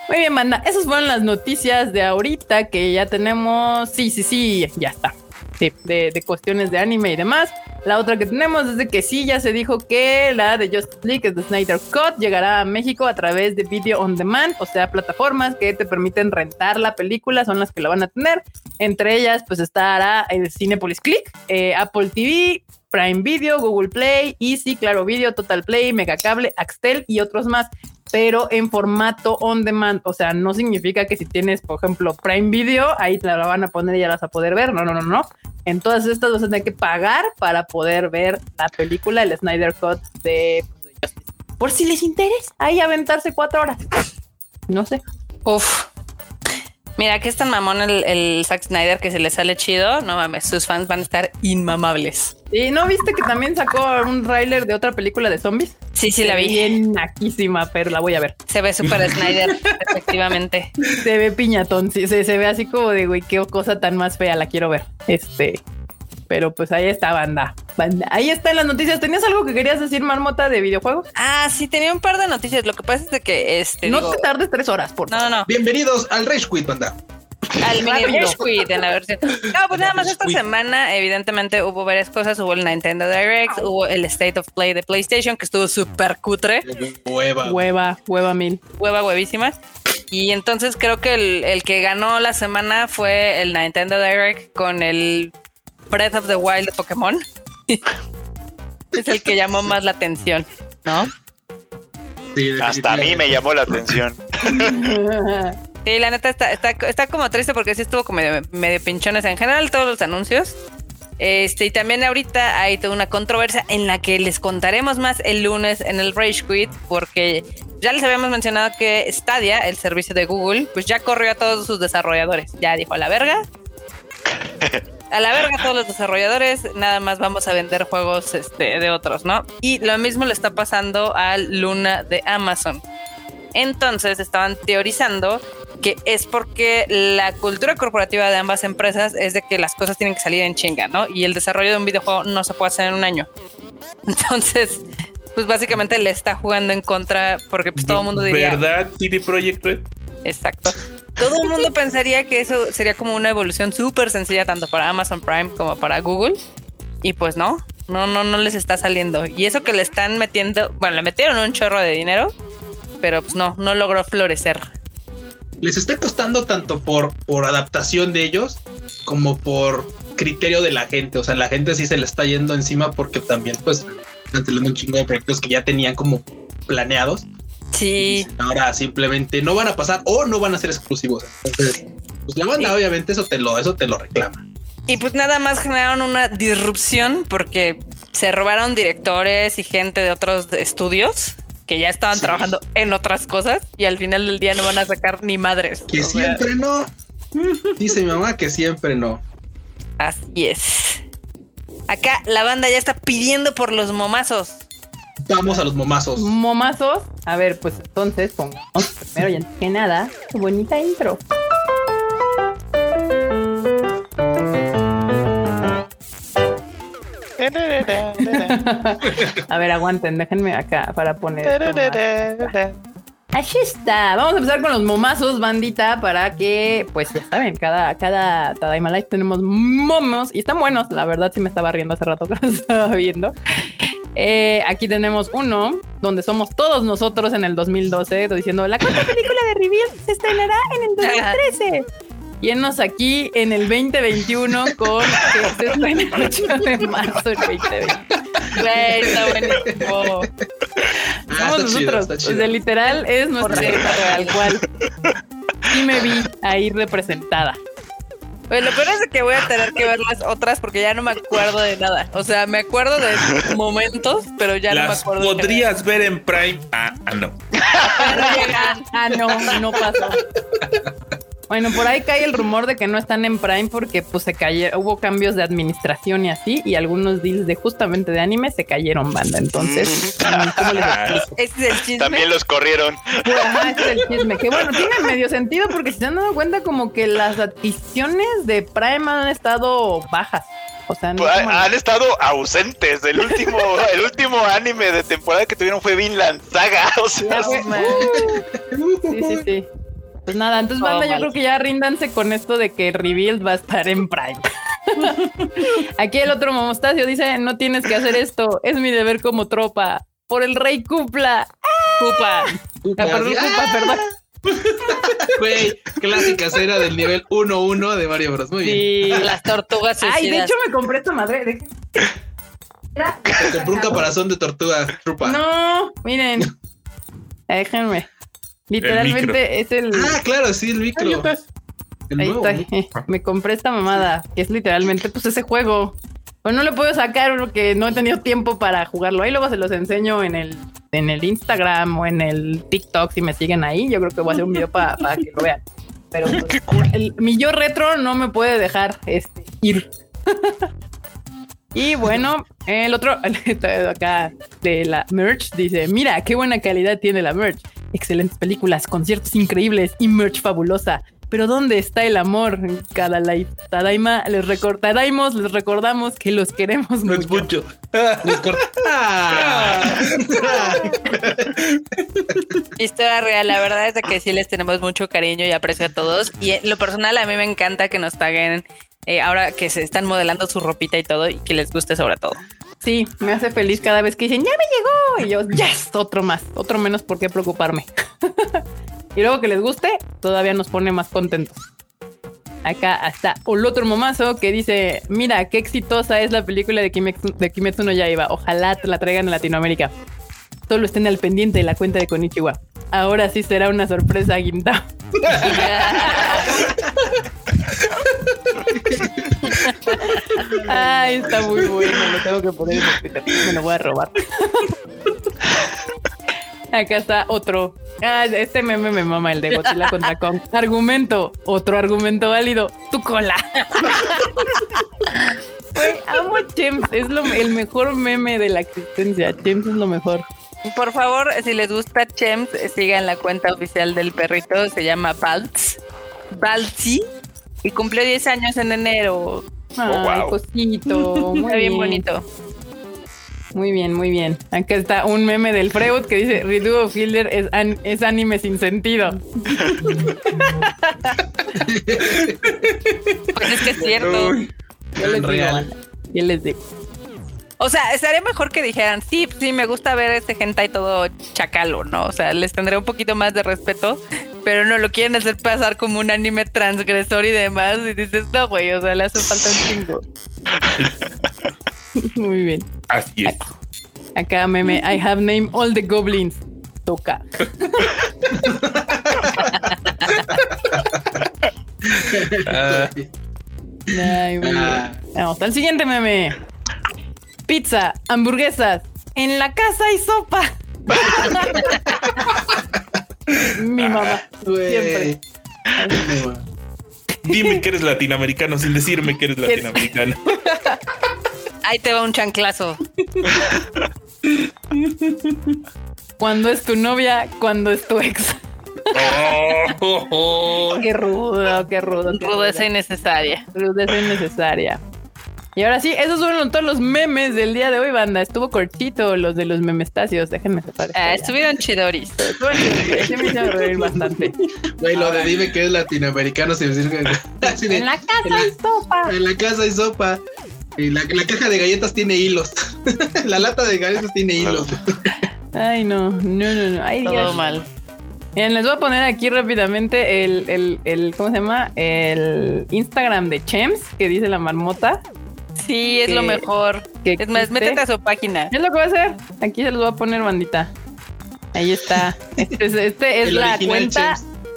A: Muy bien, banda. Esas fueron las noticias de ahorita que ya tenemos. Sí, sí, sí, ya está. Sí, de, de cuestiones de anime y demás. La otra que tenemos es de que sí, ya se dijo que la de Justice League, es de Snyder Cut, llegará a México a través de Video On Demand, o sea, plataformas que te permiten rentar la película, son las que la van a tener. Entre ellas, pues estará el Cinepolis Click, eh, Apple TV, Prime Video, Google Play, Easy, Claro Video, Total Play, Megacable, Axtel y otros más, pero en formato on demand. O sea, no significa que si tienes, por ejemplo, Prime Video, ahí te la van a poner y ya la vas a poder ver. No, no, no, no. En todas estas vas a tener que pagar para poder ver la película, el Snyder Cut de, de Justice. Por si les interesa, ahí aventarse cuatro horas. No sé.
D: Uf. Mira, que es tan mamón el, el Zack Snyder que se le sale chido. No mames, sus fans van a estar inmamables.
A: ¿Y no viste que también sacó un trailer de otra película de zombies?
D: Sí, sí, la vi.
A: Bien naquísima, pero la voy a ver.
D: Se ve súper Snyder, efectivamente.
A: Se ve piñatón, sí, se, se ve así como de, güey, qué cosa tan más fea, la quiero ver. Este, pero pues ahí está, banda. banda. Ahí están las noticias. ¿Tenías algo que querías decir, Marmota, de videojuegos?
D: Ah, sí, tenía un par de noticias. Lo que pasa es de que este.
A: no
D: digo-
A: te tardes tres horas, por
D: no, no, no.
B: Bienvenidos al Rage Quit, banda.
D: Al mini
A: Rápido.
D: Rage Quit en la versión. No, pues nada más esta semana, evidentemente, hubo varias cosas. Hubo el Nintendo Direct, hubo el State of Play de PlayStation, que estuvo súper cutre,
B: Hueva.
A: Hueva, hueva mil.
D: hueva huevísima. Y entonces creo que el, el que ganó la semana fue el Nintendo Direct con el Breath of the Wild de Pokémon. es el que llamó más la atención, ¿no?
B: Sí,
E: Hasta a mí me llamó la atención.
D: Sí, la neta está, está, está como triste porque sí estuvo como medio, medio pinchones en general todos los anuncios. Este, y también ahorita hay toda una controversia en la que les contaremos más el lunes en el Rage Quit, porque ya les habíamos mencionado que Stadia, el servicio de Google, pues ya corrió a todos sus desarrolladores. Ya dijo a la verga. A la verga todos los desarrolladores, nada más vamos a vender juegos este, de otros, ¿no? Y lo mismo le está pasando al Luna de Amazon. Entonces estaban teorizando que es porque la cultura corporativa de ambas empresas es de que las cosas tienen que salir en chinga, ¿no? Y el desarrollo de un videojuego no se puede hacer en un año. Entonces, pues básicamente le está jugando en contra porque pues todo el mundo diría,
C: ¿Verdad, CD Projekt Red?
D: exacto. Todo el mundo pensaría que eso sería como una evolución súper sencilla tanto para Amazon Prime como para Google. Y pues no, no, no, no les está saliendo. Y eso que le están metiendo, bueno, le metieron un chorro de dinero, pero pues no, no logró florecer.
B: Les está costando tanto por, por adaptación de ellos como por criterio de la gente. O sea, la gente sí se le está yendo encima porque también, pues, teniendo un chingo de proyectos que ya tenían como planeados.
D: Sí,
B: Ahora simplemente no van a pasar o no van a ser exclusivos. Entonces, pues la banda,
D: Sí.
B: obviamente, eso te lo, eso te lo reclama.
D: Y pues nada más generaron una disrupción porque se robaron directores y gente de otros estudios que ya estaban
B: Sí.
D: trabajando en otras cosas y al final del día no van a sacar ni madres.
B: Que
D: O sea,
B: siempre no. Dice mi mamá que siempre no.
D: así es. Acá la banda ya está pidiendo por los momazos.
B: Vamos a los momazos.
A: Momazos. A ver, pues entonces pongamos primero y antes que nada, qué bonita intro. A ver, aguanten, déjenme acá para poner. Así está. Vamos a empezar con los momazos, bandita, para que, pues ya saben, cada, cada Tadaima Life tenemos momos y están buenos. La verdad, sí me estaba riendo hace rato que los estaba viendo. Eh, aquí tenemos uno donde somos todos nosotros en el 2012 diciendo la cuarta película de Reveal se estrenará en el 2013. Y enos aquí en el 2021 con que se estrena el 8 de marzo del 2020.
D: Güey, está buenísimo.
B: Ah,
A: Somos
B: está chido,
A: nosotros. O
B: chido.
A: sea, literal es nuestra real cual. Sí me vi ahí representada.
D: Pues lo peor es que voy a tener que ver las otras porque ya no me acuerdo de nada. O sea, me acuerdo de momentos, pero ya no me
C: Las
D: acuerdo. de
C: podrías ver en Prime. Ah, ah, no.
A: Ah, no, no pasó. Bueno, por ahí cae el rumor de que no están en Prime porque pues se cayeron, hubo cambios de administración y así, y algunos deals de justamente de anime se cayeron banda. Entonces, ¿cómo les explico?
D: Ese es el chisme.
E: También los corrieron.
A: Pues, ajá, ese es el chisme. Que bueno, tiene medio sentido porque si se han dado cuenta como que las adquisiciones de Prime han estado bajas. O sea, no
E: Pues, Han estado ausentes. El último, el último anime de temporada que tuvieron fue Vinland Saga. O sea,
A: fue- Sí, sí, sí. Pues nada, entonces banda, yo
D: mal.
A: creo que ya ríndanse con esto de que Revealed va a estar en Prime. Aquí el otro Momostacio dice, no tienes que hacer esto, es mi deber como tropa. Por el rey Cupla. Cupa. Ah, perdón, Cupa, perdón.
B: Güey, clásica cera del nivel 1-1 de Mario Bros. Muy bien.
A: Sí.
D: Las tortugas
A: Ay, de
D: suicidas.
A: hecho me compré esta madre. de-
B: Te compré un caparazón de tortuga, trupa.
A: No, miren. Déjenme. Literalmente es el...
B: Ah, claro, sí, el micro. El
A: Ahí
B: nuevo.
A: está. eh, Me compré esta mamada, que es literalmente pues ese juego. Pues no le puedo sacar porque no he tenido tiempo para jugarlo. Ahí luego se los enseño en el, en el Instagram o en el TikTok si me siguen ahí. Yo creo que voy a hacer un video pa- para que lo vean. Pero pues, el, mi yo retro no me puede dejar este, ir. y bueno, el otro acá de la merch dice: Mira qué buena calidad tiene la merch. Excelentes películas, conciertos increíbles y merch fabulosa. Pero ¿dónde está el amor? Cada live. Tadaima les record Tadaimos, les recordamos que los queremos
C: No
A: mucho.
C: mucho.
B: Les corta-.
D: Historia real, la verdad es de que sí les tenemos mucho cariño y aprecio a todos. Y en lo personal, a mí me encanta que nos taguen eh, ahora que se están modelando su ropita y todo y que les guste sobre todo.
A: Sí, me hace feliz cada vez que dicen, ya me llegó. Y yo, yes, otro más, otro menos por qué preocuparme. y luego que les guste, todavía nos pone más contentos. Acá está el otro momazo que dice, mira, qué exitosa es la película de Kimetsu, de Kimetsu no Yaiba. Ojalá te la traigan a Latinoamérica. Solo estén al pendiente de la cuenta de Konichiwa. Ahora sí será una sorpresa, Gintao. Ay, está muy bueno. Lo tengo que poner en. Me lo voy a robar. Acá está otro. Ah, este meme me mama el de Godzilla contra Kong. Argumento. Otro argumento válido. Tu cola. Güey, amo Chems. Es lo- el mejor meme de la existencia. Chems es lo mejor.
D: Por favor, si les gusta Chems, eh, sigan la cuenta oficial del perrito, se llama Baltz. Baltzi. Y cumplió 10 años en enero.
A: Ay,
E: wow.
A: cosito. Muy
D: Está bien bonito.
A: Muy bien, muy bien. Acá está un meme del Freud que dice Redo Fielder es, an- es anime sin sentido.
D: Pues es que es cierto.
C: Uy,
A: Yo les
B: Real.
A: Yo les digo.
D: O sea, estaría mejor que dijeran, sí, sí, me gusta ver este hentai todo chacalo, ¿no? O sea, les tendré un poquito más de respeto, pero no lo quieren hacer pasar como un anime transgresor y demás. Y dices, no, güey, o sea, le hace falta un chingo.
A: Muy bien.
C: así es.
A: Acá meme, I have named all the goblins. Toca. Ay, bien.
B: Ah.
A: Vamos al siguiente meme. Pizza, hamburguesas. En la casa hay sopa. Mi mamá.
B: Güey.
A: Siempre.
C: dime que eres latinoamericano sin decirme que eres latinoamericano.
D: Ahí te va un chanclazo.
A: Cuando es tu novia, cuando es tu ex.
C: Oh, oh, oh.
A: Qué rudo, qué rudo. qué
D: Rudeza
A: rudo.
D: innecesaria.
A: Rudeza innecesaria. Y ahora sí, esos fueron todos los memes del día de hoy, banda. Estuvo cortito los de los memestacios. Déjenme separar.
D: Ah, estuvieron chidoris.
A: Sí me hicieron reír bastante.
B: Güey, lo de dime que es latinoamericano que así de-
A: En la casa hay sopa.
B: en la casa hay sopa. Y la, la caja de galletas tiene hilos. la lata de galletas tiene hilos.
A: Ay, no, no, no, no. Ay,
D: Todo
A: Dios.
D: mal.
A: Bien, les voy a poner aquí rápidamente el, el, el, ¿cómo se llama? El Instagram de Chems, que dice la marmota.
D: Sí, es lo mejor.
A: que
D: Es más, métete a su página.
A: Es lo que voy a hacer. Aquí se los voy a poner, bandita. Ahí está. Este es, este es la cuenta,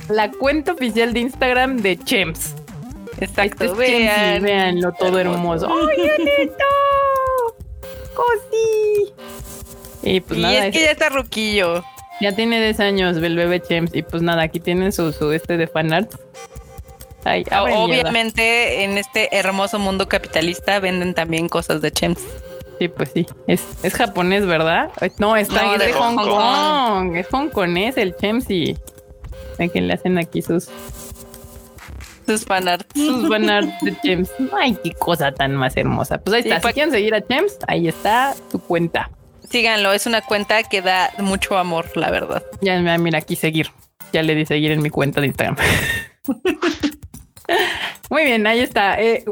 A: la cuenta oficial de Instagram de Chems.
D: Exacto.
A: Este es y
D: Vean.
A: véanlo todo hermoso. ¡Ay, Anito! ¡Cosi! Y pues
D: y
A: nada,
D: es que ya está ruquillo.
A: ya tiene 10 años el bebé Chems. Y pues nada, aquí tienen su, su este de fanart. Ay.
D: Obviamente, en este hermoso mundo capitalista venden también cosas de Chems.
A: Sí, pues sí. Es, es japonés, ¿verdad? No, está
D: No,
A: es
D: de
A: de Hong
D: Hong
A: Kong. Es hongkonés el Chemsy. Ven que le hacen aquí sus,
D: Sus fanarts.
A: sus fanarts de Chems. Ay, qué cosa tan más hermosa. Pues ahí
D: Sí,
A: está. Si quieren seguir a Chems, ahí está su cuenta.
D: Síganlo, es una cuenta que da mucho amor, la verdad.
A: Ya mira aquí seguir. Ya le di seguir en mi cuenta de Instagram. Muy bien, ahí está. Eh,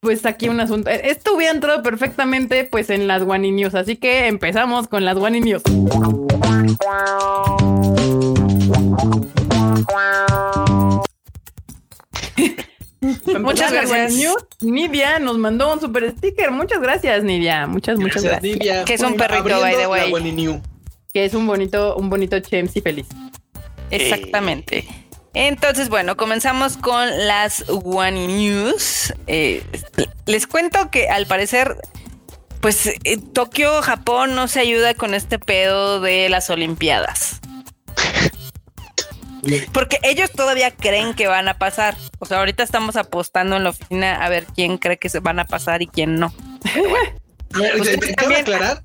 A: pues aquí un asunto. Eh, Esto hubiera entrado perfectamente pues en las One News, así que empezamos con las One News.
D: Muchas gracias.
A: Nidia nos mandó un super sticker. Muchas gracias, Nidia. Muchas, muchas
B: Gracias,
A: gracias.
B: Nidia.
D: Que es un perrito, by the way.
B: New.
A: Que es un bonito, un bonito Chems y feliz.
D: Exactamente. Entonces, bueno, comenzamos con las One News. Eh, les cuento que al parecer, pues eh, Tokio, Japón no se ayuda con este pedo de las Olimpiadas. Porque ellos todavía creen que van a pasar. O sea, ahorita estamos apostando en la oficina a ver quién cree que se van a pasar y quién no. También-
B: aclarar,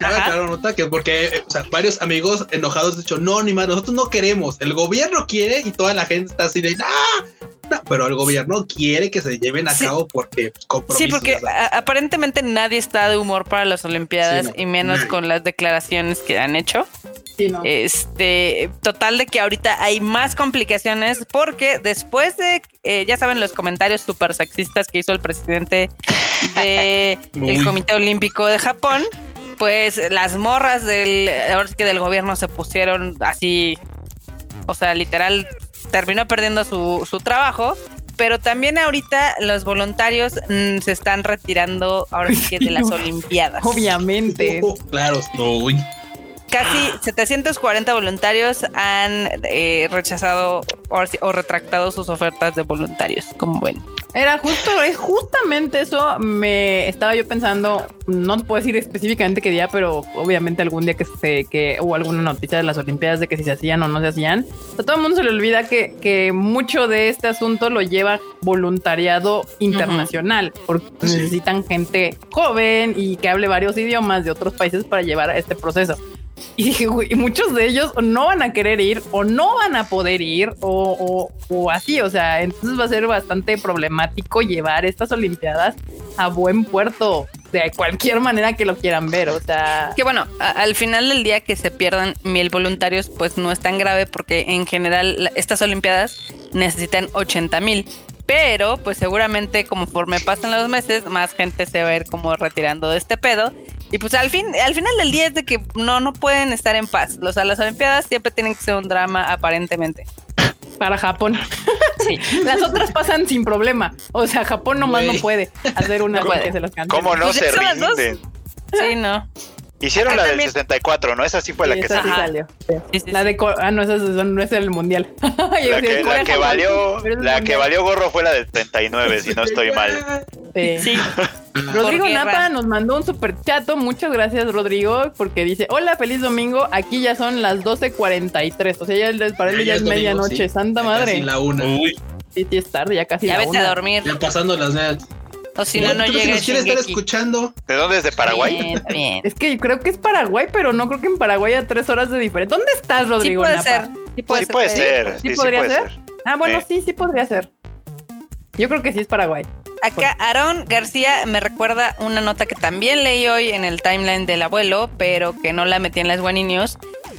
D: Ajá.
B: aclarar, nota que porque eh, o sea, varios amigos enojados han dicho, no, ni más, nosotros no queremos, el gobierno quiere y toda la gente está así de, ¡ah! No, pero el gobierno quiere que se lleven a
D: Sí.
B: cabo porque pues,
D: Sí, porque a- aparentemente nadie está de humor para las Olimpiadas
B: Sí, no,
D: y menos
B: nadie.
D: con las declaraciones que han hecho.
A: Sí, no.
D: Este, total de que ahorita hay más complicaciones porque después de, eh, ya saben, los comentarios súper sexistas que hizo el presidente de el
B: Uy.
D: Comité Olímpico de Japón, pues las morras del, ahora sí que del gobierno se pusieron así, o sea, literal, terminó perdiendo su, su trabajo. Pero también ahorita los voluntarios mm, se están retirando ahora sí que de las Olimpiadas.
A: Obviamente.
B: oh, claro, sí.
D: Casi 740 voluntarios han eh, rechazado o, o retractado sus ofertas de voluntarios, como ven.
A: Era justo, es justamente eso. Me estaba yo pensando, no puedo decir específicamente qué día, pero obviamente algún día que se que hubo alguna noticia de las Olimpiadas de que si se hacían o no se hacían. A todo el mundo se le olvida que, que mucho de este asunto lo lleva voluntariado internacional, porque
B: Sí.
A: necesitan gente joven y que hable varios idiomas de otros países para llevar a este proceso. Y dije, güey, muchos de ellos no van a querer ir o no van a poder ir o, o- así. O sea, entonces va a ser bastante problemático llevar estas Olimpiadas a buen puerto de cualquier manera que lo quieran ver. O sea,
D: Que bueno, al final del día que se pierdan mil voluntarios, pues no es tan grave porque en general estas Olimpiadas necesitan 80 mil. Pero pues seguramente conforme pasan los meses, más gente se va a ir como retirando de este pedo. Y pues al fin, al final del día es de que no, no pueden estar en paz. O sea, las Olimpiadas siempre tienen que ser un drama aparentemente.
A: para Japón.
D: Sí.
A: Las otras pasan sin problema. O sea, Japón nomás
B: Güey.
A: no puede hacer una
D: puede.
A: que se las.
E: ¿Cómo no
D: Pues
E: se rinden?
D: Sí, no.
E: Hicieron
D: Acá
E: la del
D: también.
E: 64, ¿no? Esa sí fue la que
A: esa sí
E: salió.
A: Sí. La de ah no, esa es, no es el mundial.
E: La que, la valió, la que valió gorro fue la del 39, si no estoy mal.
A: Sí. Rodrigo Napa nos mandó un super chato. Muchas gracias, Rodrigo, porque dice: Hola, feliz domingo. Aquí ya son las 12.43. O sea, ya el- para él ya es medianoche. Santa madre.
B: casi la una.
C: uy.
A: Sí, sí, es tarde, ya casi
D: Ya
A: la
D: vete
A: una.
D: a dormir.
B: Ya pasando las veas.
D: O si no, no
B: si
D: llega
B: nos quiere estar escuchando.
E: ¿De dónde es? ¿De Paraguay?
D: Bien, bien.
A: Es que creo que es Paraguay, pero no creo que en Paraguay a tres horas de diferencia. ¿Dónde estás,
D: Sí
A: Rodrigo
D: puede
A: Napa?
D: ser. Sí puede
E: Sí
D: ser.
E: puede ser.
A: ¿Sí
E: Sí, sí
A: podría
E: puede
A: ser?
E: ser.
A: Ah, bueno,
E: Sí.
A: sí, sí podría ser. Yo creo que sí es Paraguay.
D: Acá Aaron García me recuerda una nota que también leí hoy en el timeline del abuelo, pero que no la metí en las One News,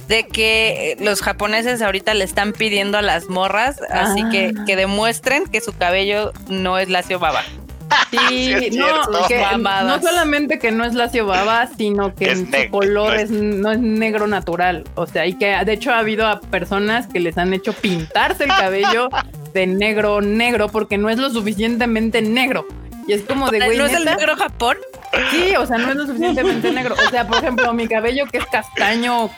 D: de que los japoneses ahorita le están pidiendo a las morras, así que
A: Ah.
D: que demuestren que su cabello no es lacio baba.
A: Sí, no, que no solamente que no es lacio baba, sino que
E: Es
A: su color
E: no
A: es,
E: es-
A: no es negro natural. O sea, y que de hecho ha habido a personas que les han hecho pintarse el cabello de negro, negro, porque no es lo suficientemente negro. Y es como de güey,
D: ¿No es el negro Japón?
A: Sí, o sea, no es lo suficientemente negro. O sea, por ejemplo, mi cabello que es castaño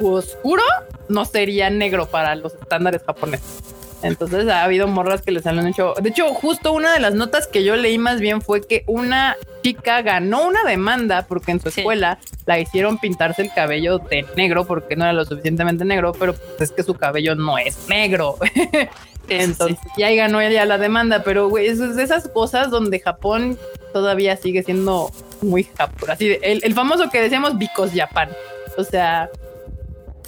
A: oscuro no sería negro para los estándares japoneses. Entonces ha habido morras que les han hecho. De hecho, justo una de las notas que yo leí más bien fue que una chica ganó una demanda porque en su
D: Sí.
A: escuela la hicieron pintarse el cabello de negro porque no era lo suficientemente negro, pero pues es que su cabello no es negro. Entonces, y ahí ganó ella la demanda, pero güey, es de esas cosas donde Japón todavía sigue siendo muy Japón. Así, de- el, el famoso que decíamos Because Japan. O sea,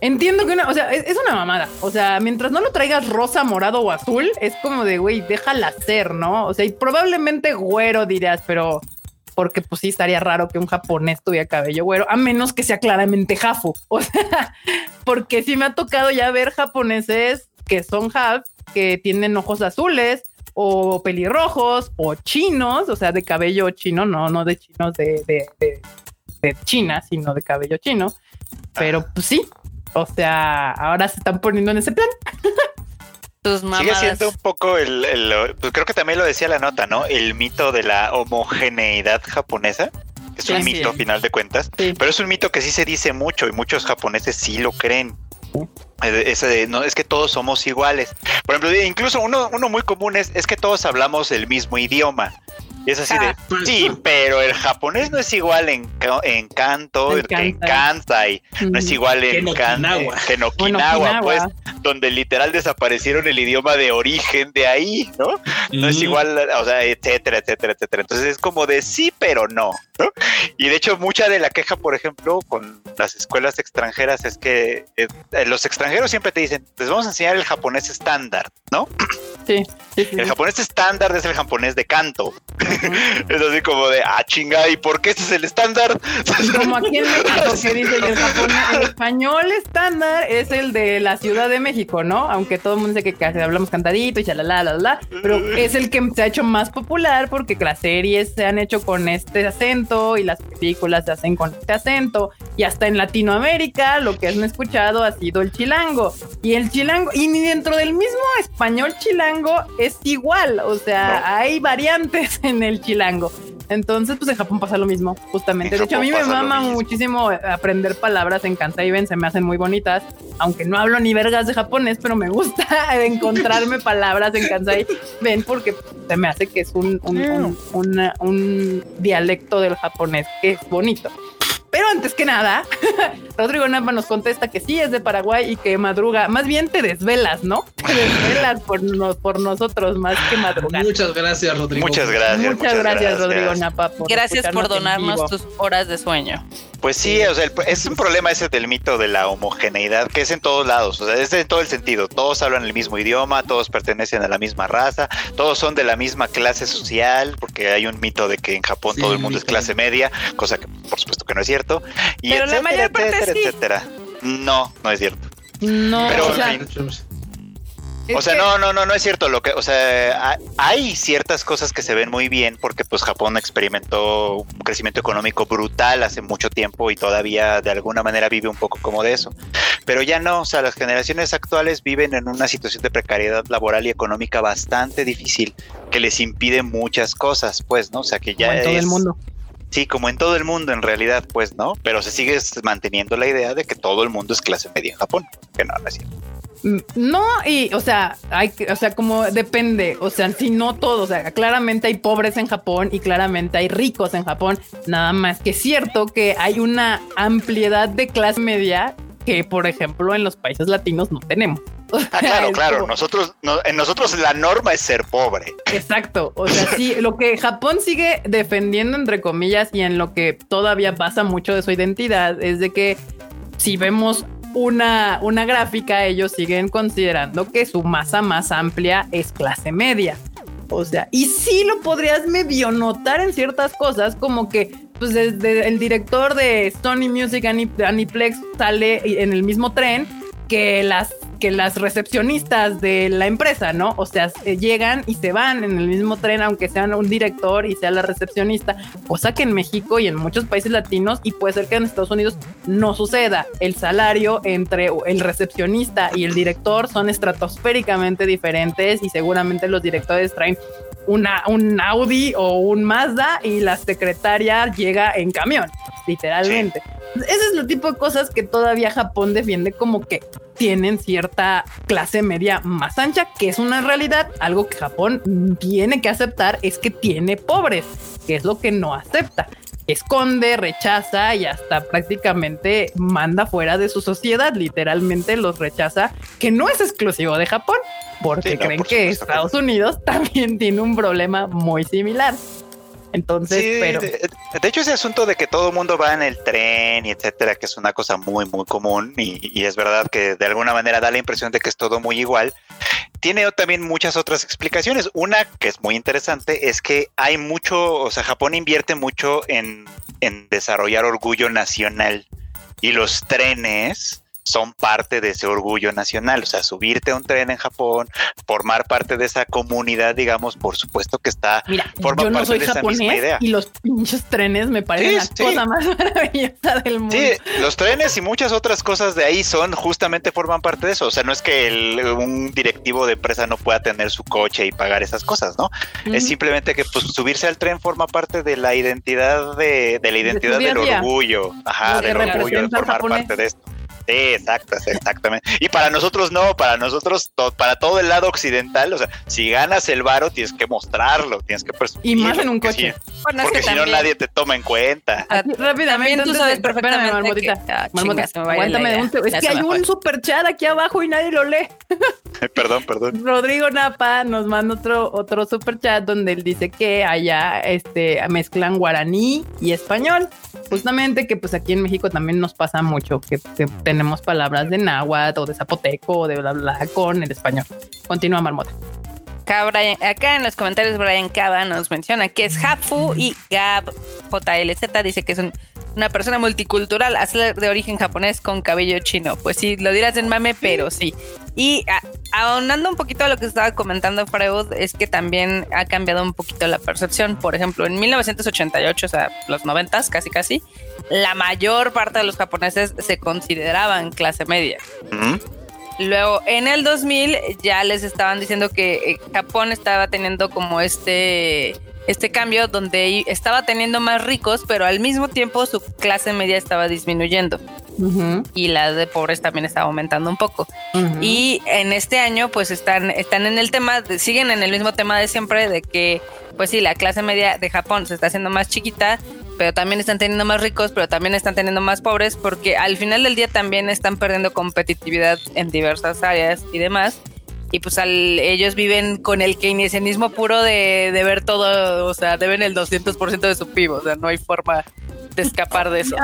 A: entiendo que una, o sea, es, es una mamada. O sea, mientras no lo traigas rosa, morado o azul, es como de, güey, déjala ser, ¿no? O sea, y probablemente güero dirás, pero porque pues sí estaría raro que un japonés tuviera cabello güero, a menos que sea claramente jafu. O sea, porque sí me ha tocado ya ver japoneses que son half, que tienen ojos azules o pelirrojos o chinos, o sea, de cabello chino, no, no de chinos de, de, de- de China, sino de cabello chino. Pero pues sí, o sea, ahora se están poniendo en ese plan.
D: Tus
E: Sigue siendo un poco el, el- pues creo que también lo decía la nota, ¿no? El mito de la homogeneidad japonesa. Es un mito, a final de cuentas.
A: Sí.
E: Pero es un mito que sí se dice mucho y muchos japoneses sí lo creen. Eh, Ese de, no, es que todos somos iguales. Por ejemplo, incluso uno, uno muy común es, es que todos hablamos el mismo idioma. Y es así de, sí, pero el japonés no es igual en, en Kanto,
A: En
E: que en
A: Kansai.
E: No es igual
B: Que
E: en,
B: Okinawa.
E: que en Okinawa, pues, donde literal desaparecieron el idioma de origen de ahí, ¿no? No es
C: Mm.
E: igual, o sea, etcétera, etcétera, etcétera. Entonces es como de sí, pero no, ¿no? Y de hecho, mucha de la queja, por ejemplo, con las escuelas extranjeras es que eh, los extranjeros siempre te dicen, les vamos a enseñar el japonés estándar, ¿no?
A: Sí.
E: El japonés estándar es el japonés de canto. es así como de, ah, chinga, ¿y por qué ese es el estándar?
A: Como aquí en México que dice el, japonés- el español estándar es el de la Ciudad de México, ¿no? Aunque todo el mundo dice que casi hablamos cantadito y chalala, la, la, la, pero es el que se ha hecho más popular porque las series se han hecho con este acento y las películas se hacen con este acento y hasta en Latinoamérica lo que han escuchado ha sido el chilango y el chilango y ni dentro del mismo español chilango es igual, o sea,
E: No.
A: hay variantes en el chilango. Entonces, pues en Japón pasa lo mismo, justamente.
E: En
A: de hecho, a mí me mama muchísimo aprender palabras en Kansai-ben, se me hacen muy bonitas, aunque no hablo ni vergas de japonés, pero me gusta encontrarme palabras en Kansai-ben porque se me hace que es un, un, un- una- un dialecto del japonés que es bonito. Pero antes que nada, Rodrigo Napa nos contesta que sí es de Paraguay y que madruga. Más bien te desvelas, ¿no? Te desvelas por, no- por nosotros más que madrugar.
B: Muchas gracias, Rodrigo.
E: Muchas gracias.
A: Muchas, gracias, Rodrigo Napa. por
D: Gracias por donarnos tus horas de sueño.
E: Pues sí, o sea, el- es un problema ese del mito de la homogeneidad, que es en todos lados, o sea, es en todo el sentido. Todos hablan el mismo idioma, todos pertenecen a la misma raza, todos son de la misma clase social, porque hay un mito de que en Japón
B: Sí,
E: todo el mundo es clase media, cosa que por supuesto que no es cierto. Y
D: Pero la
E: etcétera,
D: mayor parte
E: etcétera,
D: sí.
E: etcétera. No, no es cierto.
A: No,
E: Pero,
A: o sea,
E: en
A: es
E: O sea,
A: que-
E: no, no, no, no es cierto. Lo que, o sea, ha- hay ciertas cosas que se ven muy bien porque pues Japón experimentó un crecimiento económico brutal hace mucho tiempo y todavía de alguna manera vive un poco como de eso. Pero ya no, o sea, las generaciones actuales viven en una situación de precariedad laboral y económica bastante difícil que les impide muchas cosas, pues, ¿no? O sea, que ya
A: como en todo
E: es-
A: el mundo.
E: Sí, como en todo el mundo en realidad, pues, ¿no? Pero se sigue manteniendo la idea de que todo el mundo es clase media en Japón, que no, no es cierto.
A: No, y o sea, hay que, o sea, como depende, o sea, si no todo, o sea, claramente hay pobres en Japón y claramente hay ricos en Japón, nada más que es cierto que hay una ampliedad de clase media que, por ejemplo, en los países latinos no tenemos. O
E: Ah, claro, claro.
A: como-
E: Nosotros, no- en nosotros la norma es ser pobre.
A: Exacto. O sea, sí, lo que Japón sigue defendiendo, entre comillas, y en lo que todavía pasa mucho de su identidad, es de que si vemos una, una gráfica, ellos siguen considerando que su masa más amplia es clase media. O sea, y sí lo podrías medio notar en ciertas cosas, como que pues desde el director de Sony Music Aniplex sale en el mismo tren que las que las recepcionistas de la empresa, ¿no? O sea, llegan y se van en el mismo tren, aunque sean un director y sea la recepcionista, cosa que en México y en muchos países latinos, y puede ser que en Estados Unidos no suceda. El salario entre el recepcionista y el director son estratosféricamente diferentes y seguramente los directores traen una, un Audi o un Mazda y la secretaria llega en camión, literalmente. Ese es el tipo de cosas que todavía Japón defiende como que tienen cierta clase media más ancha, que es una realidad. Algo que Japón tiene que aceptar es que tiene pobres, que es lo que no acepta esconde, rechaza y hasta prácticamente manda fuera de su sociedad, literalmente los rechaza, que no es exclusivo de Japón, porque creen que Estados Unidos también tiene un problema muy similar. Entonces, pero.
E: De, hecho, ese asunto de que todo el mundo va en el tren y etcétera, que es una cosa muy, muy común y, es verdad que de alguna manera da la impresión de que es todo muy igual. Tiene también muchas otras explicaciones. Una que es muy interesante es que hay mucho, o sea, Japón invierte mucho en, en desarrollar orgullo nacional y los trenes son parte de ese orgullo nacional. O sea, subirte a un tren en Japón, formar parte de esa comunidad, digamos, por supuesto que está.
A: Mira, yo no soy japonés y los pinches trenes me parecen la cosa más maravillosa del mundo. Sí,
E: los trenes y muchas otras cosas de ahí son justamente forman parte de eso. O sea, no es que un directivo de empresa no pueda tener su coche y pagar esas cosas, ¿no? Es simplemente que pues subirse al tren forma parte de la identidad de, la identidad del orgullo. Ajá, del orgullo de formar parte de esto. Sí, exacto, exactamente. Y para nosotros no, para nosotros, para todo el lado occidental, o sea, si ganas el varo tienes que mostrarlo, tienes que
A: Y más en un coche.
E: porque si no nadie te toma en cuenta.
A: rápidamente, tú sabes perfectamente que, ah, aguántame un Es que hay un super chat aquí abajo y nadie lo lee.
E: perdón, perdón.
A: Rodrigo Napa nos manda otro, otro super chat donde él dice que allá este, mezclan guaraní y español. Justamente que pues aquí en México también nos pasa mucho que, que tenemos palabras de náhuatl o de zapoteco o de bla bla con el español. Continúa Marmota.
D: Acá, en los comentarios Brian Cava nos menciona que es Hafu y Gab JLZ dice que es una persona multicultural, de origen japonés con cabello chino. Pues sí, lo dirás en mame, pero sí. Y ahondando un poquito a lo que estaba comentando Freud, es que también ha cambiado un poquito la percepción. Por ejemplo, en 1988, o sea, los 90 casi casi, la mayor parte de los japoneses se consideraban clase media. Luego, en el 2000 ya les estaban diciendo que eh, Japón estaba teniendo como este, este cambio donde estaba teniendo más ricos, pero al mismo tiempo su clase media estaba disminuyendo. Y la de pobres también estaba aumentando un poco. Y en este año, pues están, están en el tema, siguen en el mismo tema de siempre, de que, pues sí, la clase media de Japón se está haciendo más chiquita, pero también están teniendo más ricos, pero también están teniendo más pobres, porque al final del día también están perdiendo competitividad en diversas áreas y demás. Y pues al, ellos viven con el keynesianismo puro de, de ver todo, o sea, deben el 200% de su PIB, o sea, no hay forma de escapar de eso.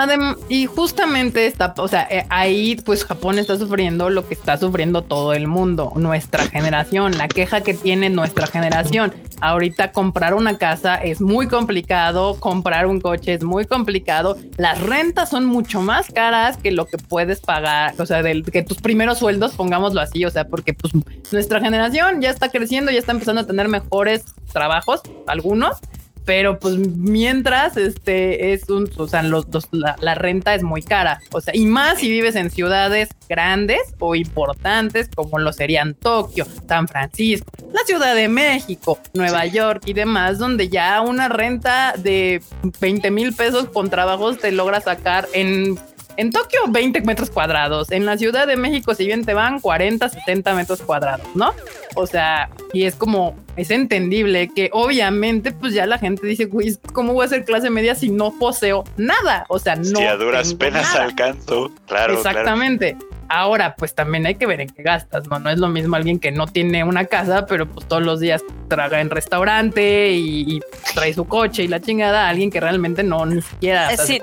A: y justamente está, o sea, eh, ahí pues Japón está sufriendo lo que está sufriendo todo el mundo, nuestra generación, la queja que tiene nuestra generación. Ahorita comprar una casa es muy complicado, comprar un coche es muy complicado, las rentas son mucho más caras que lo que puedes pagar, o sea, del, que tus primeros sueldos, pongámoslo así, o sea, porque pues nuestra generación ya está creciendo, ya está empezando a tener mejores trabajos, algunos, pero pues mientras este es un, o sea, los, dos la, renta es muy cara, o sea, y más si vives en ciudades grandes o importantes como lo serían Tokio, San Francisco, la Ciudad de México, Nueva York y demás, donde ya una renta de 20 mil pesos con trabajos te logra sacar en en Tokio, 20 metros cuadrados. En la Ciudad de México, si bien te van 40, 70 metros cuadrados, ¿no? O sea, y es como, es entendible que obviamente, pues ya la gente dice, güey, ¿cómo voy a ser clase media si no poseo nada? O sea, no. Si
E: a duras penas alcanzo, claro.
A: Exactamente. Ahora, pues también hay que ver en qué gastas, ¿no? No es lo mismo alguien que no tiene una casa, pero pues todos los días traga en restaurante y, trae su coche y la chingada, alguien que realmente no ni siquiera.
D: Sí,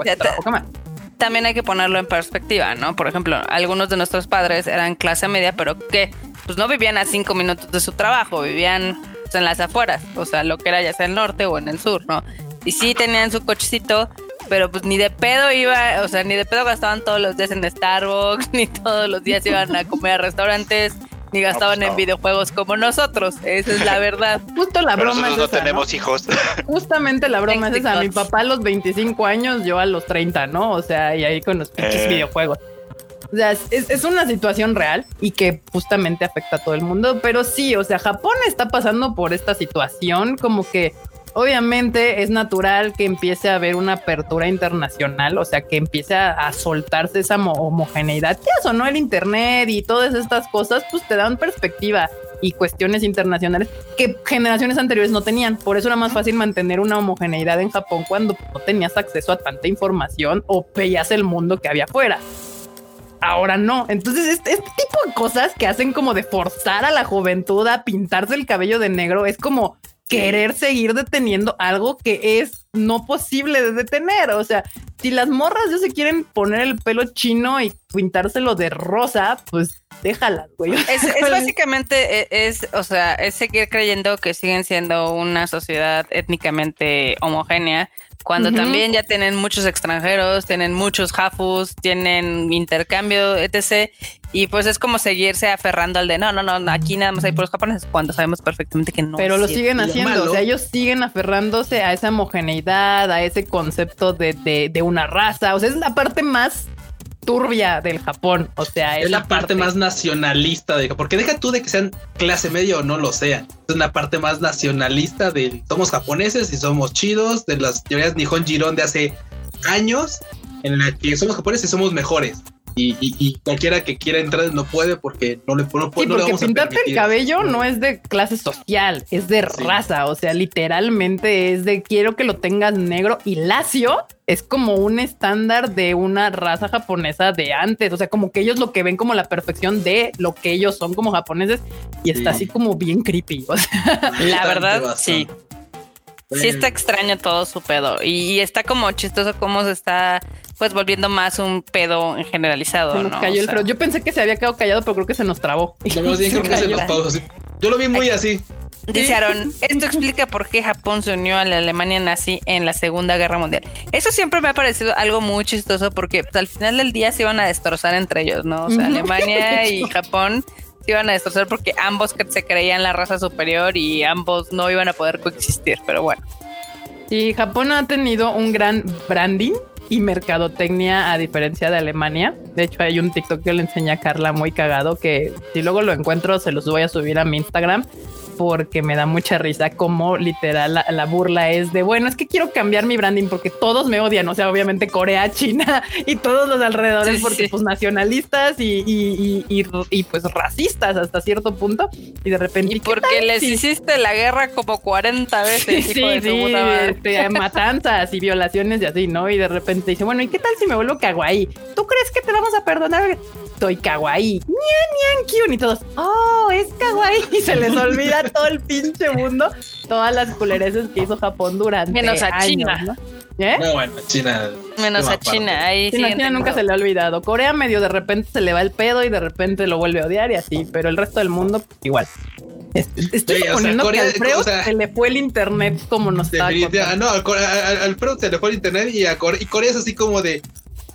D: también hay que ponerlo en perspectiva, ¿no? Por ejemplo, algunos de nuestros padres eran clase media, pero que pues no vivían a cinco minutos de su trabajo, vivían pues, en las afueras, o sea, lo que era ya sea el norte o en el sur, ¿no? Y sí tenían su cochecito, pero pues ni de pedo iba, o sea, ni de pedo gastaban todos los días en Starbucks, ni todos los días iban a comer a restaurantes, ni gastaban
E: pues,
D: en
E: no.
D: videojuegos como nosotros. Esa es la verdad.
A: Justo la
E: Pero
A: broma
E: nosotros
A: es
E: no
A: esa,
E: tenemos hijos.
A: Justamente la broma es esa. Mi papá a los 25 años, yo a los 30, ¿no? O sea, y ahí con los pinches
E: Eh.
A: videojuegos. O sea, es, es una situación real y que justamente afecta a todo el mundo. Pero sí, o sea, Japón está pasando por esta situación como que obviamente es natural que empiece a haber una apertura internacional, o sea, que empiece a, soltarse esa mo- homogeneidad. Que eso, ¿no? El Internet y todas estas cosas, pues te dan perspectiva y cuestiones internacionales que generaciones anteriores no tenían. Por eso era más fácil mantener una homogeneidad en Japón cuando no tenías acceso a tanta información o veías el mundo que había afuera. Ahora no. Entonces, este, este tipo de cosas que hacen como de forzar a la juventud a pintarse el cabello de negro es como querer seguir deteniendo algo que es no posible de detener. O sea, si las morras ya se quieren poner el pelo chino y pintárselo de rosa, pues déjalas, güey.
D: Es, es básicamente, e- es, o sea, es seguir creyendo que siguen siendo una sociedad étnicamente homogénea, cuando también ya tienen muchos extranjeros, tienen muchos jafus, tienen intercambio, etc. Y pues es como seguirse aferrando al de no, no, no, aquí nada más hay puros japoneses, cuando sabemos perfectamente que no.
A: Pero lo siguen
B: lo
A: haciendo,
B: malo-
A: o sea, ellos siguen aferrándose a esa homogeneidad, a ese concepto de, de, de una raza, o sea, es la parte más turbia del Japón, o sea,
B: Es la parte más nacionalista de porque deja tú de que sean clase media o no lo sean. Es una parte más nacionalista de somos japoneses y somos chidos, de las teorías Nihon Jiron de hace años, en la que somos japoneses y somos mejores. Y, y- y cualquiera que quiera entrar no puede porque no le, no,
A: Sí,
B: no le vamos a
A: pintarte el cabello no es de clase social, es de
B: Sí.
A: raza, o sea, literalmente es de quiero que lo tengas negro y lacio es como un estándar de una raza japonesa de antes, o sea, como que ellos lo que ven como la perfección de lo que ellos son como japoneses y está
B: Sí.
A: así como bien creepy, o sea,
D: La verdad,
B: bastante.
D: sí. Sí está extraño todo su pedo. Y, y está como chistoso cómo se está pues volviendo más un pedo generalizado.
A: se nos
D: ¿no?
A: cayó
D: O
A: el
D: sea.
A: Yo pensé que se había quedado callado, pero creo que se nos trabó.
B: No, que se pausó. Yo lo vi muy así.
D: Dice Aaron, esto explica por qué Japón se unió a la Alemania nazi en la Segunda Guerra Mundial. Eso siempre me ha parecido algo muy chistoso porque pues, al final del día se iban a destrozar entre ellos, ¿no? O sea. Alemania y Japón iban a destrozar porque ambos se creían la raza superior y ambos no iban a poder coexistir, pero bueno.
A: Sí, Japón ha tenido un gran branding y mercadotecnia a diferencia de Alemania. De hecho, hay un TikTok que le enseña a Carla muy cagado que si luego lo encuentro se los voy a subir a mi Instagram porque me da mucha risa como literal la, la burla es de bueno, es que quiero cambiar mi branding porque todos me odian, o sea, obviamente Corea, China y todos los alrededores
D: Sí,
A: porque
D: sí.
A: pues nacionalistas y, y, y, pues racistas hasta cierto punto y de repente
D: Y
A: ¿qué
D: porque les hiciste la guerra como 40 veces, hijo de
A: sí,
D: su puta madre.
A: este, matanzas y violaciones y así, ¿no? Y de repente dice, bueno, ¿y qué tal si me vuelvo kawaii? ¿Tú crees que te vamos a perdonar? Soy kawaii. Ñan, ñan, kyun. Y todos, oh, es kawaii. Y se les olvida todo el pinche mundo, todas las culereces que hizo Japón durante
D: Menos a
A: años,
D: China.
A: ¿no? ¿Eh?
B: No, bueno, China.
D: Menos a. China, ahí
A: China,
D: sí.
A: China nunca se le ha olvidado. Corea medio de repente se le va el pedo y de repente lo vuelve a odiar y así, pero el resto del mundo pues, igual. Est- Estoy
B: Sí, o sea,
A: suponiendo
B: Corea-
A: que al Alfredo
B: o sea,
A: se le fue el internet como nos estaba
B: Definitiva-
A: contando.
B: no, al se le fue el internet y a Corea, y Corea es así como de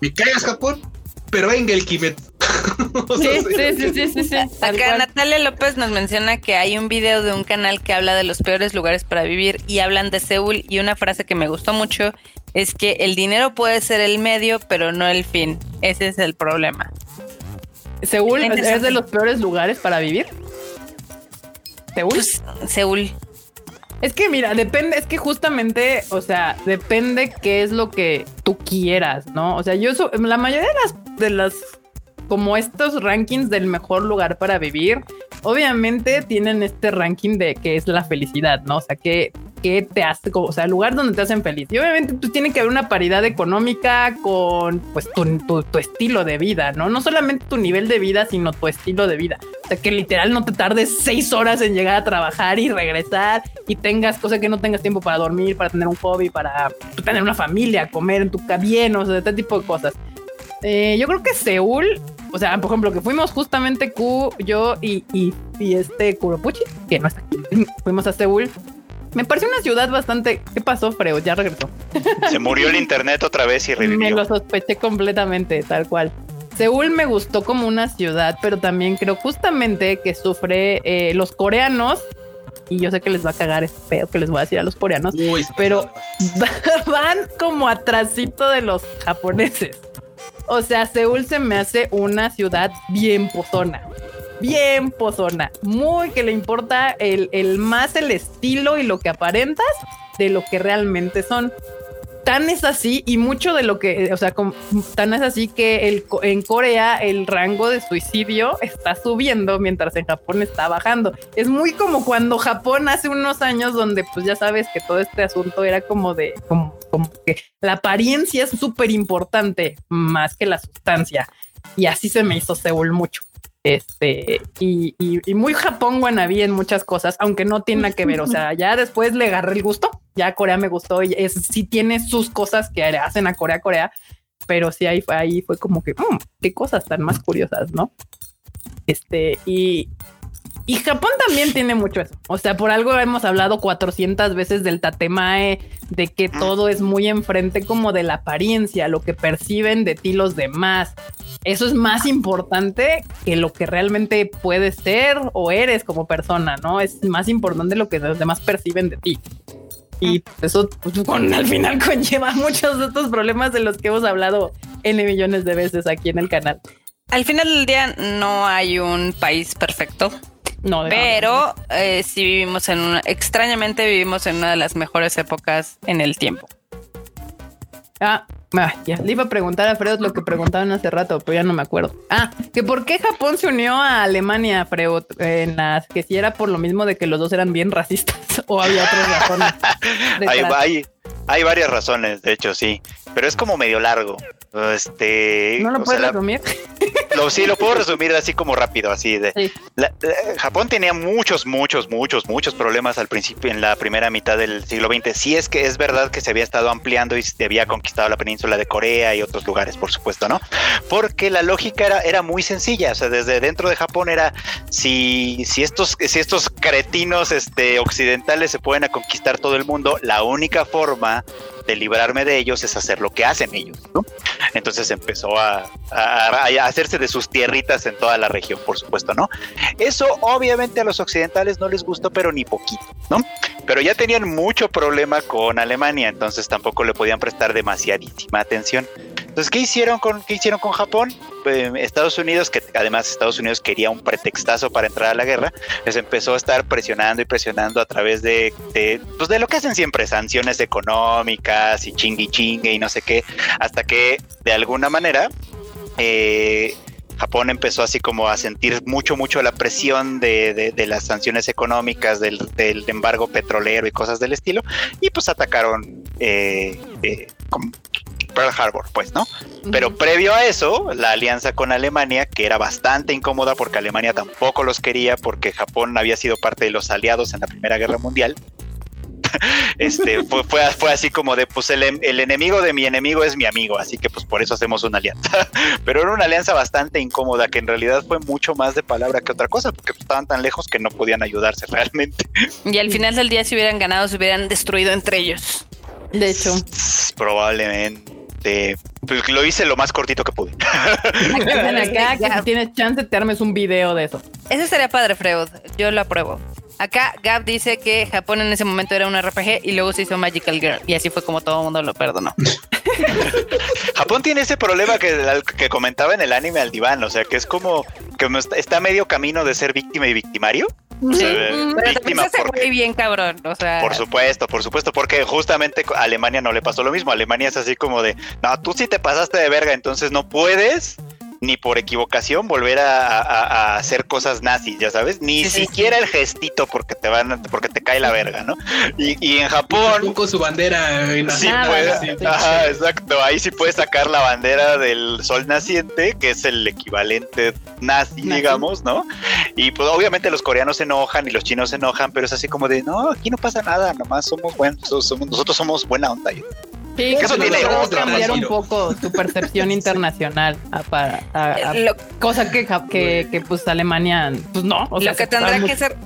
B: me cagas Japón, pero venga el Kimetsu.
A: Sí, sí, sí, sí, sí,
D: Acá. Natalia López nos menciona que hay un video de un canal que habla de los peores lugares para vivir y hablan de Seúl y una frase que me gustó mucho es que el dinero puede ser el medio pero no el fin. Ese es el problema.
A: Seúl es- de los peores lugares para vivir. Seúl.
D: Pues, Seúl.
A: Es que mira, depende, es que justamente, o sea, depende qué es lo que tú quieras, ¿no? O sea, yo so- la mayoría de las de las como estos rankings del mejor lugar para vivir, obviamente tienen este ranking de que es la felicidad, ¿no? O sea, que que te hace, o sea, el lugar donde te hacen feliz. Y obviamente tú tiene que haber una paridad económica con pues tu, tu- tu estilo de vida, ¿no? No solamente tu nivel de vida, sino tu estilo de vida. O sea, que literal no te tardes seis horas en llegar a trabajar y regresar y tengas cosa que no tengas tiempo para dormir, para tener un hobby, para tener una familia, comer en tu bien, o sea, este tipo de cosas. Eh, yo creo que Seúl, o sea, por ejemplo, que fuimos justamente Q, yo y, y, y este Kuropuchi, que no está aquí. Fuimos a Seúl. Me pareció una ciudad bastante. ¿Qué pasó, Freo? Ya regresó.
E: Se murió el internet otra vez y
A: Me
E: revivió.
A: lo sospeché completamente, tal cual. Seúl me gustó como una ciudad, pero también creo justamente que sufre eh, los coreanos. Y yo sé que les va a cagar es feo que les voy a decir a los coreanos,
B: Uy,
A: pero van como atrasito de los japoneses. O sea, Seúl se me hace una ciudad bien pozona. Bien pozona. Muy que le importa el, el más el estilo y lo que aparentas de lo que realmente son. Tan es así y mucho de lo que, o sea, tan es así que el, en Corea el rango de suicidio está subiendo mientras en Japón está bajando. Es muy como cuando Japón hace unos años donde pues ya sabes que todo este asunto era como de, como, como que la apariencia es súper importante más que la sustancia. Y así se me hizo Seúl mucho. Este, y, y, y muy Japón wannabe en muchas cosas, aunque no tiene que ver. O sea, ya después le agarré el gusto. Ya Corea me gustó y es, sí tiene sus cosas que hacen a Corea, Corea, pero sí ahí fue, ahí fue como que "Mm, qué cosas tan más curiosas, no? Este, y, y Japón también tiene mucho eso. O sea, por algo hemos hablado 400 veces del tatemae, de que todo es muy enfrente como de la apariencia, lo que perciben de ti los demás. Eso es más importante que lo que realmente puedes ser o eres como persona, ¿no? Es más importante lo que los demás perciben de ti. Y eso pues, con, al final conlleva muchos de estos problemas de los que hemos hablado N millones de veces aquí en el canal.
F: Al final del día no hay un país perfecto,
A: No,
F: pero eh, sí vivimos en una, extrañamente vivimos en una de las mejores épocas en el tiempo.
A: Ah, ah, ya. Le iba a preguntar a Freud lo que preguntaban hace rato, pero ya no me acuerdo. Ah, que por qué Japón se unió a Alemania, Freud, en las que si era por lo mismo de que los dos eran bien racistas o había otras razones.
E: Hay, hay, hay varias razones, de hecho, sí. Pero es como medio largo. Este.
A: ¿No lo puedes
E: sea,
A: resumir?
E: lo, sí, lo puedo resumir así como rápido, así de.
A: Sí.
E: La- la- Japón tenía muchos, muchos, muchos, muchos problemas al principio, en la primera mitad del siglo XX. Sí es que es verdad que se había estado ampliando y se había conquistado la península de Corea y otros lugares, por supuesto, ¿no? Porque la lógica era, era muy sencilla. O sea, desde dentro de Japón era si, si estos, si estos cretinos este, occidentales se pueden a conquistar todo el mundo, la única forma de librarme de ellos es hacer lo que hacen ellos, ¿no? Entonces empezó a, hacerse de sus tierritas en toda la región, por supuesto, ¿no? Eso obviamente a los occidentales no les gustó, pero ni poquito, ¿no? Pero ya tenían mucho problema con Alemania, entonces tampoco le podían prestar demasiadísima atención. Entonces, ¿qué hicieron con, qué hicieron con Japón? Eh, Estados Unidos, que además Estados Unidos quería un pretextazo para entrar a la guerra, les empezó a estar presionando y presionando a través de, pues de lo que hacen siempre, sanciones económicas y chingui chingue y no sé qué, hasta que de alguna manera eh, Japón empezó así como a sentir mucho, mucho la presión de, de- de las sanciones económicas, del, del embargo petrolero y cosas del estilo, y pues atacaron eh, eh, con Pearl Harbor, pues, ¿no? Pero previo a eso, la alianza con Alemania, que era bastante incómoda porque Alemania tampoco los quería, porque Japón había sido parte de los aliados en la Primera Guerra Mundial. este fue, fue, fue así como de pues el, em- el enemigo de mi enemigo es mi amigo, así que pues por eso hacemos una alianza. Pero era una alianza bastante incómoda que en realidad fue mucho más de palabra que otra cosa, porque estaban tan lejos que no podían ayudarse realmente.
F: Y al final del día, si hubieran ganado, se hubieran destruido entre ellos.
A: De hecho,
E: Probablemente pues, lo hice lo más cortito que pude.
A: acá que si tienes chance te armes un video de eso.
F: Ese sería padre, Freud. Yo lo apruebo. Acá Gab dice que Japón en ese momento era un RPG y luego se hizo Magical Girl. Y así fue como todo el mundo lo perdonó.
E: Japón tiene ese problema que, que comentaba en el anime al diván, o sea, que es como que está- medio camino de ser víctima y victimario. O sea,
F: Pero
E: porque-
F: muy bien cabrón. O sea,
E: Por supuesto, por supuesto, porque justamente a Alemania no le pasó lo mismo. Alemania es así como de, no, tú sí te pasaste de verga, entonces no puedes ni por equivocación volver a, a- a hacer cosas nazis, ya sabes, ni
F: Sí, sí,
E: siquiera el gestito porque te van, porque te cae la verga, ¿no? Y, y en Japón,
B: con su bandera en
E: Sí,
A: Nada,
E: puede-
A: sí, sí.
E: ajá, exacto. Ahí sí puedes sacar la bandera del sol naciente, que es el equivalente nazi,
A: Nazi.
E: digamos, ¿no? Y pues obviamente los coreanos se enojan y los chinos se enojan, pero es así como de, no, aquí no pasa nada, nomás somos buenos, somos- nosotros somos buena onda.
A: Sí,
E: Eso tiene
B: otra
A: cambiar un poco tu percepción internacional a, para, a- a-
F: lo,
A: cosa que, que, que, pues Alemania pues no o sea,
F: lo que
A: se
F: tendrá que ser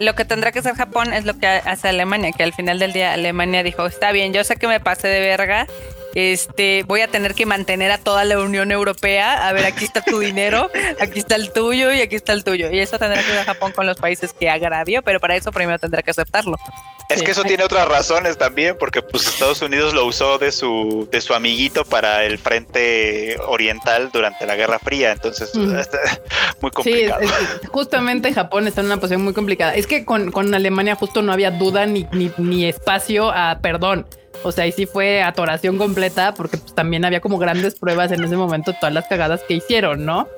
D: lo que tendrá que hacer Japón es lo que hace Alemania, que al final del día Alemania dijo, está bien, yo sé que me pasé de verga, este, voy a tener que mantener a toda la Unión Europea. A ver, aquí está tu dinero, aquí está el tuyo y aquí está el tuyo. Y eso tendrá que hacer Japón con los países que agravio, pero para eso primero tendrá que aceptarlo.
E: Es que eso tiene otras razones también, porque pues Estados Unidos lo usó de su de su amiguito para el frente oriental durante la Guerra Fría, entonces muy complicado.
A: Sí, justamente Japón está en una posición muy complicada. Es que con, con Alemania justo no había duda ni, ni, ni espacio a perdón. O sea, y sí fue atoración completa porque pues, también había como grandes pruebas en ese momento todas las cagadas que hicieron, ¿no?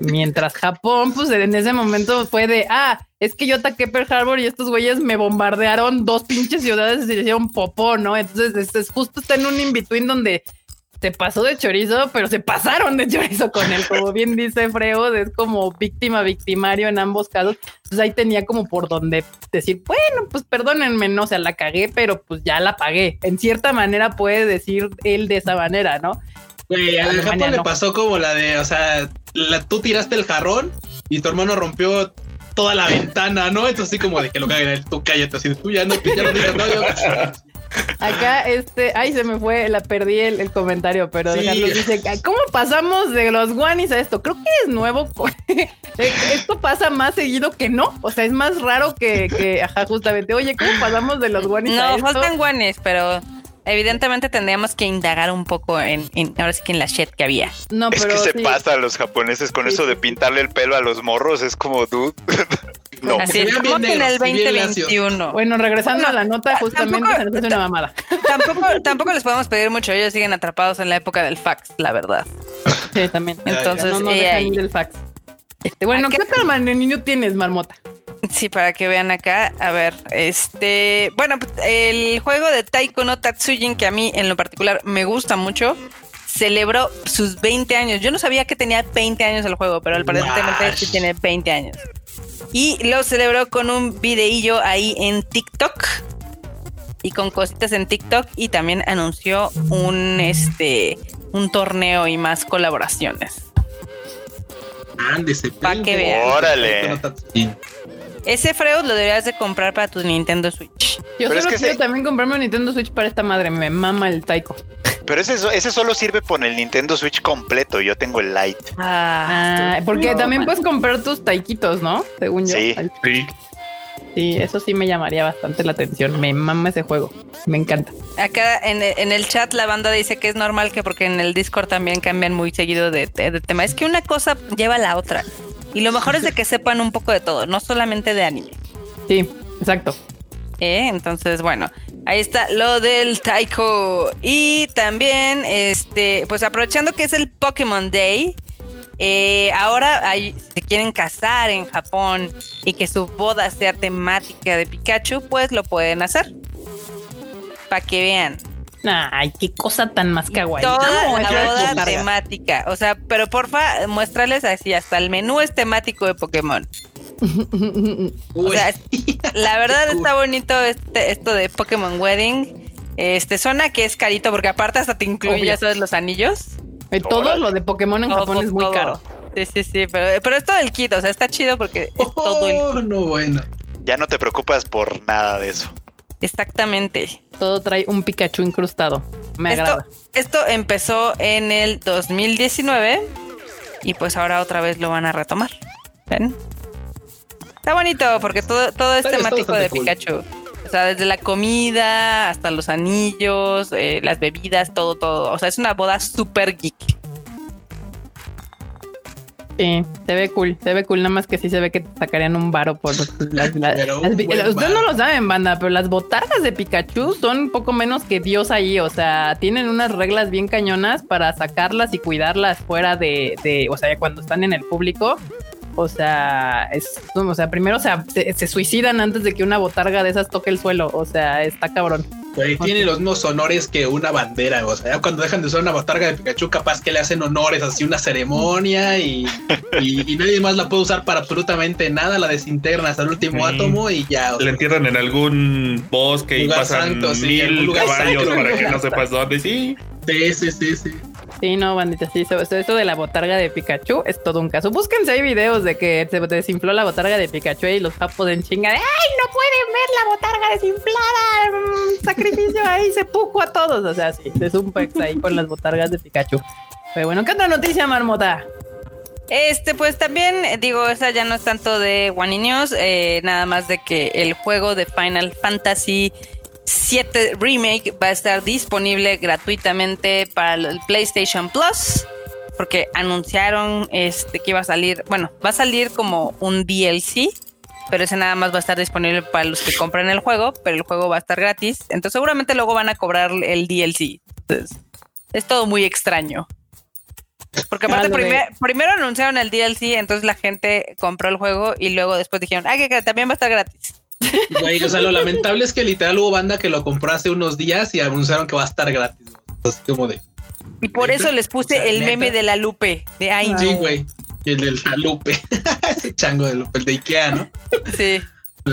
A: Mientras Japón, pues en ese momento fue de, ah, es que yo ataqué Pearl Harbor y estos güeyes me bombardearon dos pinches ciudades y se hicieron popó, ¿no? Entonces, es, justo está en un in-between donde se pasó de chorizo, pero se pasaron de chorizo con él. Como bien dice Freud, es como víctima, victimario en ambos casos. Entonces ahí tenía como por donde decir, bueno, pues perdónenme, no, o sea, la cagué, pero pues ya la pagué. En cierta manera puede decir él de esa manera, ¿no?
B: Güey, Japón le pasó como la de, o sea, la, tú tiraste el jarrón y tu hermano rompió toda la ventana, ¿no? Entonces así como de que lo caguen, tú cállate, así tú ya no, ya no digas, no, yo,
A: Acá, este, ay, se me fue, la perdí el, el comentario, pero sí. dice, ¿cómo pasamos de los guanis a esto? Creo que es nuevo. esto pasa más seguido que no. O sea, es más raro que, que ajá, justamente. Oye, ¿cómo pasamos de los guanis
D: no,
A: a esto?
D: No, faltan guanis, pero evidentemente tendríamos que indagar un poco en, en, ahora sí que en la shit que había.
E: No, es pero que se sí. pasa a los japoneses con sí, eso de pintarle el pelo a los morros, es como dude.
D: no. Así es, como en el 2021.
A: Bueno, regresando no, a la nota, justamente se nos hace una mamada.
D: Tampoco, tampoco les podemos pedir mucho, ellos siguen atrapados en la época del fax, la verdad.
A: Sí, también.
D: Entonces,
A: no, no dejan ir del fax. Este, bueno, ¿qué tal niño tienes, Marmota?
D: Sí, para que vean acá. A ver, este. Bueno, el juego de Taiko no Tatsujin, que a mí en lo particular me gusta mucho, celebró sus 20 años. Yo no sabía que tenía 20 años el juego, pero aparentemente sí tiene 20 años. Y lo celebró con un videillo ahí en TikTok. Y con cositas en TikTok. Y también anunció un este un torneo y más colaboraciones.
B: Ándese,
D: para que vean.
E: Órale.
D: Ese Freud lo deberías de comprar para tu Nintendo Switch.
A: Yo Pero solo es que quiero también comprarme un Nintendo Switch para esta madre. Me mama el Taiko.
E: Pero ese, ese solo sirve por el Nintendo Switch completo. Yo tengo el Lite.
A: Ah, porque no, también man. puedes comprar tus taikitos, ¿no? Según yo.
E: Sí.
C: Sí.
A: Sí, eso sí me llamaría bastante la atención. Me mama ese juego. Me encanta.
D: Acá en, en, el chat la banda dice que es normal que porque en el Discord también cambian muy seguido de, de, de tema. Es que una cosa lleva a la otra. Y lo mejor es de que sepan un poco de todo, no solamente de anime.
A: Sí, exacto.
D: ¿Eh? Entonces, bueno, ahí está lo del Taiko. Y también, este, pues aprovechando que es el Pokémon Day, eh, ahora hay, se quieren casar en Japón y que su boda sea temática de Pikachu, pues lo pueden hacer. Para que vean.
A: Ay, qué cosa tan más kawaii.
D: Toda no, la boda temática. O sea, pero porfa, muéstrales así, hasta el menú es temático de Pokémon. o sea, la verdad está bonito este, esto de Pokémon Wedding. Este suena que es carito porque aparte hasta te incluye, ya sabes, los anillos.
A: Eh, todo lo de Pokémon en todo, Japón es muy
D: todo.
A: caro.
D: Sí, sí, sí, pero, pero es todo el kit, o sea, está chido porque es
B: oh,
D: todo el kit.
B: no, bueno.
E: Ya no te preocupas por nada de eso.
D: Exactamente.
A: Todo trae un Pikachu incrustado. Me
D: esto,
A: agrada.
D: Esto empezó en el 2019 y pues ahora otra vez lo van a retomar. ¿Ven? Está bonito porque todo, todo es
B: está
D: temático de
B: cool.
D: Pikachu. O sea, desde la comida hasta los anillos, eh, las bebidas, todo, todo. O sea, es una boda súper geek.
A: Sí, se ve cool, se ve cool, nada más que sí se ve que te sacarían un varo por las, las- Ustedes no lo saben, banda, pero las botargas de Pikachu son un poco menos que Dios ahí. O sea, tienen unas reglas bien cañonas para sacarlas y cuidarlas fuera de, de o sea, cuando están en el público. O sea, es, o sea, primero o sea, se, se suicidan antes de que una botarga de esas toque el suelo. O sea, está cabrón.
B: Güey, tiene los mismos honores que una bandera. O sea, cuando dejan de usar una botarga de Pikachu, capaz que le hacen honores, así una ceremonia y, y, y nadie más la puede usar para absolutamente nada. La desintegran hasta el último
C: Sí.
B: átomo y ya. o
C: Le
B: sea,
C: entierran en algún bosque y pasan
B: santo, sí,
C: mil caballos
B: santo.
C: para que no sepas dónde. Sí,
B: Sí, sí, sí, sí.
A: Sí, no, bandita, sí, eso, eso de la botarga de Pikachu es todo un caso. Búsquense hay videos de que se desinfló la botarga de Pikachu y los papos en chinga de ¡ay, no pueden ver la botarga desinflada! Mm, sacrificio ahí, se pujo a todos. O sea, sí, es un pex ahí con las botargas de Pikachu. Pero bueno, ¿qué otra noticia, Marmota?
D: Este, pues también, eh, digo, esa ya no es tanto de One News, eh, nada más de que el juego de Final Fantasy 7 Remake va a estar disponible gratuitamente para el PlayStation Plus. Porque anunciaron este que iba a salir, bueno, va a salir como un DLC, pero ese nada más va a estar disponible para los que compren el juego, pero el juego va a estar gratis. Entonces seguramente luego van a cobrar el DLC. Entonces, es todo muy extraño. Porque aparte primero anunciaron el DLC, entonces la gente compró el juego y luego después dijeron, ah, que también va a estar gratis.
B: Güey, o sea, lo lamentable es que literal hubo banda que lo compró hace unos días y anunciaron que va a estar gratis. Entonces, como de.
D: Y por eso les puse el meme de la Lupe. De ay,
B: Sí, güey. El de la Lupe. Ese chango de Lupe, el de Ikea, ¿no?
D: Sí.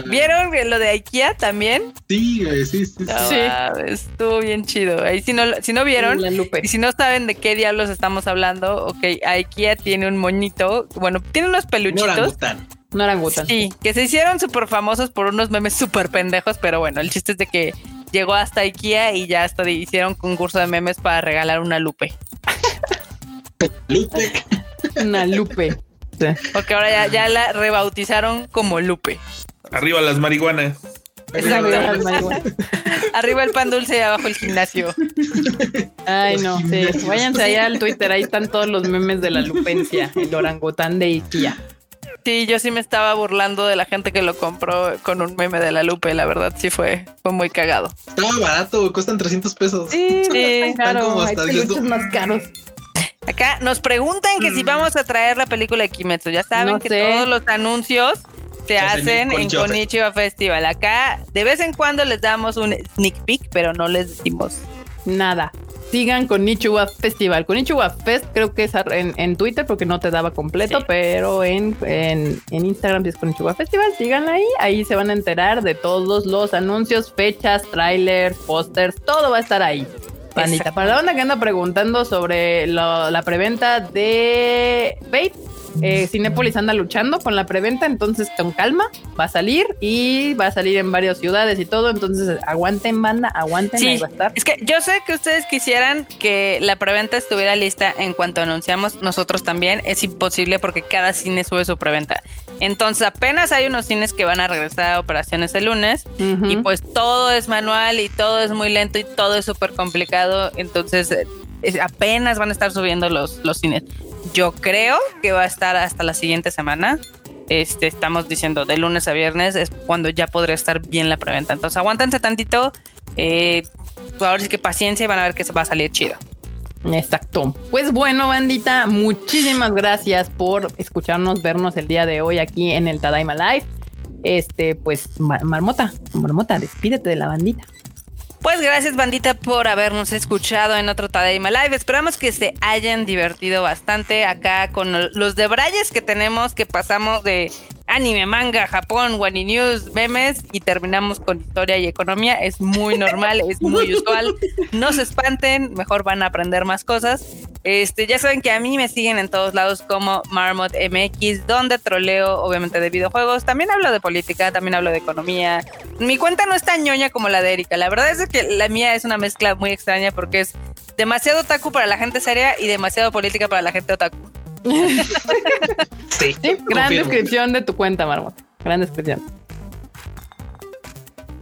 D: ¿Vieron lo de IKEA también?
B: Sí, güey, sí, sí. sí.
D: estuvo bien chido. Ahí si no, si no vieron y si no saben de qué diablos estamos hablando, ok, IKEA tiene un moñito, bueno, tiene unos peluchitos.
A: No orangután.
D: Sí, que se hicieron súper famosos por unos memes súper pendejos, pero bueno, el chiste es de que llegó hasta IKEA y ya hasta hicieron concurso de memes para regalar una lupe.
B: lupe.
A: una lupe.
D: Porque ahora ya, ya la rebautizaron como lupe.
C: Arriba las marihuanas.
D: Arriba el pan dulce y abajo el gimnasio.
A: Ay, no, sí. Váyanse allá al Twitter, ahí están todos los memes de la lupencia, el orangután de IKEA.
D: Sí, yo sí me estaba burlando de la gente que lo compró con un meme de la Lupe, la verdad sí fue, fue muy cagado.
B: Estaba barato, cuestan 300 pesos.
A: Sí, sí como hasta Hay más caros.
D: Acá nos preguntan que si mm. vamos a traer la película de Kimetsu. Ya saben que todos los anuncios se hacen en Konichiwa Festival. Acá de vez en cuando les damos un sneak peek, pero no les decimos
A: nada sigan con Nichiwa Festival. Con Nichiwa Fest creo que es en, Twitter porque no te daba completo, pero en, en, Instagram si es con Nichiwa Festival, síganla ahí. Ahí se van a enterar de todos los anuncios, fechas, trailers, pósters, todo va a estar ahí. Panita, para la banda que anda preguntando sobre la preventa de Bait, eh, Cinepolis anda luchando con la preventa, entonces con calma va a salir y va a salir en varias ciudades y todo. Entonces aguanten, banda, aguanten,
D: sí,
A: ahí va a estar.
D: Es que yo sé que ustedes quisieran que la preventa estuviera lista en cuanto anunciamos. Nosotros también es imposible porque cada cine sube su preventa. Entonces apenas hay unos cines que van a regresar a operaciones el lunes y pues todo es manual y todo es muy lento y todo es súper complicado. Entonces apenas van a estar subiendo los, los cines. Yo creo que va a estar hasta la siguiente semana. Este, estamos diciendo de lunes a viernes es cuando ya podría estar bien la preventa. Entonces aguántense tantito. Eh, ahora sí que paciencia y van a ver que se va a salir chido.
A: Exacto. Pues bueno, bandita, muchísimas gracias por escucharnos, vernos el día de hoy aquí en el Tadaima Live. Este, pues, Marmota, Marmota, despídete de la bandita.
D: Pues gracias, bandita, por habernos escuchado en otro Tadaima Live. Esperamos que se hayan divertido bastante acá con los debrayes que tenemos, que pasamos de anime, manga, Japón, Wani News, memes y terminamos con historia y economía. Es muy normal, es muy usual. No se espanten, mejor van a aprender más cosas. Este, ya saben que a mí me siguen en todos lados como Marmot MX, donde troleo obviamente de videojuegos. También hablo de política, también hablo de economía. Mi cuenta no es tan ñoña como la de Erika. La verdad es que la mía es una mezcla muy extraña porque es demasiado otaku para la gente seria y demasiado política para la gente otaku.
A: sí, gran descripción de tu cuenta, Marmota. Gran descripción.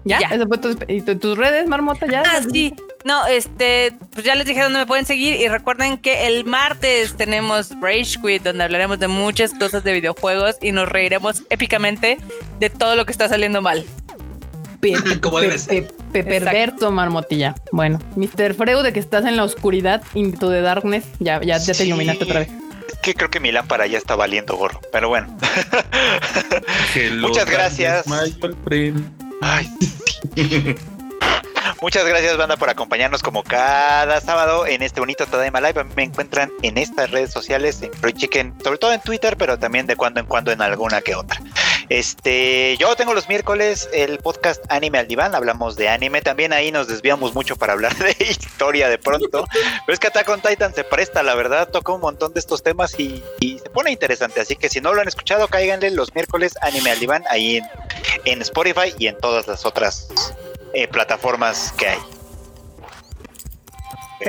A: ¿Ya? ¿Eso fue ¿Y tus redes, Marmota? ¿Ya?
D: Ah, sí. No, este, pues ya les dije dónde me pueden seguir y recuerden que el martes tenemos Rage Quit, donde hablaremos de muchas cosas de videojuegos y nos reiremos épicamente de todo lo que está saliendo mal.
B: Como debe ser.
A: perverso, marmotilla. Bueno, Mr. Freud, que estás en la oscuridad, into the darkness, ya, ya, te iluminaste otra vez
E: que creo que mi lámpara ya está valiendo gorro, pero bueno. Muchas gracias. Muchas gracias, banda, por acompañarnos como cada sábado en este bonito Tadaima Live. Me encuentran en estas redes sociales, en Free Chicken, sobre todo en Twitter, pero también de cuando en cuando en alguna que otra. Este, yo tengo los miércoles el podcast Anime al Diván, hablamos de anime, también ahí nos desviamos mucho para hablar de historia de pronto, pero es que Attack on Titan se presta, la verdad, toca un montón de estos temas y, y se pone interesante, así que si no lo han escuchado, cáiganle los miércoles Anime al Diván ahí en, en Spotify y en todas las otras eh, plataformas que hay.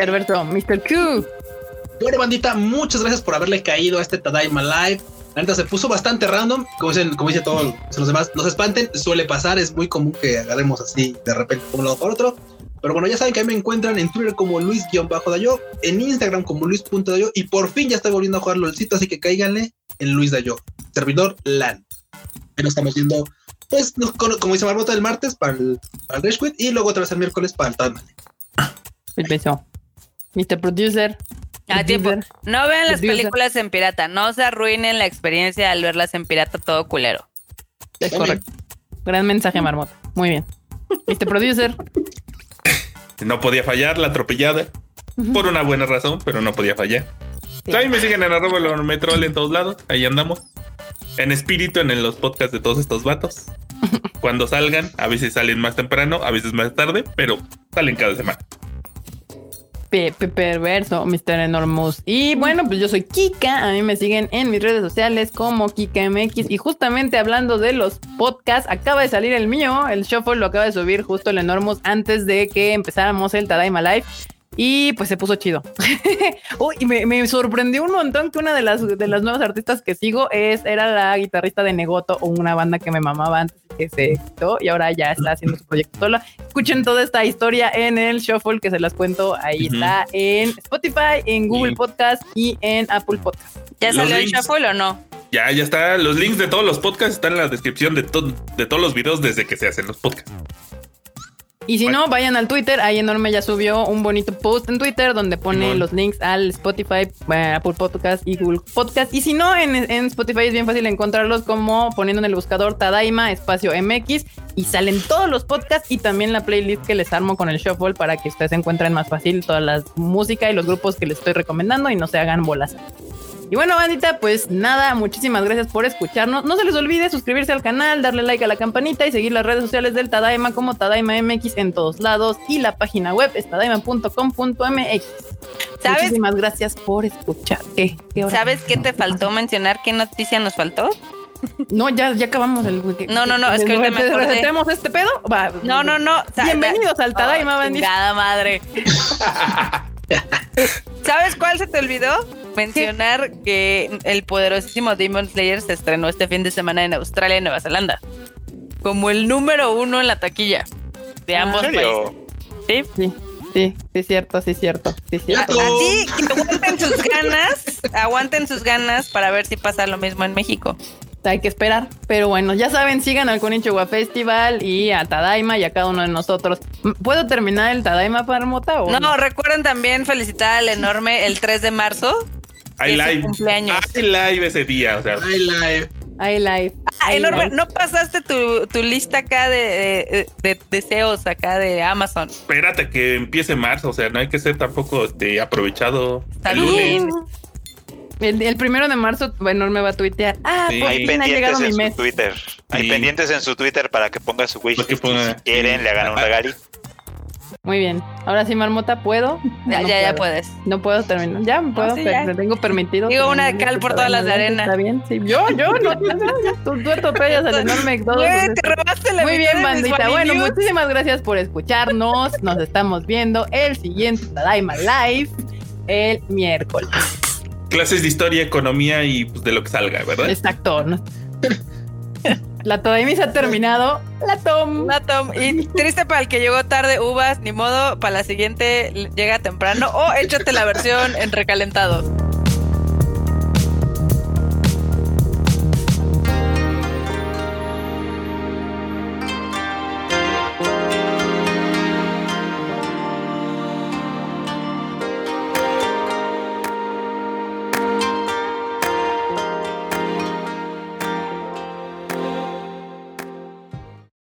A: Alberto, Mr. Q.
B: Bueno, bandita, muchas gracias por haberle caído a este Tadaima Live. La neta se puso bastante random, como dicen, como dice todos los demás, no se espanten, suele pasar, es muy común que agarremos así de repente por un lado por otro. Pero bueno, ya saben que ahí me encuentran en Twitter como Luis-Dayo, en Instagram como Luis.dayo y por fin ya estoy volviendo a jugar LOLcito, así que cáiganle en Luis Dayo, servidor LAN. Ahí nos estamos viendo, pues, nos- como dice Marmota, el martes para el, para el y luego otra vez el miércoles para el Tadman.
A: Mr. Producer.
D: A tiempo.
A: Producer.
D: No vean las películas en pirata. No se arruinen la experiencia al verlas en pirata todo culero.
A: Es correcto. Gran mensaje, Marmota. Muy bien. Mr. Producer.
C: No podía fallar la atropellada. Por una buena razón, pero no podía fallar.
A: Sí.
C: Ahí me siguen en arroba metrol en todos lados. Ahí andamos. En espíritu en los podcasts de todos estos vatos. Cuando salgan, a veces salen más temprano, a veces más tarde, pero salen cada semana.
A: Pepe Perverso, Mr. Enormous. Y bueno, pues yo soy Kika. A mí me siguen en mis redes sociales como KikaMX. Y justamente hablando de los podcasts, acaba de salir el mío. El Shuffle lo acaba de subir justo el Enormous antes de que empezáramos el Tadaima Live. Y pues se puso chido. Uy, y me, me sorprendió un montón que una de las, de las nuevas artistas que sigo es, era la guitarrista de Negoto, o una banda que me mamaba antes que se quitó y ahora ya está haciendo su proyecto sola. Escuchen toda esta historia en el Shuffle que se las cuento. Ahí está en Spotify, en Google
C: Sí.
A: Podcast y en Apple Podcast.
D: ¿Ya salió el shuffle o no?
C: Ya, ya está. Los links de todos los podcasts están en la descripción de, to- de todos los videos desde que se hacen los podcasts.
A: Y si no, vayan al Twitter. Ahí Enorme ya subió un bonito post en Twitter donde pone
C: Simón.
A: los links al Spotify, eh, Apple Podcast y Google Podcast. Y si no, en, en Spotify es bien fácil encontrarlos como poniendo en el buscador Tadaima espacio MX y salen todos los podcasts y también la playlist que les armo con el Shuffle para que ustedes encuentren más fácil toda la música y los grupos que les estoy recomendando y no se hagan bolas. Y bueno, bandita, pues nada, muchísimas gracias por escucharnos. No se les olvide suscribirse al canal, darle like a la campanita y seguir las redes sociales del Tadaima como Tadaima MX en todos lados y la página web es tadaima.com.mx.
D: ¿Sabes?
A: Muchísimas gracias por escuchar. ¿Qué? ¿Qué hora?
D: ¿Sabes qué te faltó mencionar? ¿Qué noticia nos faltó?
A: No, ya, ya acabamos el.
D: No, no, no, es que ahorita me acordé.
A: ¿Resetemos este pedo? Va.
D: No, no, no.
A: Bienvenidos al Tadaima,
D: Oh,
A: bandita.
D: chingada madre. ¿Sabes cuál se te olvidó? Mencionar que el poderosísimo Demon Slayer se estrenó este fin de semana en Australia y Nueva Zelanda. Como el número uno en la taquilla de
A: Ah,
D: ambos
E: ¿En serio?
D: países. ¿Sí?
A: Sí, sí, sí, es cierto, sí, es cierto. Sí, es cierto.
B: Gato.
D: Así que aguanten sus ganas, aguanten sus ganas para ver si pasa lo mismo en México.
A: Hay que esperar. Pero bueno, ya saben, sigan al Konichiwa Festival y a Tadaima y a cada uno de nosotros. ¿Puedo terminar el Tadaima Parmota o
D: No, recuerden también felicitar al enorme el 3 de marzo.
C: Hay
D: Es su
C: live.
D: cumpleaños.
C: Hay live ese día. O sea,
B: Ay, live.
A: Hay live.
D: Ah,
A: Hay
D: enorme,
A: live.
D: no pasaste tu, tu lista acá de, de- de deseos acá de Amazon.
C: espérate que empiece marzo. O sea, no hay que ser tampoco este, aprovechado.
D: Está
C: el.
A: El, el primero de marzo, Enorme va a tuitear. Ah,
C: Sí.
A: por
E: Hay
A: fin ha llegado mi
E: en
A: mes.
E: su Twitter. Hay
C: Sí.
E: pendientes en su Twitter para que ponga su wish.
C: Para que ponga-
E: si quieren, le hagan un regalito.
A: Muy bien. Ahora sí, Marmota, ¿puedo?
D: Ya,
A: No
D: ya, ya puedes.
A: No puedo terminar. Ya puedo,
D: sí,
A: pero
D: ya.
A: te tengo permitido.
D: Digo, una de cal por todas las de arena.
A: Está bien, sí. Yo, yo, no, no, no, tú, tú atropellas al enorme.
D: te robaste la
A: Muy bien, bandita. Bueno, muchísimas gracias por escucharnos. Nos estamos viendo el siguiente Tadaima Live el miércoles.
C: Clases de historia, economía y pues, de lo que salga, ¿verdad?
A: Exacto. La Tadaima se ha terminado. La Tom.
D: La Tom. Y triste para el que llegó tarde, uvas, ni modo, para la siguiente llega temprano o échate la versión en recalentado.